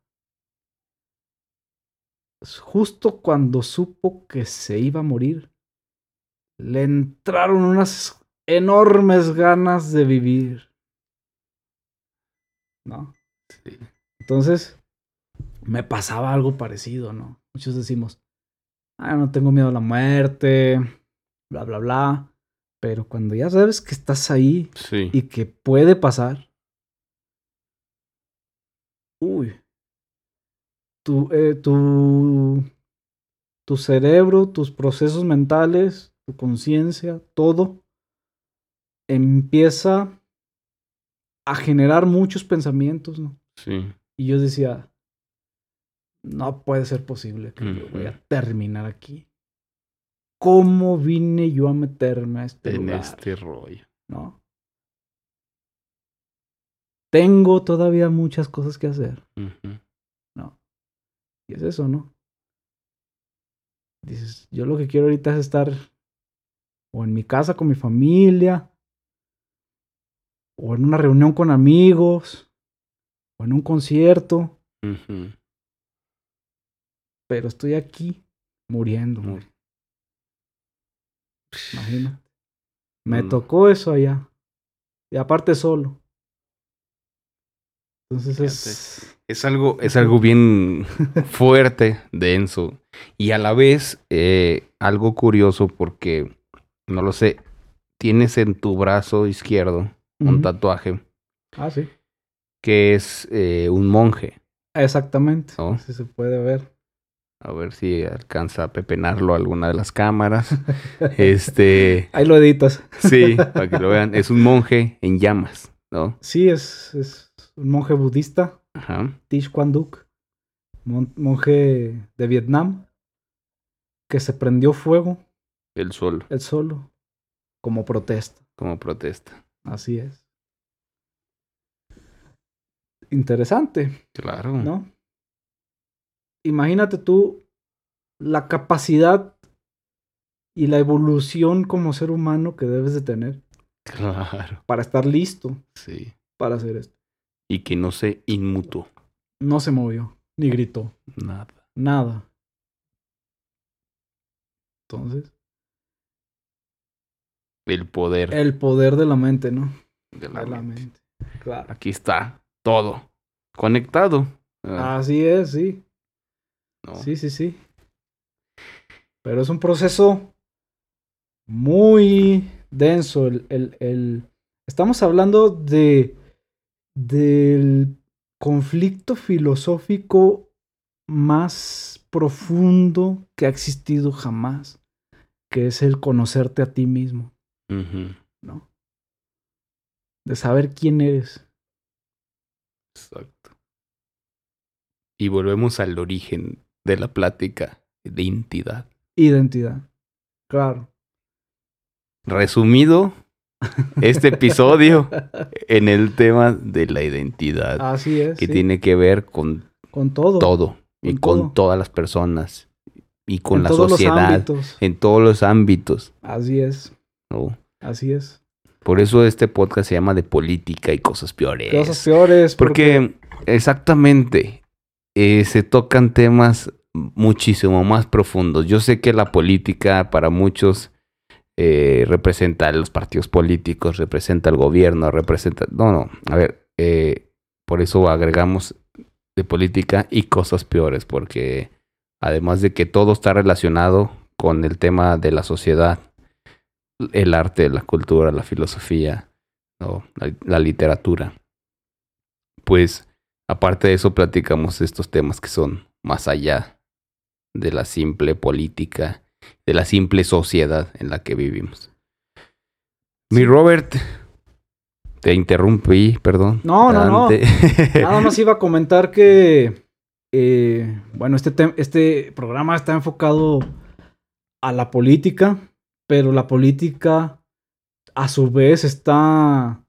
S2: Justo cuando supo que se iba a morir, le entraron unas enormes ganas de vivir. ¿No? Sí. Entonces, me pasaba algo parecido, ¿no? Muchos decimos, ah, no tengo miedo a la muerte, bla, bla, bla. Pero cuando ya sabes que estás ahí y que puede pasar, uy, tu, eh, tu, tu cerebro, tus procesos mentales, tu conciencia, todo empieza a generar muchos pensamientos, ¿no?
S1: Sí.
S2: Y yo decía, no puede ser posible que yo voy a terminar aquí. ¿Cómo vine yo a meterme a este
S1: en este rollo?
S2: ¿No? Tengo todavía muchas cosas que hacer. No. Y es eso, ¿no? Dices, yo lo que quiero ahorita es estar o en mi casa con mi familia, o en una reunión con amigos, o en un concierto. Pero estoy aquí muriendo. Imagínate. Me mm. tocó eso allá. Y aparte solo. Entonces
S1: es... algo, es algo bien [laughs] fuerte, denso. Y a la vez, eh, algo curioso porque, no lo sé, tienes en tu brazo izquierdo un tatuaje.
S2: Ah, sí.
S1: Que es eh, un monje.
S2: Exactamente. ¿no? se puede ver.
S1: A ver si alcanza a pepenarlo alguna de las cámaras. [laughs] este. [laughs]
S2: Ahí lo editas.
S1: sí, para que lo vean. Es un monje en llamas, ¿no?
S2: Sí, es, es un monje budista, Ajá. Tish Quan Duc, monje de Vietnam, que se prendió fuego.
S1: El solo.
S2: El solo. Como protesta.
S1: Como protesta.
S2: Así es. Interesante.
S1: Claro.
S2: ¿No? Imagínate tú la capacidad y la evolución como ser humano que debes de tener.
S1: Claro.
S2: Para estar listo.
S1: Sí.
S2: Para hacer esto.
S1: Y que no se inmutó.
S2: No se movió, ni gritó.
S1: Nada.
S2: Nada. Entonces.
S1: El poder.
S2: El poder de la mente, ¿no?
S1: De la, mente. Claro. Aquí está todo conectado.
S2: Ah. Así es, sí. Sí, sí, sí. Pero es un proceso muy denso. el, el... Estamos hablando de del conflicto filosófico más profundo que ha existido jamás, que es el conocerte a ti mismo, ¿no? De saber quién eres.
S1: Exacto. Y volvemos al origen de la plática, de identidad.
S2: Identidad, claro.
S1: Resumido, este episodio en el tema de la identidad.
S2: Así es.
S1: Que tiene que ver con,
S2: con todo.
S1: Todo. y con todas las personas. Y con la sociedad. En todos los ámbitos.
S2: Así es. Así es.
S1: Por eso este podcast se llama de política y cosas peores.
S2: Cosas peores.
S1: Porque, exactamente, eh, se tocan temas muchísimo más profundos. Yo sé que la política para muchos eh, representa a los partidos políticos, representa al gobierno, representa... No, no, a ver, eh, por eso agregamos de política y cosas peores, porque además de que todo está relacionado con el tema de la sociedad, el arte, la cultura, la filosofía, la, la literatura, pues aparte de eso platicamos estos temas que son más allá de la simple política, de la simple sociedad en la que vivimos. Mi Robert, te interrumpí, perdón.
S2: No, no, no. [laughs] Nada más iba a comentar que, eh, bueno, este, este programa está enfocado a la política, pero la política a su vez está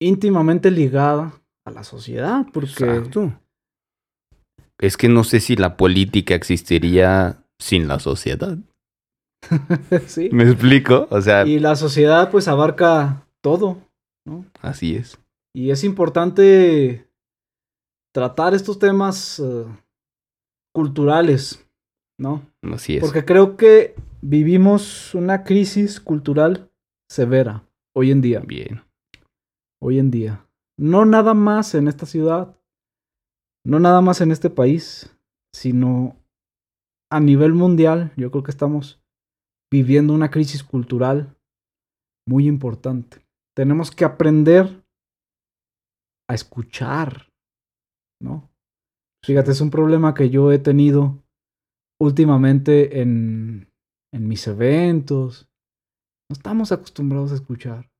S2: íntimamente ligada a la sociedad, porque Exacto.
S1: Es que no sé si la política existiría sin la sociedad. [laughs] sí. ¿Me explico? O sea.
S2: Y la sociedad, pues, abarca todo, ¿no?
S1: Así es.
S2: Y es importante tratar estos temas eh, culturales, ¿no?
S1: Así es.
S2: Porque creo que vivimos una crisis cultural severa hoy en día.
S1: Bien.
S2: Hoy en día. No nada más en esta ciudad, no nada más en este país, sino a nivel mundial, yo creo que estamos viviendo una crisis cultural muy importante. Tenemos que aprender a escuchar, ¿no? Fíjate, es un problema que yo he tenido últimamente en, en mis eventos. No estamos acostumbrados a escuchar.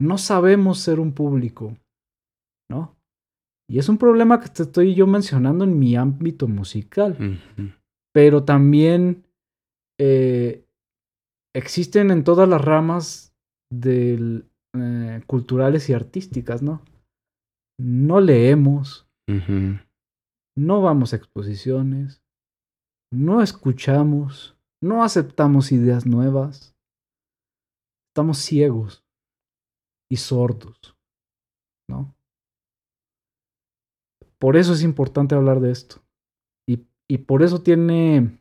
S2: No sabemos ser un público, ¿no? Y es un problema que te estoy yo mencionando en mi ámbito musical. Pero también eh, existen en todas las ramas del, eh, culturales y artísticas, ¿no? No leemos, no vamos a exposiciones, no escuchamos, no aceptamos ideas nuevas. Estamos ciegos y sordos, ¿no? Por eso es importante hablar de esto. Y, y por eso tiene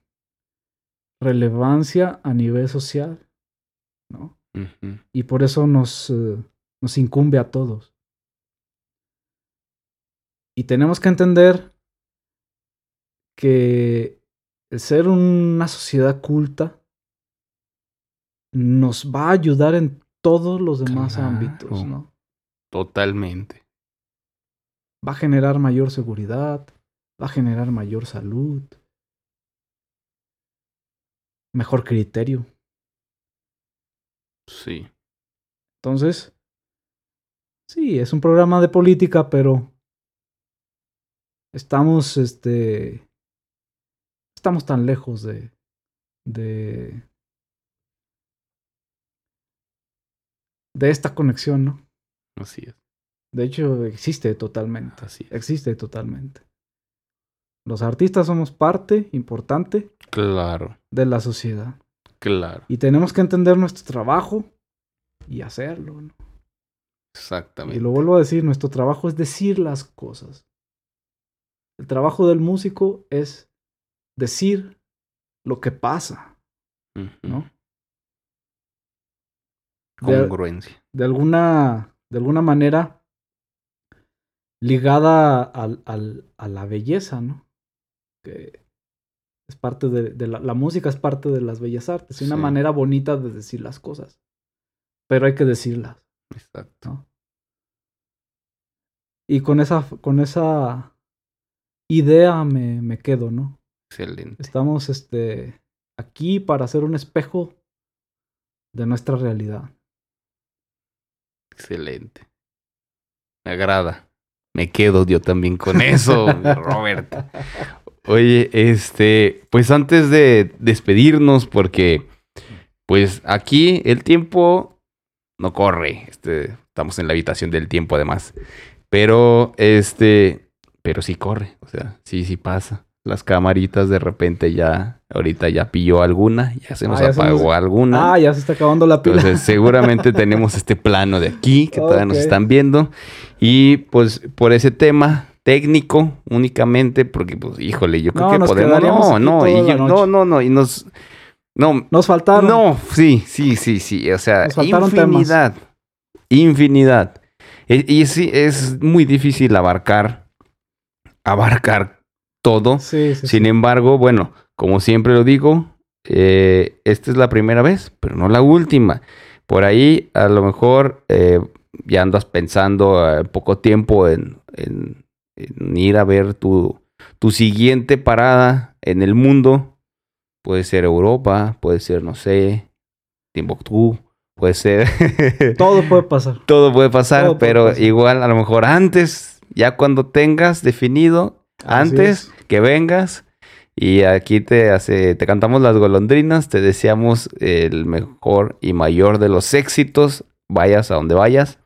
S2: relevancia a nivel social, ¿no? Y por eso nos, eh, nos incumbe a todos. Y tenemos que entender que el ser una sociedad culta nos va a ayudar en todos los demás ámbitos, ¿no?
S1: Totalmente
S2: va a generar mayor seguridad, va a generar mayor salud, mejor criterio.
S1: Sí.
S2: Entonces, sí, es un programa de política, pero estamos, este, estamos tan lejos de, de, de esta conexión, ¿no?
S1: Así es.
S2: De hecho, existe totalmente.
S1: Así
S2: Existe totalmente. Los artistas somos parte importante.
S1: Claro.
S2: De la sociedad.
S1: Claro.
S2: Y tenemos que entender nuestro trabajo y hacerlo. ¿no?
S1: Exactamente.
S2: Y lo vuelvo a decir, nuestro trabajo es decir las cosas. El trabajo del músico es decir lo que pasa. ¿No?
S1: Congruencia.
S2: de, alguna, de alguna manera, ligada al, al, a la belleza, ¿no? Que es parte de, la, música es parte de las bellas artes, es una manera bonita de decir las cosas, pero hay que decirlas.
S1: Exacto.
S2: Y con esa, con esa idea me, me quedo, ¿no?
S1: Excelente.
S2: Estamos este, aquí para hacer un espejo de nuestra realidad.
S1: Excelente. Me agrada me quedo yo también con eso, [laughs] Robert. Oye, este, pues antes de despedirnos, porque pues aquí el tiempo no corre. Este, estamos en la habitación del tiempo además. Pero este, pero sí corre, o sea, sí, sí pasa. Las camaritas de repente ya, ahorita ya pilló alguna, ya se nos
S2: Ah, se
S1: apagó
S2: nos-
S1: alguna.
S2: Ah, ya se está acabando la pila.
S1: Entonces, seguramente [laughs] tenemos este plano de aquí que todavía nos están viendo. Y pues por ese tema técnico únicamente, porque pues, híjole, yo creo
S2: No,
S1: que
S2: nos
S1: podemos. No, no, y yo- no, no, no, y nos. No,
S2: Nos faltaron.
S1: no, sí, sí, sí, sí. O sea,
S2: Nos
S1: infinidad. Infinidad. E- Y, sí, es muy difícil abarcar, abarcar todo.
S2: Sí, sí.
S1: Sin
S2: sí.
S1: embargo, bueno, como siempre lo digo, eh, esta es la primera vez, pero no la última. Por ahí, a lo mejor, eh, ya andas pensando eh, poco tiempo en, en- en ir a ver tu, tu siguiente parada en el mundo. Puede ser Europa, puede ser, no sé, Timbuktu, puede ser... [laughs]
S2: Todo puede pasar.
S1: Todo puede pasar,
S2: Todo puede
S1: pero
S2: pasar.
S1: igual a lo mejor antes, ya cuando tengas definido,
S2: Así
S1: antes
S2: es.
S1: Que vengas y aquí te hace, te cantamos las golondrinas, te deseamos el mejor y mayor de los éxitos, vayas a donde vayas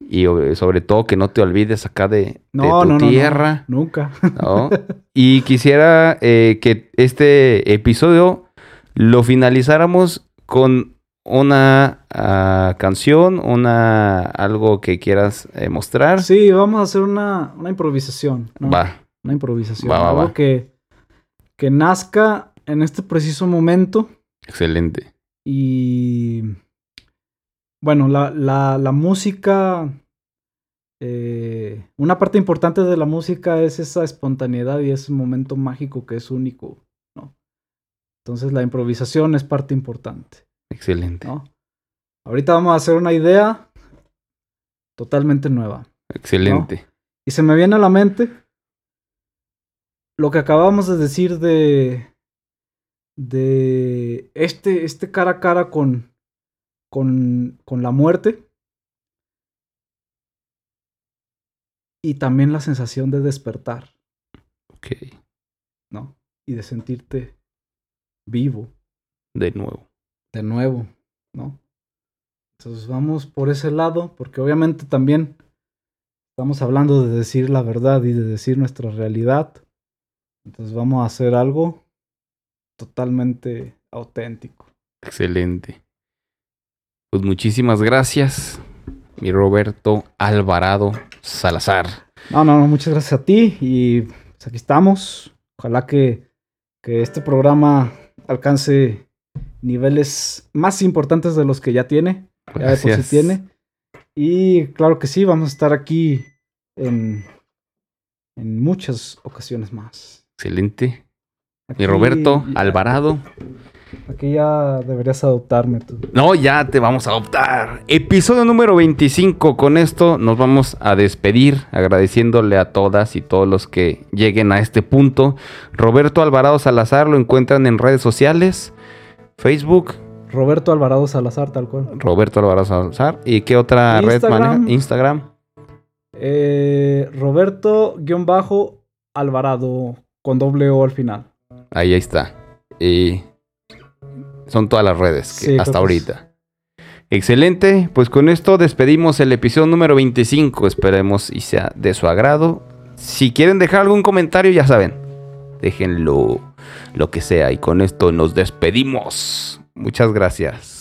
S1: y sobre todo que no te olvides acá de, de
S2: No,
S1: tu
S2: no, no, no.
S1: tierra,
S2: Nunca. [laughs]
S1: Y quisiera eh, que este episodio lo finalizáramos con una ah, canción, una algo que quieras eh, mostrar.
S2: Sí, vamos a hacer una, una improvisación.
S1: Va,
S2: Una improvisación.
S1: Va, va,
S2: algo
S1: va.
S2: Que, que nazca en este preciso momento.
S1: excelente.
S2: Y bueno, la, la, la música, eh, una parte importante de la música es esa espontaneidad y ese momento mágico que es único, ¿no? Entonces la improvisación es parte importante,
S1: Excelente.
S2: ¿no? Ahorita vamos a hacer una idea totalmente nueva.
S1: Excelente.
S2: Y se me viene a la mente lo que acabamos de decir de, de este, este cara a cara con, con, con la muerte. Y también la sensación de despertar,
S1: Ok.
S2: ¿no? Y de sentirte vivo
S1: De nuevo.
S2: de nuevo, ¿no? Entonces vamos por ese lado, porque obviamente también estamos hablando de decir la verdad y de decir nuestra realidad. Entonces vamos a hacer algo totalmente auténtico.
S1: Excelente. Pues muchísimas gracias, mi Roberto Alvarado Salazar.
S2: No, no, no, muchas gracias a ti y pues aquí estamos. Ojalá que, que este programa alcance niveles más importantes de los que ya tiene. Ya de por sí
S1: Gracias.
S2: tiene. Y claro que sí, vamos a estar aquí en, en muchas ocasiones más.
S1: Excelente.
S2: Aquí-
S1: Roberto Alvarado.
S2: Aquí ya deberías adoptarme tú.
S1: No, ya te vamos a adoptar. Episodio número 25. Con esto nos vamos a despedir agradeciéndole a todas y todos los que lleguen a este punto. Roberto Alvarado Salazar lo encuentran en redes sociales, Facebook,
S2: Roberto Alvarado Salazar, tal cual.
S1: Roberto Alvarado Salazar. ¿Y qué otra red maneja? Instagram.
S2: Eh, Roberto-Alvarado con doble O al final.
S1: Ahí está. Y son todas las redes que
S2: Sí,
S1: hasta
S2: es-
S1: ahorita. Excelente, pues con esto despedimos el episodio número 25. Esperemos y sea de su agrado. Si quieren dejar algún comentario, ya saben, déjenlo lo que sea. Y con esto nos despedimos. Muchas gracias.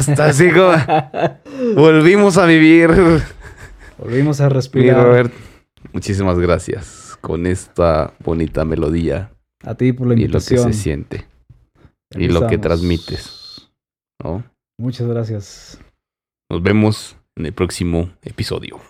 S1: Hasta así como... Volvimos a vivir.
S2: Volvimos a
S1: Mi
S2: respirar.
S1: Robert, muchísimas gracias con esta bonita melodía
S2: A ti por la
S1: y lo que
S2: invitación.
S1: se siente y lo que transmites. ¿no?
S2: Muchas gracias.
S1: Nos vemos en el próximo episodio.